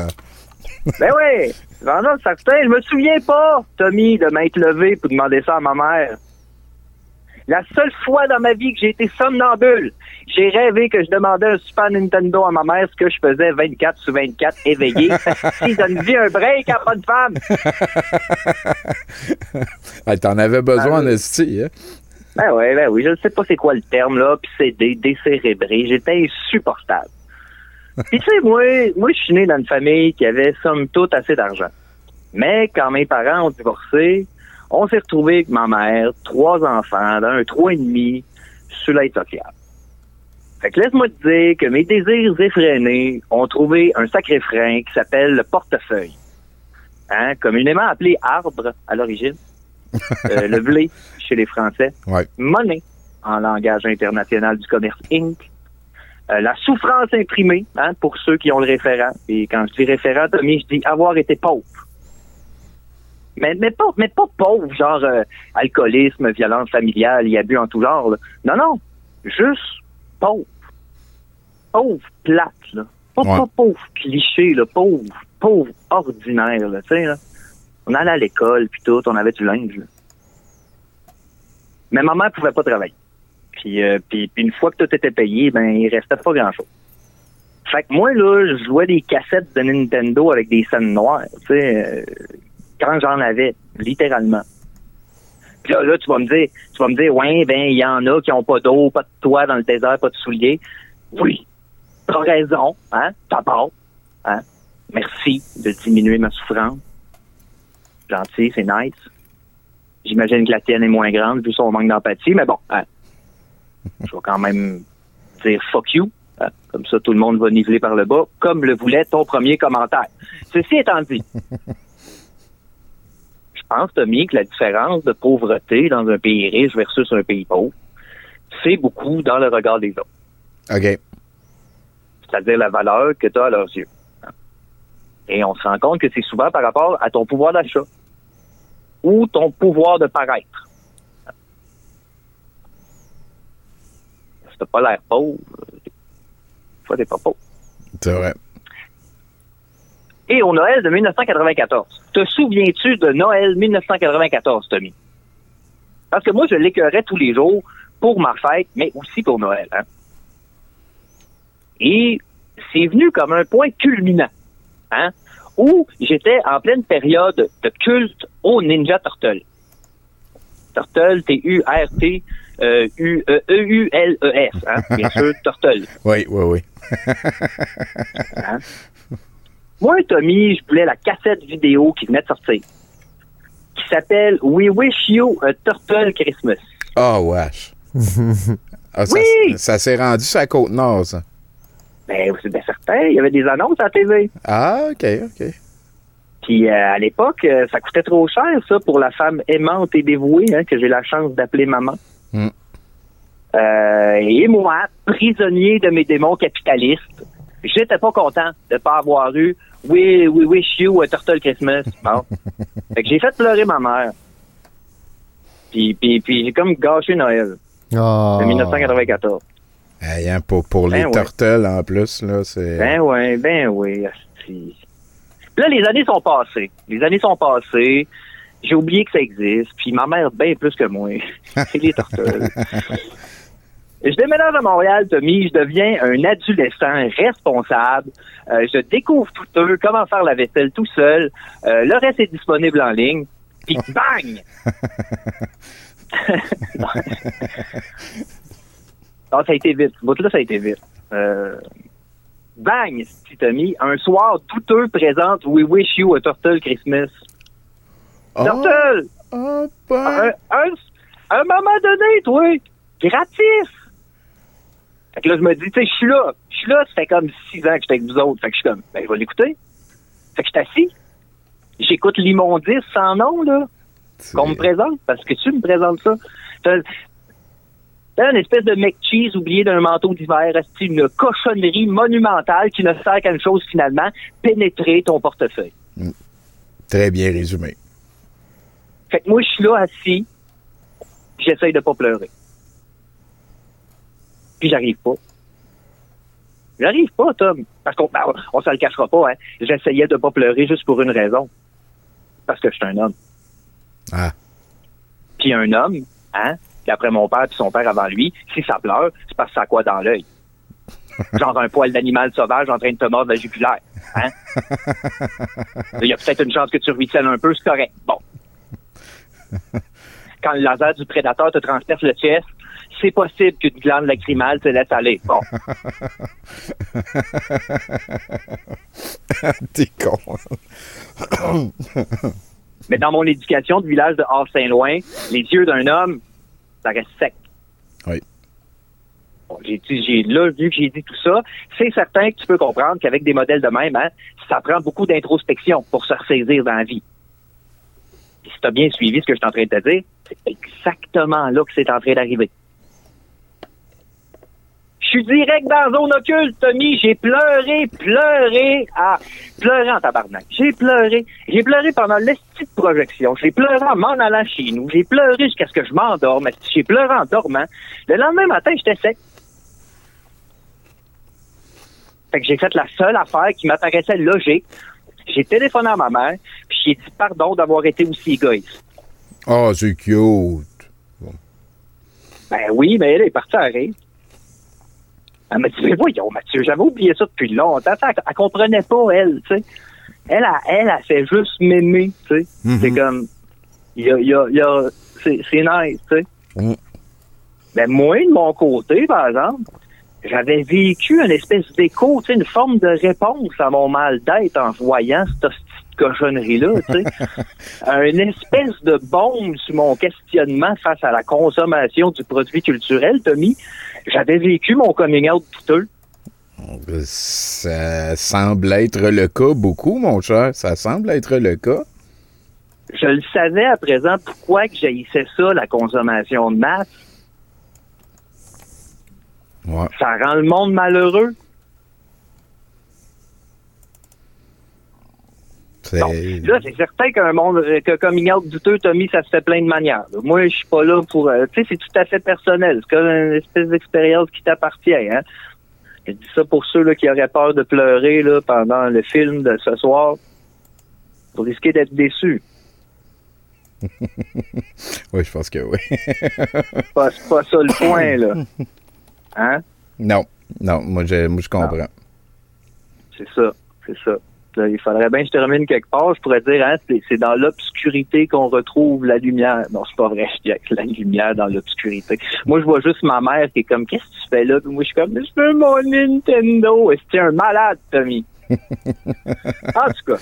Ben oui! Non, non, certain, je me souviens pas, Tommy, de m'être levé pour demander ça à ma mère. La seule fois dans ma vie que j'ai été somnambule, j'ai rêvé que je demandais un Super Nintendo à ma mère, ce que je faisais 24 sur 24 éveillé. si donne vie un break à pas de femme. Ah, T'en avais besoin en esti, hein? Ben oui, ben oui, je ne sais pas c'est quoi le terme, là, puis c'est dé- décérébré. J'étais insupportable. Puis tu sais, moi, moi, je suis né dans une famille qui avait, somme toute, assez d'argent. Mais quand mes parents ont divorcé, on s'est retrouvé avec ma mère, trois enfants, dans un trois et demi, sur l'aide sociale. Fait que laisse-moi te dire que mes désirs effrénés ont trouvé un sacré frein qui s'appelle le portefeuille. Hein, communément appelé arbre à l'origine. Euh, le blé chez les Français. Ouais. Monnaie en langage international du commerce Inc. Euh, la souffrance imprimée, hein, pour ceux qui ont le référent. Et quand je dis référent, Tommy, je dis avoir été pauvre. Mais, mais, pas, mais pas pauvre, genre euh, alcoolisme, violence familiale et abus en tout genre. là. Non, non. Juste pauvre. Pauvre plate, là. Pas, Ouais. pas pauvre cliché, là. Pauvre, pauvre ordinaire, là. Tu sais, là. On allait à l'école, puis tout, on avait du linge, là. Mais ma mère pouvait pas travailler. Puis, euh, puis, puis une fois que tout était payé, ben, il restait pas grand-chose. Fait que moi, là, je jouais des cassettes de Nintendo avec des scènes noires, tu sais, euh, quand j'en avais, littéralement. Puis là, là, tu vas me dire, tu vas me dire, ouais, ben, il y en a qui ont pas d'eau, pas de toit dans le désert, pas de souliers. Oui, t'as raison, hein, t'as part, hein. Merci de diminuer ma souffrance. Gentil, c'est nice. J'imagine que la tienne est moins grande vu son manque d'empathie, mais bon, hein, je vais quand même dire fuck you. hein. Comme ça, tout le monde va niveler par le bas, comme le voulait ton premier commentaire. Ceci étant dit, pense, Tommy, que la différence de pauvreté dans un pays riche versus un pays pauvre, c'est beaucoup dans le regard des autres. OK. C'est-à-dire la valeur que tu as à leurs yeux. Et on se rend compte que c'est souvent par rapport à ton pouvoir d'achat ou ton pouvoir de paraître. Si t'as pas l'air pauvre, des fois t'es pas pauvre. C'est vrai. Et au Noël de 1994, te souviens-tu de Noël 1994, Tommy? Parce que moi, je l'écœurais tous les jours pour ma fête, mais aussi pour Noël. hein. Et c'est venu comme un point culminant, hein, où j'étais en pleine période de culte au Ninja Turtle. Turtle, T-U-R-T, euh, U- euh, E-U-L-E-S, hein, bien sûr, Turtle. Oui, oui, oui. Hein? Moi, Tommy, je voulais la cassette vidéo qui venait de sortir, qui s'appelle We Wish You a Turtle Christmas. Ah, wesh. Ah, ça, Oui! ça s'est rendu sur la Côte-Nord, ça. Ben, c'est bien certain, il y avait des annonces à la TV. Ah, OK, OK. Puis euh, à l'époque, euh, ça coûtait trop cher, ça, pour la femme aimante et dévouée hein, que j'ai la chance d'appeler maman. Mm. Euh, et moi, prisonnier de mes démons capitalistes, j'étais pas content de pas avoir eu We, we wish you a turtle Christmas. Bon. fait que j'ai fait pleurer ma mère. Puis, puis, puis j'ai comme gâché Noël Ah. de 1994. Hey, hein, pour, pour les Ben ouais. turtles, en plus, là, c'est... Ben oui, ben oui. Là, les années sont passées. Les années sont passées. J'ai oublié que ça existe. Puis ma mère, bien plus que moi. C'est les tortues. Je déménage à Montréal, Tommy. Je deviens un adolescent responsable. Euh, je découvre tout eux, comment faire la vaisselle tout seul. Euh, le reste est disponible en ligne. Puis bang! non, ça a été vite. Ce bout-là, ça a été vite. Euh, Bang, petit Tommy, un soir douteux présente We Wish You a Turtle Christmas. Turtle! Oh, un, un, un moment donné, toi, gratis! Fait que là, je me dis, tu sais, je suis là. Je suis là, ça fait comme six ans que j'étais avec vous autres. Fait que je suis comme, ben, je vais l'écouter. Fait que je suis assis. J'écoute l'immondice sans nom, là, qu'on me présente, parce que tu me présentes ça. T'as une espèce de McCheese oublié d'un manteau d'hiver, c'est une cochonnerie monumentale qui ne sert qu'à une chose finalement, pénétrer ton portefeuille. Très bien résumé. Fait que moi, je suis là assis, j'essaye de pas pleurer. Puis j'arrive pas. J'arrive pas, Tom. Parce qu'on ben, on se le cachera pas, hein. J'essayais de pas pleurer juste pour une raison. Parce que je suis un homme. Ah. Puis un homme, hein, puis après mon père puis son père avant lui, si ça pleure, c'est parce que ça a quoi dans l'œil? Genre un poil d'animal sauvage en train de te mordre la jugulaire. Hein? Il y a peut-être une chance que tu ruisselles un peu, c'est correct. Bon. Quand le laser du prédateur te transperce le chest, c'est possible qu'une glande lacrymale te laisse aller. Bon. T'es con. Mais dans mon éducation de village de Hors-Saint-Loin, les yeux d'un homme, ça reste sec. Oui. Bon, j'ai dit, là, vu que j'ai dit tout ça, c'est certain que tu peux comprendre qu'avec des modèles de même, hein, ça prend beaucoup d'introspection pour se ressaisir dans la vie. Puis si tu as bien suivi ce que je suis en train de te dire, c'est exactement là que c'est en train d'arriver. Je suis direct dans la zone occulte, Tommy. J'ai pleuré, pleuré, ah, pleuré en tabarnak. J'ai pleuré. J'ai pleuré pendant l'esti de projection. J'ai pleuré en m'en allant chez nous. J'ai pleuré jusqu'à ce que je m'endorme. J'ai pleuré en dormant. Le lendemain matin, j'étais sec. Fait que j'ai fait la seule affaire qui m'apparaissait logique. J'ai téléphoné à ma mère, puis j'ai dit pardon d'avoir été aussi égoïste. Oh, c'est cute. Ben oui, mais elle est partie à rire. Elle m'a dit, mais voyons, Mathieu, j'avais oublié ça depuis longtemps. Elle, elle comprenait pas, elle, tu sais. Elle, elle, elle, elle fait juste m'aimer, tu sais. Mhm. C'est comme, y a, y a, y c'est nice, tu sais. Mm. Ben moi, de mon côté, par exemple, j'avais vécu une espèce d'écho, tu sais, une forme de réponse à mon mal d'être en voyant cette petite cochonnerie-là, tu sais. une espèce de bombe sur mon questionnement face à la consommation du produit culturel, Tommy. J'avais vécu mon coming out douteux. Ça semble être le cas beaucoup, mon cher. Ça semble être le cas. Je le savais à présent pourquoi que j'haïssais ça, la consommation de masse. Ouais. Ça rend le monde malheureux. C'est- Là, c'est certain qu'un monde, que coming out douteux, Tommy, ça se fait plein de manières. Moi, je suis pas là pour... euh, tu sais, c'est tout à fait personnel. C'est comme une espèce d'expérience qui t'appartient, hein. Je dis ça pour ceux là, qui auraient peur de pleurer là, pendant le film de ce soir. Pour risquer d'être déçus. oui, je pense que oui. C'est pas, pas ça le point, là. Hein? non, non, moi je, moi, je comprends. C'est ça, c'est ça. Il faudrait bien que je termine quelque part. Je pourrais dire, hein, c'est, dans l'obscurité qu'on retrouve la lumière. Non, c'est pas vrai, je dis la lumière dans l'obscurité. Moi, je vois juste ma mère qui est comme, qu'est-ce que tu fais là? Puis moi, je suis comme, je veux mon Nintendo. Et c'est un malade, Tommy? en tout cas.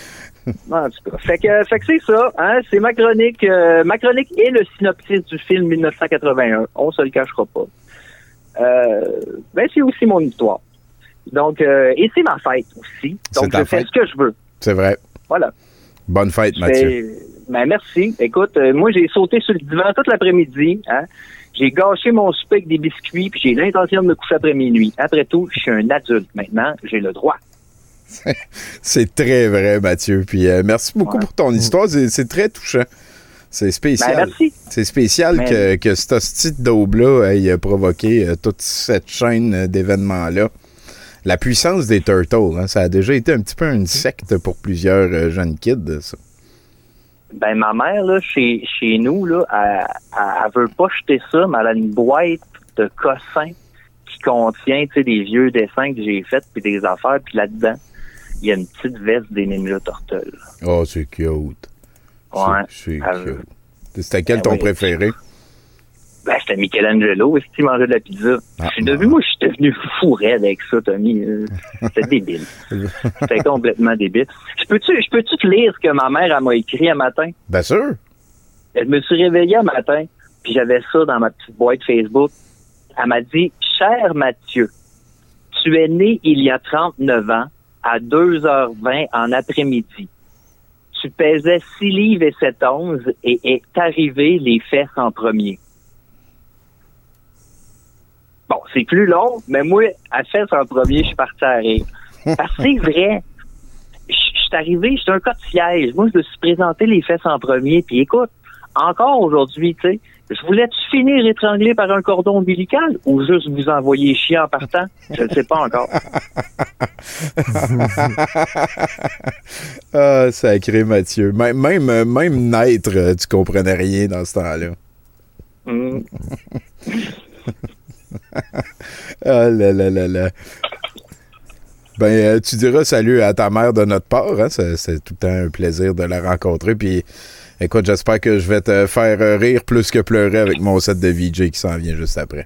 En tout cas. Fait que, fait que c'est ça, hein, c'est ma chronique, euh, ma chronique et le synopsis du film 1981. On se le cachera pas. Euh, ben, c'est aussi mon histoire. Donc, euh, et c'est ma fête aussi. Donc, je fais fête. ce que je veux. C'est vrai. Voilà. Bonne fête, Je Mathieu. fais- Ben, merci. Écoute, euh, moi, j'ai sauté sur le divan toute l'après-midi. Hein? J'ai gâché mon souper avec des biscuits, puis j'ai l'intention de me coucher après minuit. Après tout, je suis un adulte maintenant. J'ai le droit. C'est très vrai, Mathieu. Puis euh, merci beaucoup pour ton histoire. C'est très touchant. C'est spécial. Ben, merci. C'est spécial Mais- que, que cette hostie de daube-là ait provoqué euh, toute cette chaîne d'événements-là. La puissance des Turtles, hein, ça a déjà été un petit peu une secte pour plusieurs euh, jeunes kids, ça. Ben, ma mère, là, chez, chez nous, là, elle, elle, veut pas jeter ça, mais elle a une boîte de cossins qui contient, tu sais, des vieux dessins que j'ai faits, puis des affaires, puis là-dedans, il y a une petite veste des Ninja Turtles. Oh, c'est cute. Ouais. C'est cute. C'était quel Ben ton oui. préféré? Ben, c'était Michelangelo, est-ce qu'il mangeait de la pizza? je suis devenu, moi, je suis devenu fou raide avec ça, Tommy. C'était débile. C'était complètement débile. Je peux-tu, je peux-tu te lire ce que ma mère, m'a écrit un matin? Bien sûr. Je me suis réveillé un matin, puis j'avais ça dans ma petite boîte Facebook. Elle m'a dit, cher Mathieu, tu es né il y a 39 ans à 2h20 en après-midi. Tu pesais 6 livres et 7 onces et est arrivé les fesses en premier. Bon, c'est plus long, mais moi, à fesses en premier, je suis parti à rire. Parce que c'est vrai. Je suis arrivé, j'étais un cas de siège. Moi, je me suis présenté les fesses en premier, puis écoute, encore aujourd'hui, tu sais, je voulais-tu finir étranglé par un cordon ombilical ou juste vous envoyer chier en partant? Je ne sais pas encore. ah, sacré Mathieu. Même, même, euh, même naître, euh, tu comprenais rien dans ce temps-là. Hmm. ah là là là là. Ben, euh, tu diras salut à ta mère de notre part. Hein? C'est, tout le temps un plaisir de la rencontrer. Puis, écoute, j'espère que je vais te faire rire plus que pleurer avec mon set de VJ qui s'en vient juste après.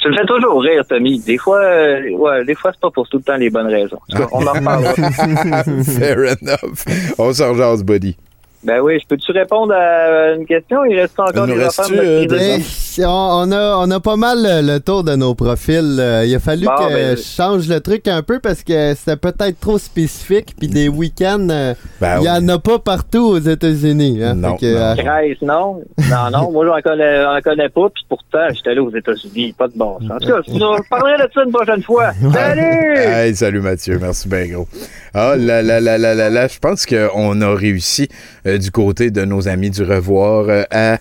Tu me fais toujours rire, Tommy. Des fois, euh, ouais, des fois, c'est pas pour tout le temps les bonnes raisons. Cas, On en reparlera. Fair enough. On s'en jase, buddy. ben oui, je peux-tu répondre à une question? Il reste encore Il nous des reste-tu, affaires de euh, notre on, on a, on a pas mal le, le tour de nos profils. Euh, il a fallu Bon, que ben- je change le truc un peu parce que c'était peut-être trop spécifique. Puis des week-ends, euh, Ben il y en a pas partout aux États-unis. hein. Non, que, euh, Grèce, non. Non, non, moi, j'en connais, j'en connais pas, puis pourtant, j'étais là aux États-Unis, pas de bon sens. En tout cas, sinon, je parlerai de ça une prochaine fois. Salut! Hey, salut Mathieu, merci bien gros. Ah là là là là là là, je pense qu'on a réussi euh, du côté de nos amis du revoir euh, à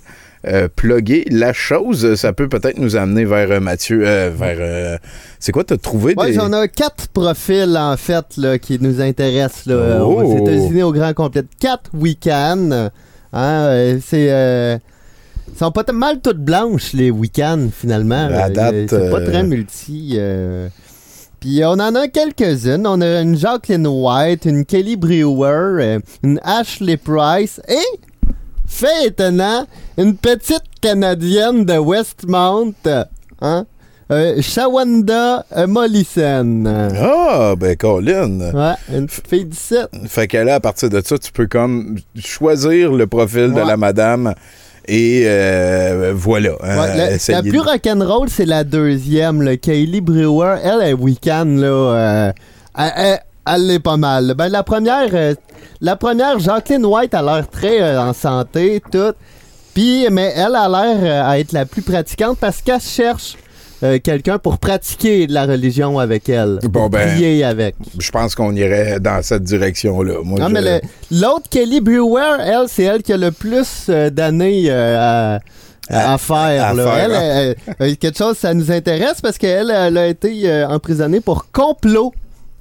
euh, plugger la chose. Ça peut peut-être nous amener vers euh, Mathieu, euh, vers... euh, c'est quoi, t'as trouvé Ouais, des... on a quatre profils en fait là, qui nous intéressent là, Oh. aux États-Unis au grand complet. Quatre week-ends. Hein, c'est. Ils sont pas mal toutes blanches les week-ends finalement. Euh, date, c'est pas très multi. Puis on en a quelques-unes. On a une Jacqueline White, une Kelly Brewer, une Ashley Price et, fait étonnant, une petite Canadienne de Westmount. Hein? Euh, Shawanda euh, Mollison. Ah, ben Colin. Ouais, une fille 17. Fait que là, à partir de ça, tu peux comme choisir le profil de la madame et euh, voilà. hein, Ouais, la, la plus rock'n'roll, c'est la deuxième, le Kaylee Brewer. Elle est week-end, là. euh, elle, elle- elle est pas mal. Ben, la première, la première, Jacqueline White a l'air très euh, en santé, tout. Puis, mais elle a l'air euh, à être la plus pratiquante parce qu'elle cherche euh, quelqu'un pour pratiquer de la religion avec elle. Bon, ben, prier avec. Je pense qu'on irait dans cette direction-là. Non, je- mais l'autre Kelly Brewer, elle, c'est elle qui a le plus euh, d'années euh, à, à faire. à là. faire, Elle, hein. quelque chose, ça nous intéresse parce qu'elle elle a été emprisonnée pour complot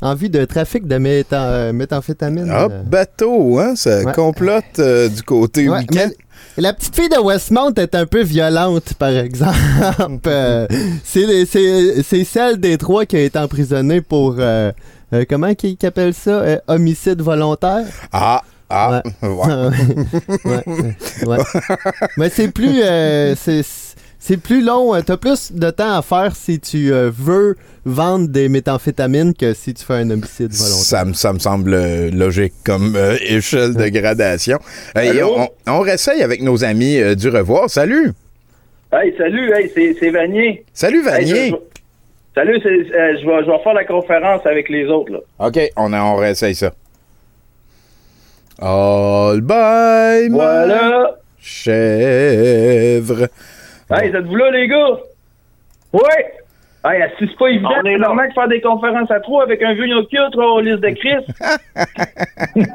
en vue de trafic de métha- euh, méthamphétamine. Ah, Euh, bateau, hein? Ça Ouais. complote euh, du côté Ouais, week-end. La petite fille de Westmount est un peu violente, par exemple. Euh, c'est, celle des trois qui a été emprisonnée pour. euh, comment qu'ils appellent ça Homicide volontaire? Ah, ah, ouais. Ouais. Mais c'est plus. c'est, c'est plus long. euh, T'as plus de temps à faire si tu euh, veux vendre des méthamphétamines que si tu fais un homicide volontaire. Ça me, ça me semble euh, logique comme euh, échelle de gradation. On, on réessaye avec nos amis euh, du revoir. Salut! Hey, salut, hey, c'est, Vanier. Salut, Vanier! Hey, je- je- salut, c'est, euh, je, vais, je vais faire la conférence avec les autres, là. OK, on, on réessaye ça. All by Voilà. chèvre. Hey, êtes-vous là, les gars? Ouais! Hey, si c'est pas évident, c'est normal de faire des conférences à trois avec un vieux Nokia, trois liste de Chris.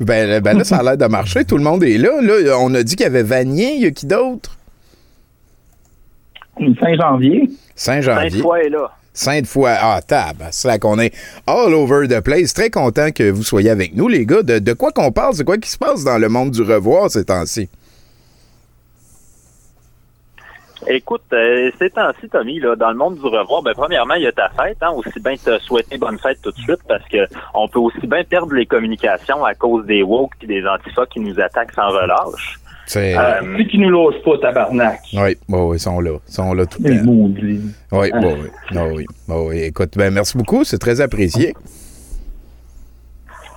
Ben, là- ben là, ça a l'air de marcher. Tout le monde est là. là. On a dit qu'il y avait Vanier. Il y a qui d'autre? Saint-Janvier. Saint-Janvier. Sainte-Foy est là. Sainte-Foy. Ah, tab. C'est là qu'on est all over the place. Très content que vous soyez avec nous, les gars. De, de quoi qu'on parle? C'est quoi qui se passe dans le monde du revoir ces temps-ci? Écoute, euh, ces temps-ci, Tommy, là, dans le monde du revoir, ben, premièrement, il y a ta fête, hein, aussi bien te souhaiter bonne fête tout de suite, parce que on peut aussi bien perdre les communications à cause des woke et des antifas qui nous attaquent sans relâche. C'est- Euh, Puis qui nous lâchent pas, tabarnak. Oui, bon, oui, ils sont là. Ils sont là tout Les le temps. Oui, Ah. bon, oui. Ah oui. Bon, oui. Écoute, ben, merci beaucoup. C'est très apprécié.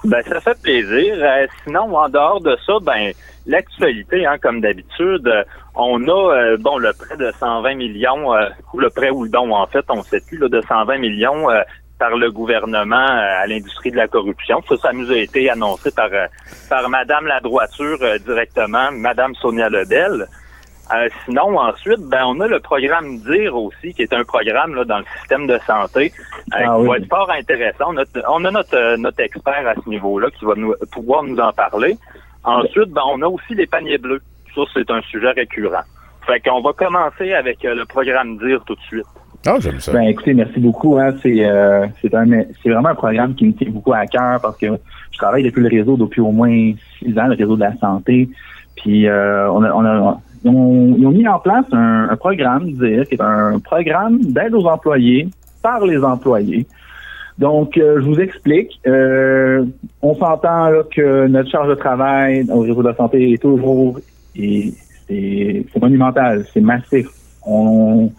Ben, ça fait plaisir. Euh, sinon, en dehors de ça, ben, l'actualité, hein, comme d'habitude, euh, on a, euh, bon, le prêt de 120 millions, euh, ou le prêt ou le don, en fait, on ne sait plus, là, de 120 millions euh, par le gouvernement euh, à l'industrie de la corruption. Ça, ça nous a été annoncé par, euh, par Madame la droiture euh, directement, Madame Sonia Lebel. Euh, sinon, ensuite, ben, on a le programme DIR aussi, qui est un programme là, dans le système de santé euh, Ah qui oui. va être fort intéressant. On a, on a notre, notre expert à ce niveau-là qui va nous, pouvoir nous en parler. Ensuite, ben, on a aussi les paniers bleus. Ça, c'est un sujet récurrent. Fait qu'on va commencer avec euh, le programme DIR tout de suite. Ah, j'aime ça. Ben écoutez, merci beaucoup. Hein. C'est euh, c'est un c'est vraiment un programme qui me tient beaucoup à cœur parce que je travaille depuis le réseau depuis au moins six ans, le réseau de la santé. Puis euh, on a, on a ils ont, ils ont mis en place un, un programme DIR, qui est un programme d'aide aux employés par les employés. Donc, euh, je vous explique. Euh, on s'entend là, que notre charge de travail au réseau de la santé est toujours et c'est monumental, c'est massif. On,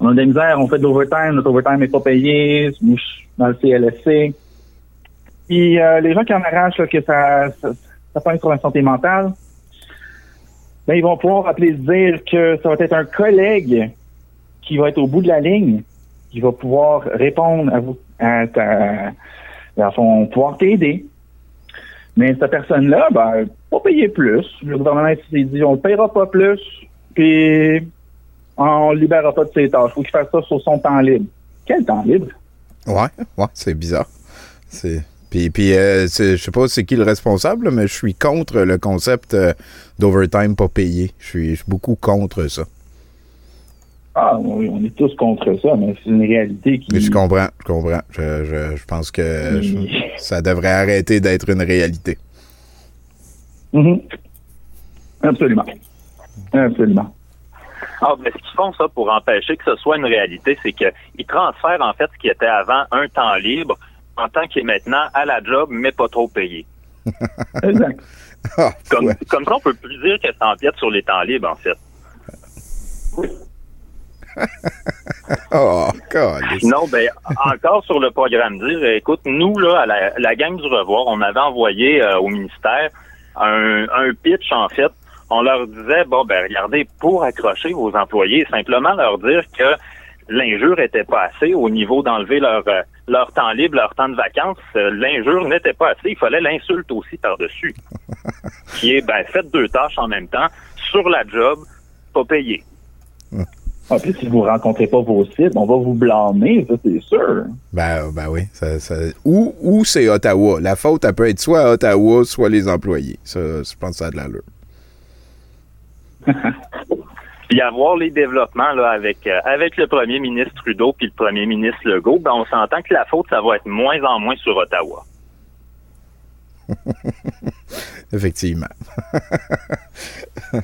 on a de la misère, on fait de l'overtime, notre overtime n'est pas payé, dans le CLSC. Puis euh, les gens qui en arrachent là, que ça, ça, ça sur la santé mentale, ben, ils vont pouvoir appeler dire que ça va être un collègue qui va être au bout de la ligne, qui va pouvoir répondre à vous, à ta, à son pouvoir t'aider. Mais cette personne-là, ben, pas payer plus. Le gouvernement s'est dit, on ne payera pas plus, puis on ne libérera pas de ses tâches. faut qu'il fasse ça sur son temps libre. Quel temps libre? Ouais, ouais, c'est bizarre. C'est. Puis, puis euh, je sais pas c'est qui le responsable, mais je suis contre le concept euh, d'overtime pas payé. Je suis, je suis beaucoup contre ça. Ah oui, on est tous contre ça, mais c'est une réalité qui. Mais je comprends, je comprends. Je, je, je pense que je- ça devrait arrêter d'être une réalité. Mhm. Absolument. Absolument. Ah, ben, ce qu'ils font, ça, pour empêcher que ce soit une réalité, c'est qu'ils transfèrent, en fait, ce qui était avant un temps libre en tant qu'il est maintenant à la job, mais pas trop payé. Exact. Comme, comme ça, on peut plus dire que ça empiète sur les temps libres, en fait. Oh, câlisse. Non, ben, encore sur le programme dire, écoute, nous, là, à la, la gang du revoir, on avait envoyé euh, au ministère un, un pitch, en fait. On leur disait, bon, ben, regardez, pour accrocher vos employés, simplement leur dire que l'injure était pas assez au niveau d'enlever leur, euh, leur temps libre, leur temps de vacances. Euh, l'injure n'était pas assez. Il fallait l'insulte aussi par-dessus. qui est, ben, faites deux tâches en même temps, sur la job, pas payé. En plus, si vous rencontrez pas vos cibles, on va vous blâmer, ça c'est sûr. Ben, ben oui. Ça, ça- Ou, ou c'est Ottawa. La faute, elle peut être soit à Ottawa, soit les employés. Ça, je pense que ça a de l'allure. Puis avoir les développements là avec euh, avec le premier ministre Trudeau puis le premier ministre Legault, ben on s'entend que la faute ça va être moins en moins sur Ottawa. Effectivement.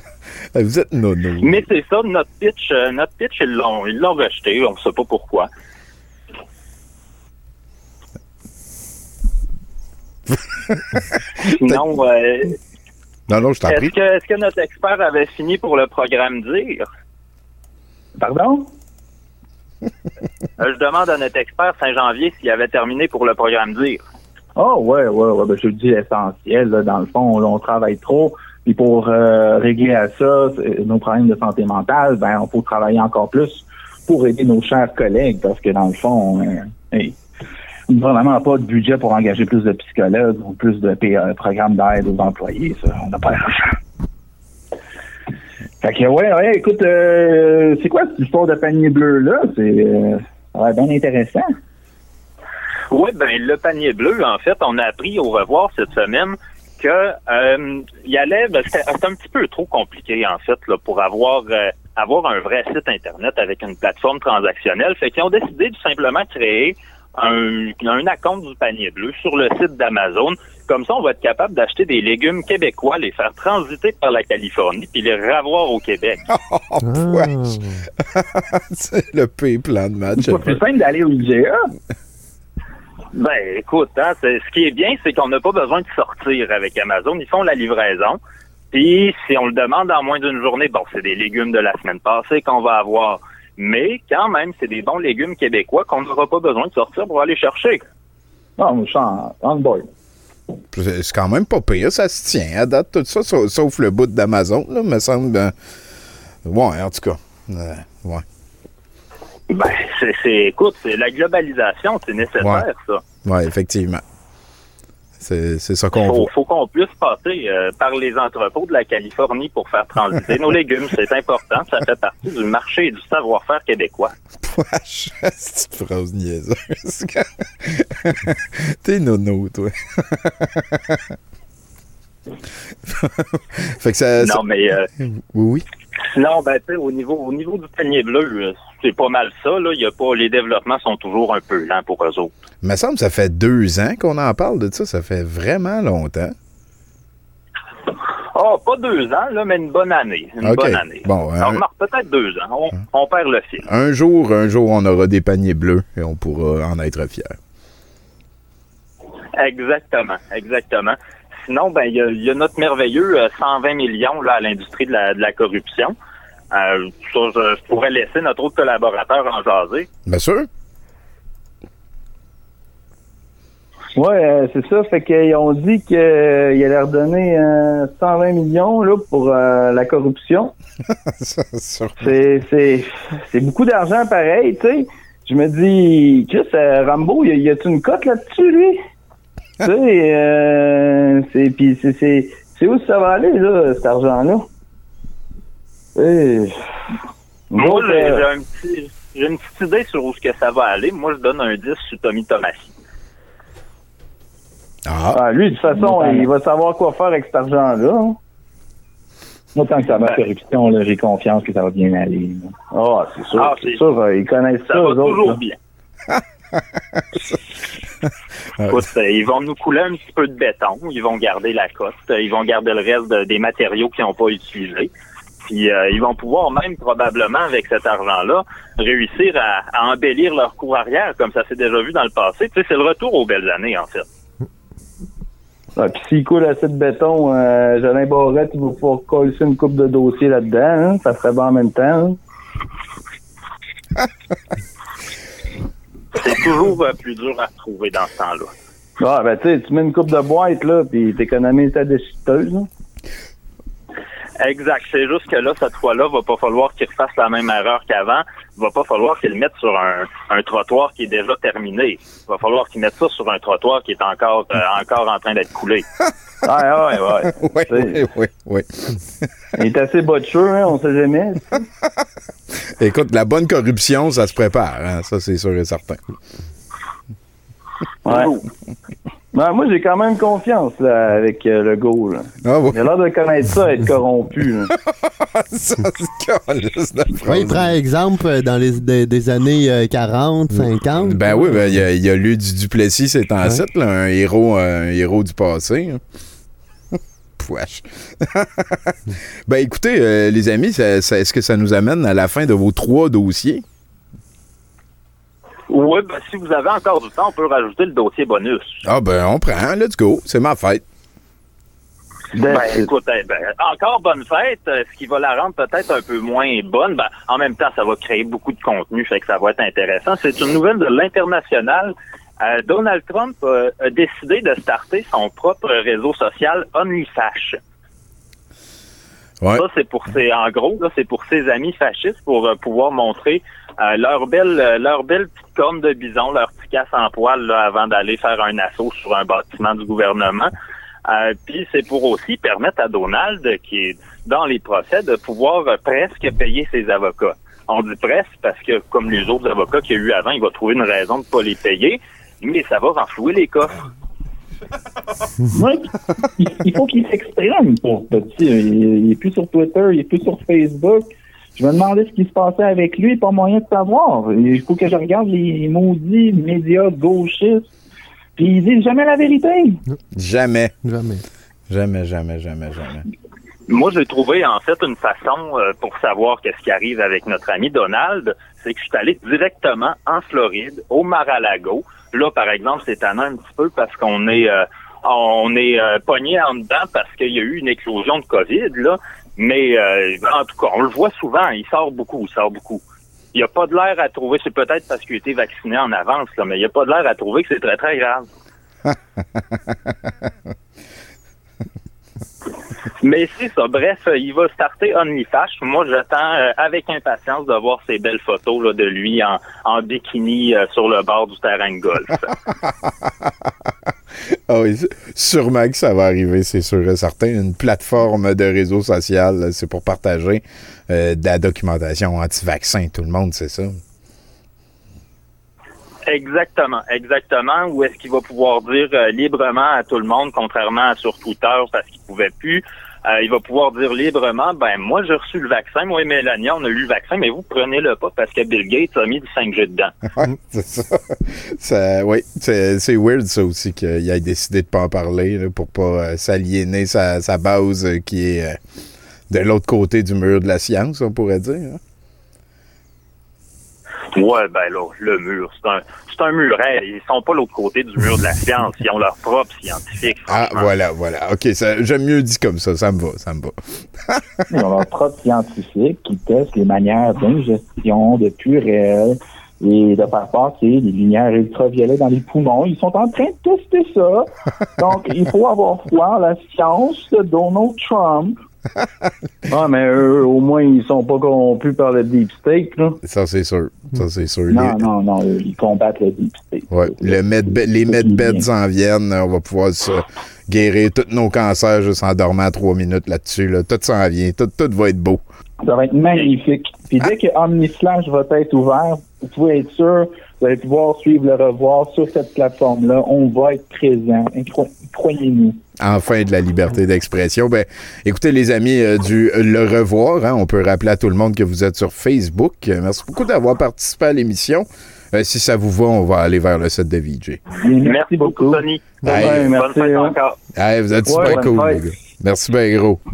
Vous êtes nono. Mais c'est ça notre pitch euh, notre pitch ils l'ont ils l'ont rejeté, on sait pas pourquoi. Sinon, euh, Non, non, je t'en est-ce prie. que est-ce que notre expert avait fini pour le programme dire? Pardon? Euh, je demande à notre expert Saint-Janvier s'il avait terminé pour le programme dire. Oh ouais, ouais, ouais, ben, je dis l'essentiel, dans le fond, on travaille trop. Puis pour euh, régler à ça, nos problèmes de santé mentale, ben on faut travailler encore plus pour aider nos chers collègues, parce que dans le fond, hey, on n'a vraiment pas de budget pour engager plus de psychologues ou plus de euh, programmes d'aide aux employés. On n'a pas l'argent. Fait que ouais, ouais, écoute, euh, c'est quoi cette histoire de panier bleu là? C'est euh, bien intéressant. Oui, ben le panier bleu, en fait, on a appris au revoir cette semaine que euh, il allait, ben, c'était c'était un petit peu trop compliqué en fait là, pour avoir euh, avoir un vrai site internet avec une plateforme transactionnelle. Fait qu'ils ont décidé de simplement créer un, un account du panier bleu sur le site d'Amazon. Comme ça, on va être capable d'acheter des légumes québécois, les faire transiter par la Californie, puis les ravoir au Québec. Oh, wesh. c'est le pire plan de match. C'est pas plus simple d'aller au IGA. Ben, écoute, hein, ce qui est bien, c'est qu'on n'a pas besoin de sortir avec Amazon. Ils font la livraison. Puis si on le demande en moins d'une journée, bon, c'est des légumes de la semaine passée qu'on va avoir. Mais quand même, c'est des bons légumes québécois qu'on n'aura pas besoin de sortir pour aller chercher. Non, je suis en, on board. C'est c'est quand même pas pire, ça se tient à date, tout ça, sa- sauf le bout d'Amazon, là, me semble. ben, ouais, en tout cas. Euh, ouais. Ben, c'est, écoute, c'est la globalisation, c'est nécessaire, Ouais. ça. Ouais, effectivement. C'est c'est ça qu'on Faut, faut qu'on puisse passer euh, par les entrepôts de la Californie pour faire transiter nos légumes. C'est important. Ça fait partie du marché et du savoir-faire québécois. Wesh, cette phrase niaiseuse. T'es nono, toi. fait que ça. non, ça- mais euh, Oui, oui. sinon, ben, tu sais, au niveau, au niveau du panier bleu, euh, c'est pas mal ça. Là. Il y a pas, les développements sont toujours un peu lents pour eux autres. Il me semble que ça fait deux ans qu'on en parle de ça. Ça fait vraiment longtemps. Oh, pas deux ans, là, mais une bonne année. Une bonne année. Bon, un- remarque, peut-être deux ans. On, on perd le fil. Un jour, un jour, on aura des paniers bleus et on pourra en être fiers. Exactement, exactement. Sinon, ben il y a, il y a notre merveilleux euh, 120 millions là, à l'industrie de la, de la corruption. Euh, ça, je, je pourrais laisser notre autre collaborateur en jaser. Bien sûr. Ouais, euh, c'est ça. Fait qu'ils ont dit qu'il allait redonner euh, 120 millions là, pour euh, la corruption. c'est, c'est, c'est beaucoup d'argent pareil, tu sais. Je me dis, Chris, euh, Rambo, y, a- y a-tu une cote là-dessus, lui? tu sais, euh, c'est, pis c'est, c'est, c'est où ça va aller, là, cet argent-là? Moi, autres, j'ai euh, j'ai un petit- j'ai une petite idée sur où ce que ça va aller. Moi, je donne un 10 sur Tommy Tomassi. Ah, lui, de toute façon, il va savoir quoi faire avec cet argent-là. hein. Moi, tant que ça va corruption, là, j'ai confiance que ça va bien aller. Ah, c'est sûr. Ah, c'est c'est- sûr, ils connaissent ça, Ça va eux autres. toujours là. bien. Écoute, euh, ils vont nous couler un petit peu de béton, ils vont garder la cote, euh, ils vont garder le reste de- des matériaux qu'ils n'ont pas utilisés. Puis euh, ils vont pouvoir même probablement avec cet argent-là réussir à, à embellir leur cours arrière comme ça s'est déjà vu dans le passé. Tu sais, c'est le retour aux belles années en fait. Ah, puis s'il coule assez de béton, euh, Jolin Barrette, il va pouvoir coller une coupe de dossiers là-dedans. hein. Ça serait bon en même temps. hein. C'est toujours euh, plus dur à retrouver dans ce temps-là. Ah, ben, tu sais, tu mets une coupe de boîte, là, puis t'économises ta déchiqueteuse, là. Exact. C'est juste que là, cette fois-là, va pas falloir qu'ils refassent la même erreur qu'avant. Va pas falloir qu'ils le mettent sur un, un trottoir qui est déjà terminé. Va falloir qu'ils mettent ça sur un trottoir qui est encore euh, encore en train d'être coulé. Ah, ouais, ouais. Oui, oui, oui, oui. Il est assez botcheux, hein, on sait jamais. Écoute, la bonne corruption, ça se prépare. hein, Ça, c'est sûr et certain. Ouais. Ben, moi, j'ai quand même confiance, là, avec euh, le go, là. Ah, Il a l'air de connaître ça, être corrompu, là. Oui, il prend exemple euh, dans les des, des années euh, 40, 50. Ben oui, ben, il y a, il y a lu du Duplessis, c'est en Ouais. là, un héros, un héros du passé. hein. Wesh. ben écoutez, euh, les amis, ça- ça- est-ce que ça nous amène à la fin de vos trois dossiers? Oui, ben, si vous avez encore du temps, on peut rajouter le dossier bonus. Ah ben on prend, let's go, c'est ma fête. Ben, écoute, eh ben, encore bonne fête, euh, ce qui va la rendre peut-être un peu moins bonne. Ben, en même temps, ça va créer beaucoup de contenu, fait que ça va être intéressant. C'est une nouvelle de l'international. Euh, Donald Trump euh, a décidé de starter son propre réseau social OnlyFash. Ouais. Ça, c'est pour ses, en gros, là, c'est pour ses amis fascistes pour euh, pouvoir montrer euh, leur belle, euh, leur belle petite corne de bison, leur petit casse en poil là, avant d'aller faire un assaut sur un bâtiment du gouvernement. Euh, Puis c'est pour aussi permettre à Donald, qui est dans les procès, de pouvoir euh, presque payer ses avocats. On dit presque parce que, comme les autres avocats qu'il y a eu avant, il va trouver une raison de pas les payer, mais ça va renflouer les coffres. Il, il faut qu'il s'exprime pour petit. Il, il est plus sur Twitter, il est plus sur Facebook. Je me demandais ce qui se passait avec lui, pas moyen de savoir. Il faut que je regarde les maudits médias gauchistes. Puis ils disent jamais la vérité. Jamais. Jamais. Jamais, jamais, jamais, jamais. Moi, j'ai trouvé en fait une façon euh, pour savoir qu'est-ce qui arrive avec notre ami Donald, c'est que je suis allé directement en Floride, au Mar-a-Lago. Là, par exemple, c'est tannant un petit peu parce qu'on est euh, on est euh, pogné en dedans parce qu'il y a eu une éclosion de COVID, là. Mais euh, en tout cas, on le voit souvent, il sort beaucoup, il sort beaucoup. Il n'y a pas de l'air à trouver, c'est peut-être parce qu'il a été vacciné en avance, là, mais il n'y a pas de l'air à trouver que c'est très, très grave. Mais c'est ça. Bref, il va starter OnlyFash. Moi, j'attends euh, avec impatience de voir ces belles photos là, de lui en, en bikini euh, sur le bord du terrain de golf. Ah oui, sûrement que ça va arriver, c'est sûr et certain. Une plateforme de réseau social, c'est pour partager euh, de la documentation anti-vaccin. Tout le monde, c'est ça. Exactement, exactement. Où est-ce qu'il va pouvoir dire euh, librement à tout le monde, contrairement à sur Twitter parce qu'il pouvait plus. Euh, il va pouvoir dire librement, ben moi j'ai reçu le vaccin, moi et Mélania on a eu le vaccin, mais vous prenez-le pas parce que Bill Gates a mis du 5G dedans. C'est ça. oui, c'est c'est weird ça aussi qu'il ait décidé de pas en parler là, pour pas euh, s'aliéner sa, sa base euh, qui est euh, de l'autre côté du mur de la science, on pourrait dire. hein. Ouais, ben là, le mur, c'est un, c'est un muret. Ils sont pas l'autre côté du mur de la science. Ils ont leur propre scientifique. Ah, voilà, voilà. OK, ça- j'aime mieux dit comme ça. Ça me va, ça me va. Ils ont leur propre scientifique qui testent les manières d'ingestion de purée et de faire passer les lumières ultraviolets dans les poumons. Ils sont en train de tester ça. Donc, il faut avoir foi en la science de Donald Trump. Ah, mais eux, au moins, ils sont pas corrompus par le deep state, là. Ça, c'est sûr. Ça, c'est sûr. Non, Les- non, non, ils combattent le deep state. Ouais, le medbe- les medbeds s'en viennent. On va pouvoir se guérir tous nos cancers juste en dormant trois minutes là-dessus. Là. Tout s'en vient. Tout, tout va être beau. Ça va être magnifique. Puis dès que OmniFlash va être ouvert, vous pouvez être sûr, vous allez pouvoir suivre le revoir sur cette plateforme-là. On va être présent. Croyez-nous. Enfin de la liberté d'expression. Ben, écoutez, les amis euh, du Le Revoir, hein, on peut rappeler à tout le monde que vous êtes sur Facebook. Euh, merci beaucoup d'avoir participé à l'émission. Euh, si ça vous va, on va aller vers le set de VJ. Merci beaucoup, Tony. Hey, Bonne fête encore. Hey, vous êtes Ouais, super cool, les gars. Merci bien gros.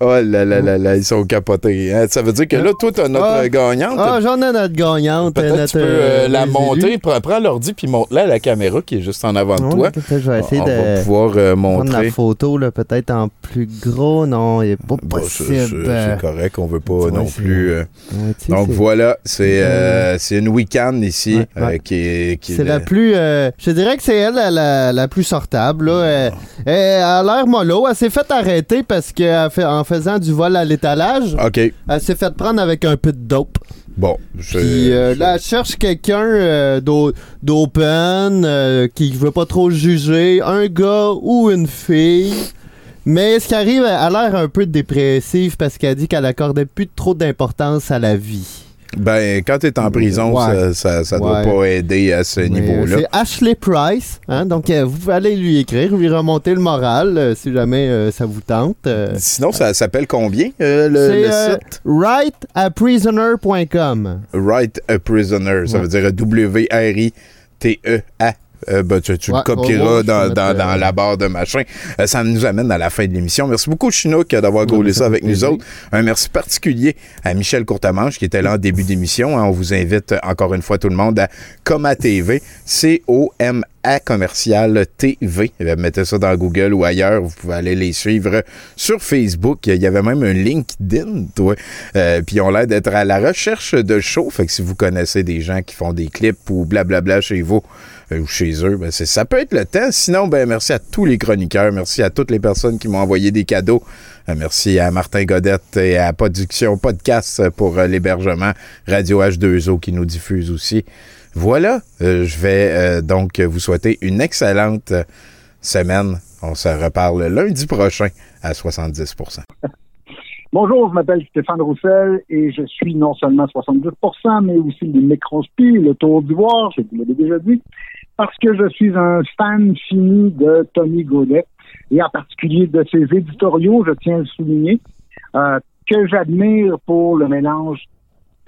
Oh là là là là, ils sont capotés. hein. Ça veut dire que là, toi, t'as notre Ah. gagnante. Ah, j'en ai notre gagnante. Peut-être notre, tu peux euh, euh, la monter. Prends, l'ordi puis monte-la à la caméra qui est juste en avant de toi. je vais essayer on de va pouvoir euh, prendre montrer. la photo là, peut-être en plus gros. Non, il n'est pas Bah, c'est- possible. c'est c'est correct, on veut pas Ouais, non plus. euh, Ouais, Donc voilà, c'est euh, c'est une week-end ici Ouais, ouais. euh, qui est. qui est C'est la plus. euh, je dirais que c'est elle la, la, la plus sortable. Là. Elle, elle a l'air mollo. Elle s'est fait arrêter parce qu'en faisant du vol à l'étalage, OK. elle s'est fait prendre avec un peu de dope. Bon, je- Puis euh, là, elle cherche quelqu'un euh, d'o- d'open, euh, qui veut pas trop juger, un gars ou une fille. Mais ce qui arrive, elle a l'air un peu dépressive parce qu'elle dit qu'elle accordait plus trop d'importance à la vie. Ben, quand t'es en prison, Ouais. ça, ça, ça doit Ouais. pas aider à ce niveau-là. C'est Ashley Price. Hein? Donc, euh, vous allez lui écrire, lui remonter le moral euh, si jamais euh, ça vous tente. Sinon, ça s'appelle combien, le, site? writeaprisoner.com. Write a Prisoner. Ça Ouais. veut dire W-R-I-T-E-A. Euh, ben, tu tu Ouais, le copieras ouais, je dans, euh, la barre de machin. Euh, ça nous amène à la fin de l'émission. Merci beaucoup, Chinook, d'avoir gaulé ça avec nous autres. Un merci particulier à Michel Courtemanche qui était là en début d'émission. Hein. On vous invite encore une fois tout le monde à Coma TV, C-O-M-A commercial TV. Euh, Mettez ça dans Google ou ailleurs. Vous pouvez aller les suivre sur Facebook. Il y avait même un LinkedIn, toi. Euh, puis ont l'air d'être à la recherche de shows. Fait que si vous connaissez des gens qui font des clips ou blablabla chez vous euh, ou chez eux, ben ça peut être le temps. Sinon, ben merci à tous les chroniqueurs. Merci à toutes les personnes qui m'ont envoyé des cadeaux. Euh, merci à Martin Godette et à Production Podcast pour euh, l'hébergement. Radio H2O qui nous diffuse aussi. Voilà, je vais donc vous souhaiter une excellente semaine. On se reparle lundi prochain à 70 Bonjour, je m'appelle Stéphane Roussel et je suis non seulement 70%, mais aussi le microspi, le tour d'ivoire, je vous l'avais déjà dit, parce que je suis un fan fini de Tony Godet et en particulier de ses éditoriaux, je tiens à le souligner, euh, que j'admire pour le mélange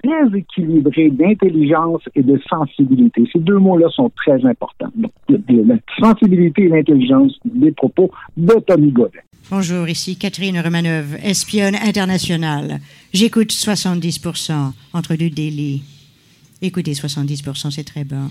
très équilibré d'intelligence et de sensibilité. Ces deux mots-là sont très importants. La sensibilité et l'intelligence des propos de Tony Godet. Bonjour, ici Catherine Romanov, espionne internationale. J'écoute 70% entre deux délits. Écoutez, 70%, c'est très bas.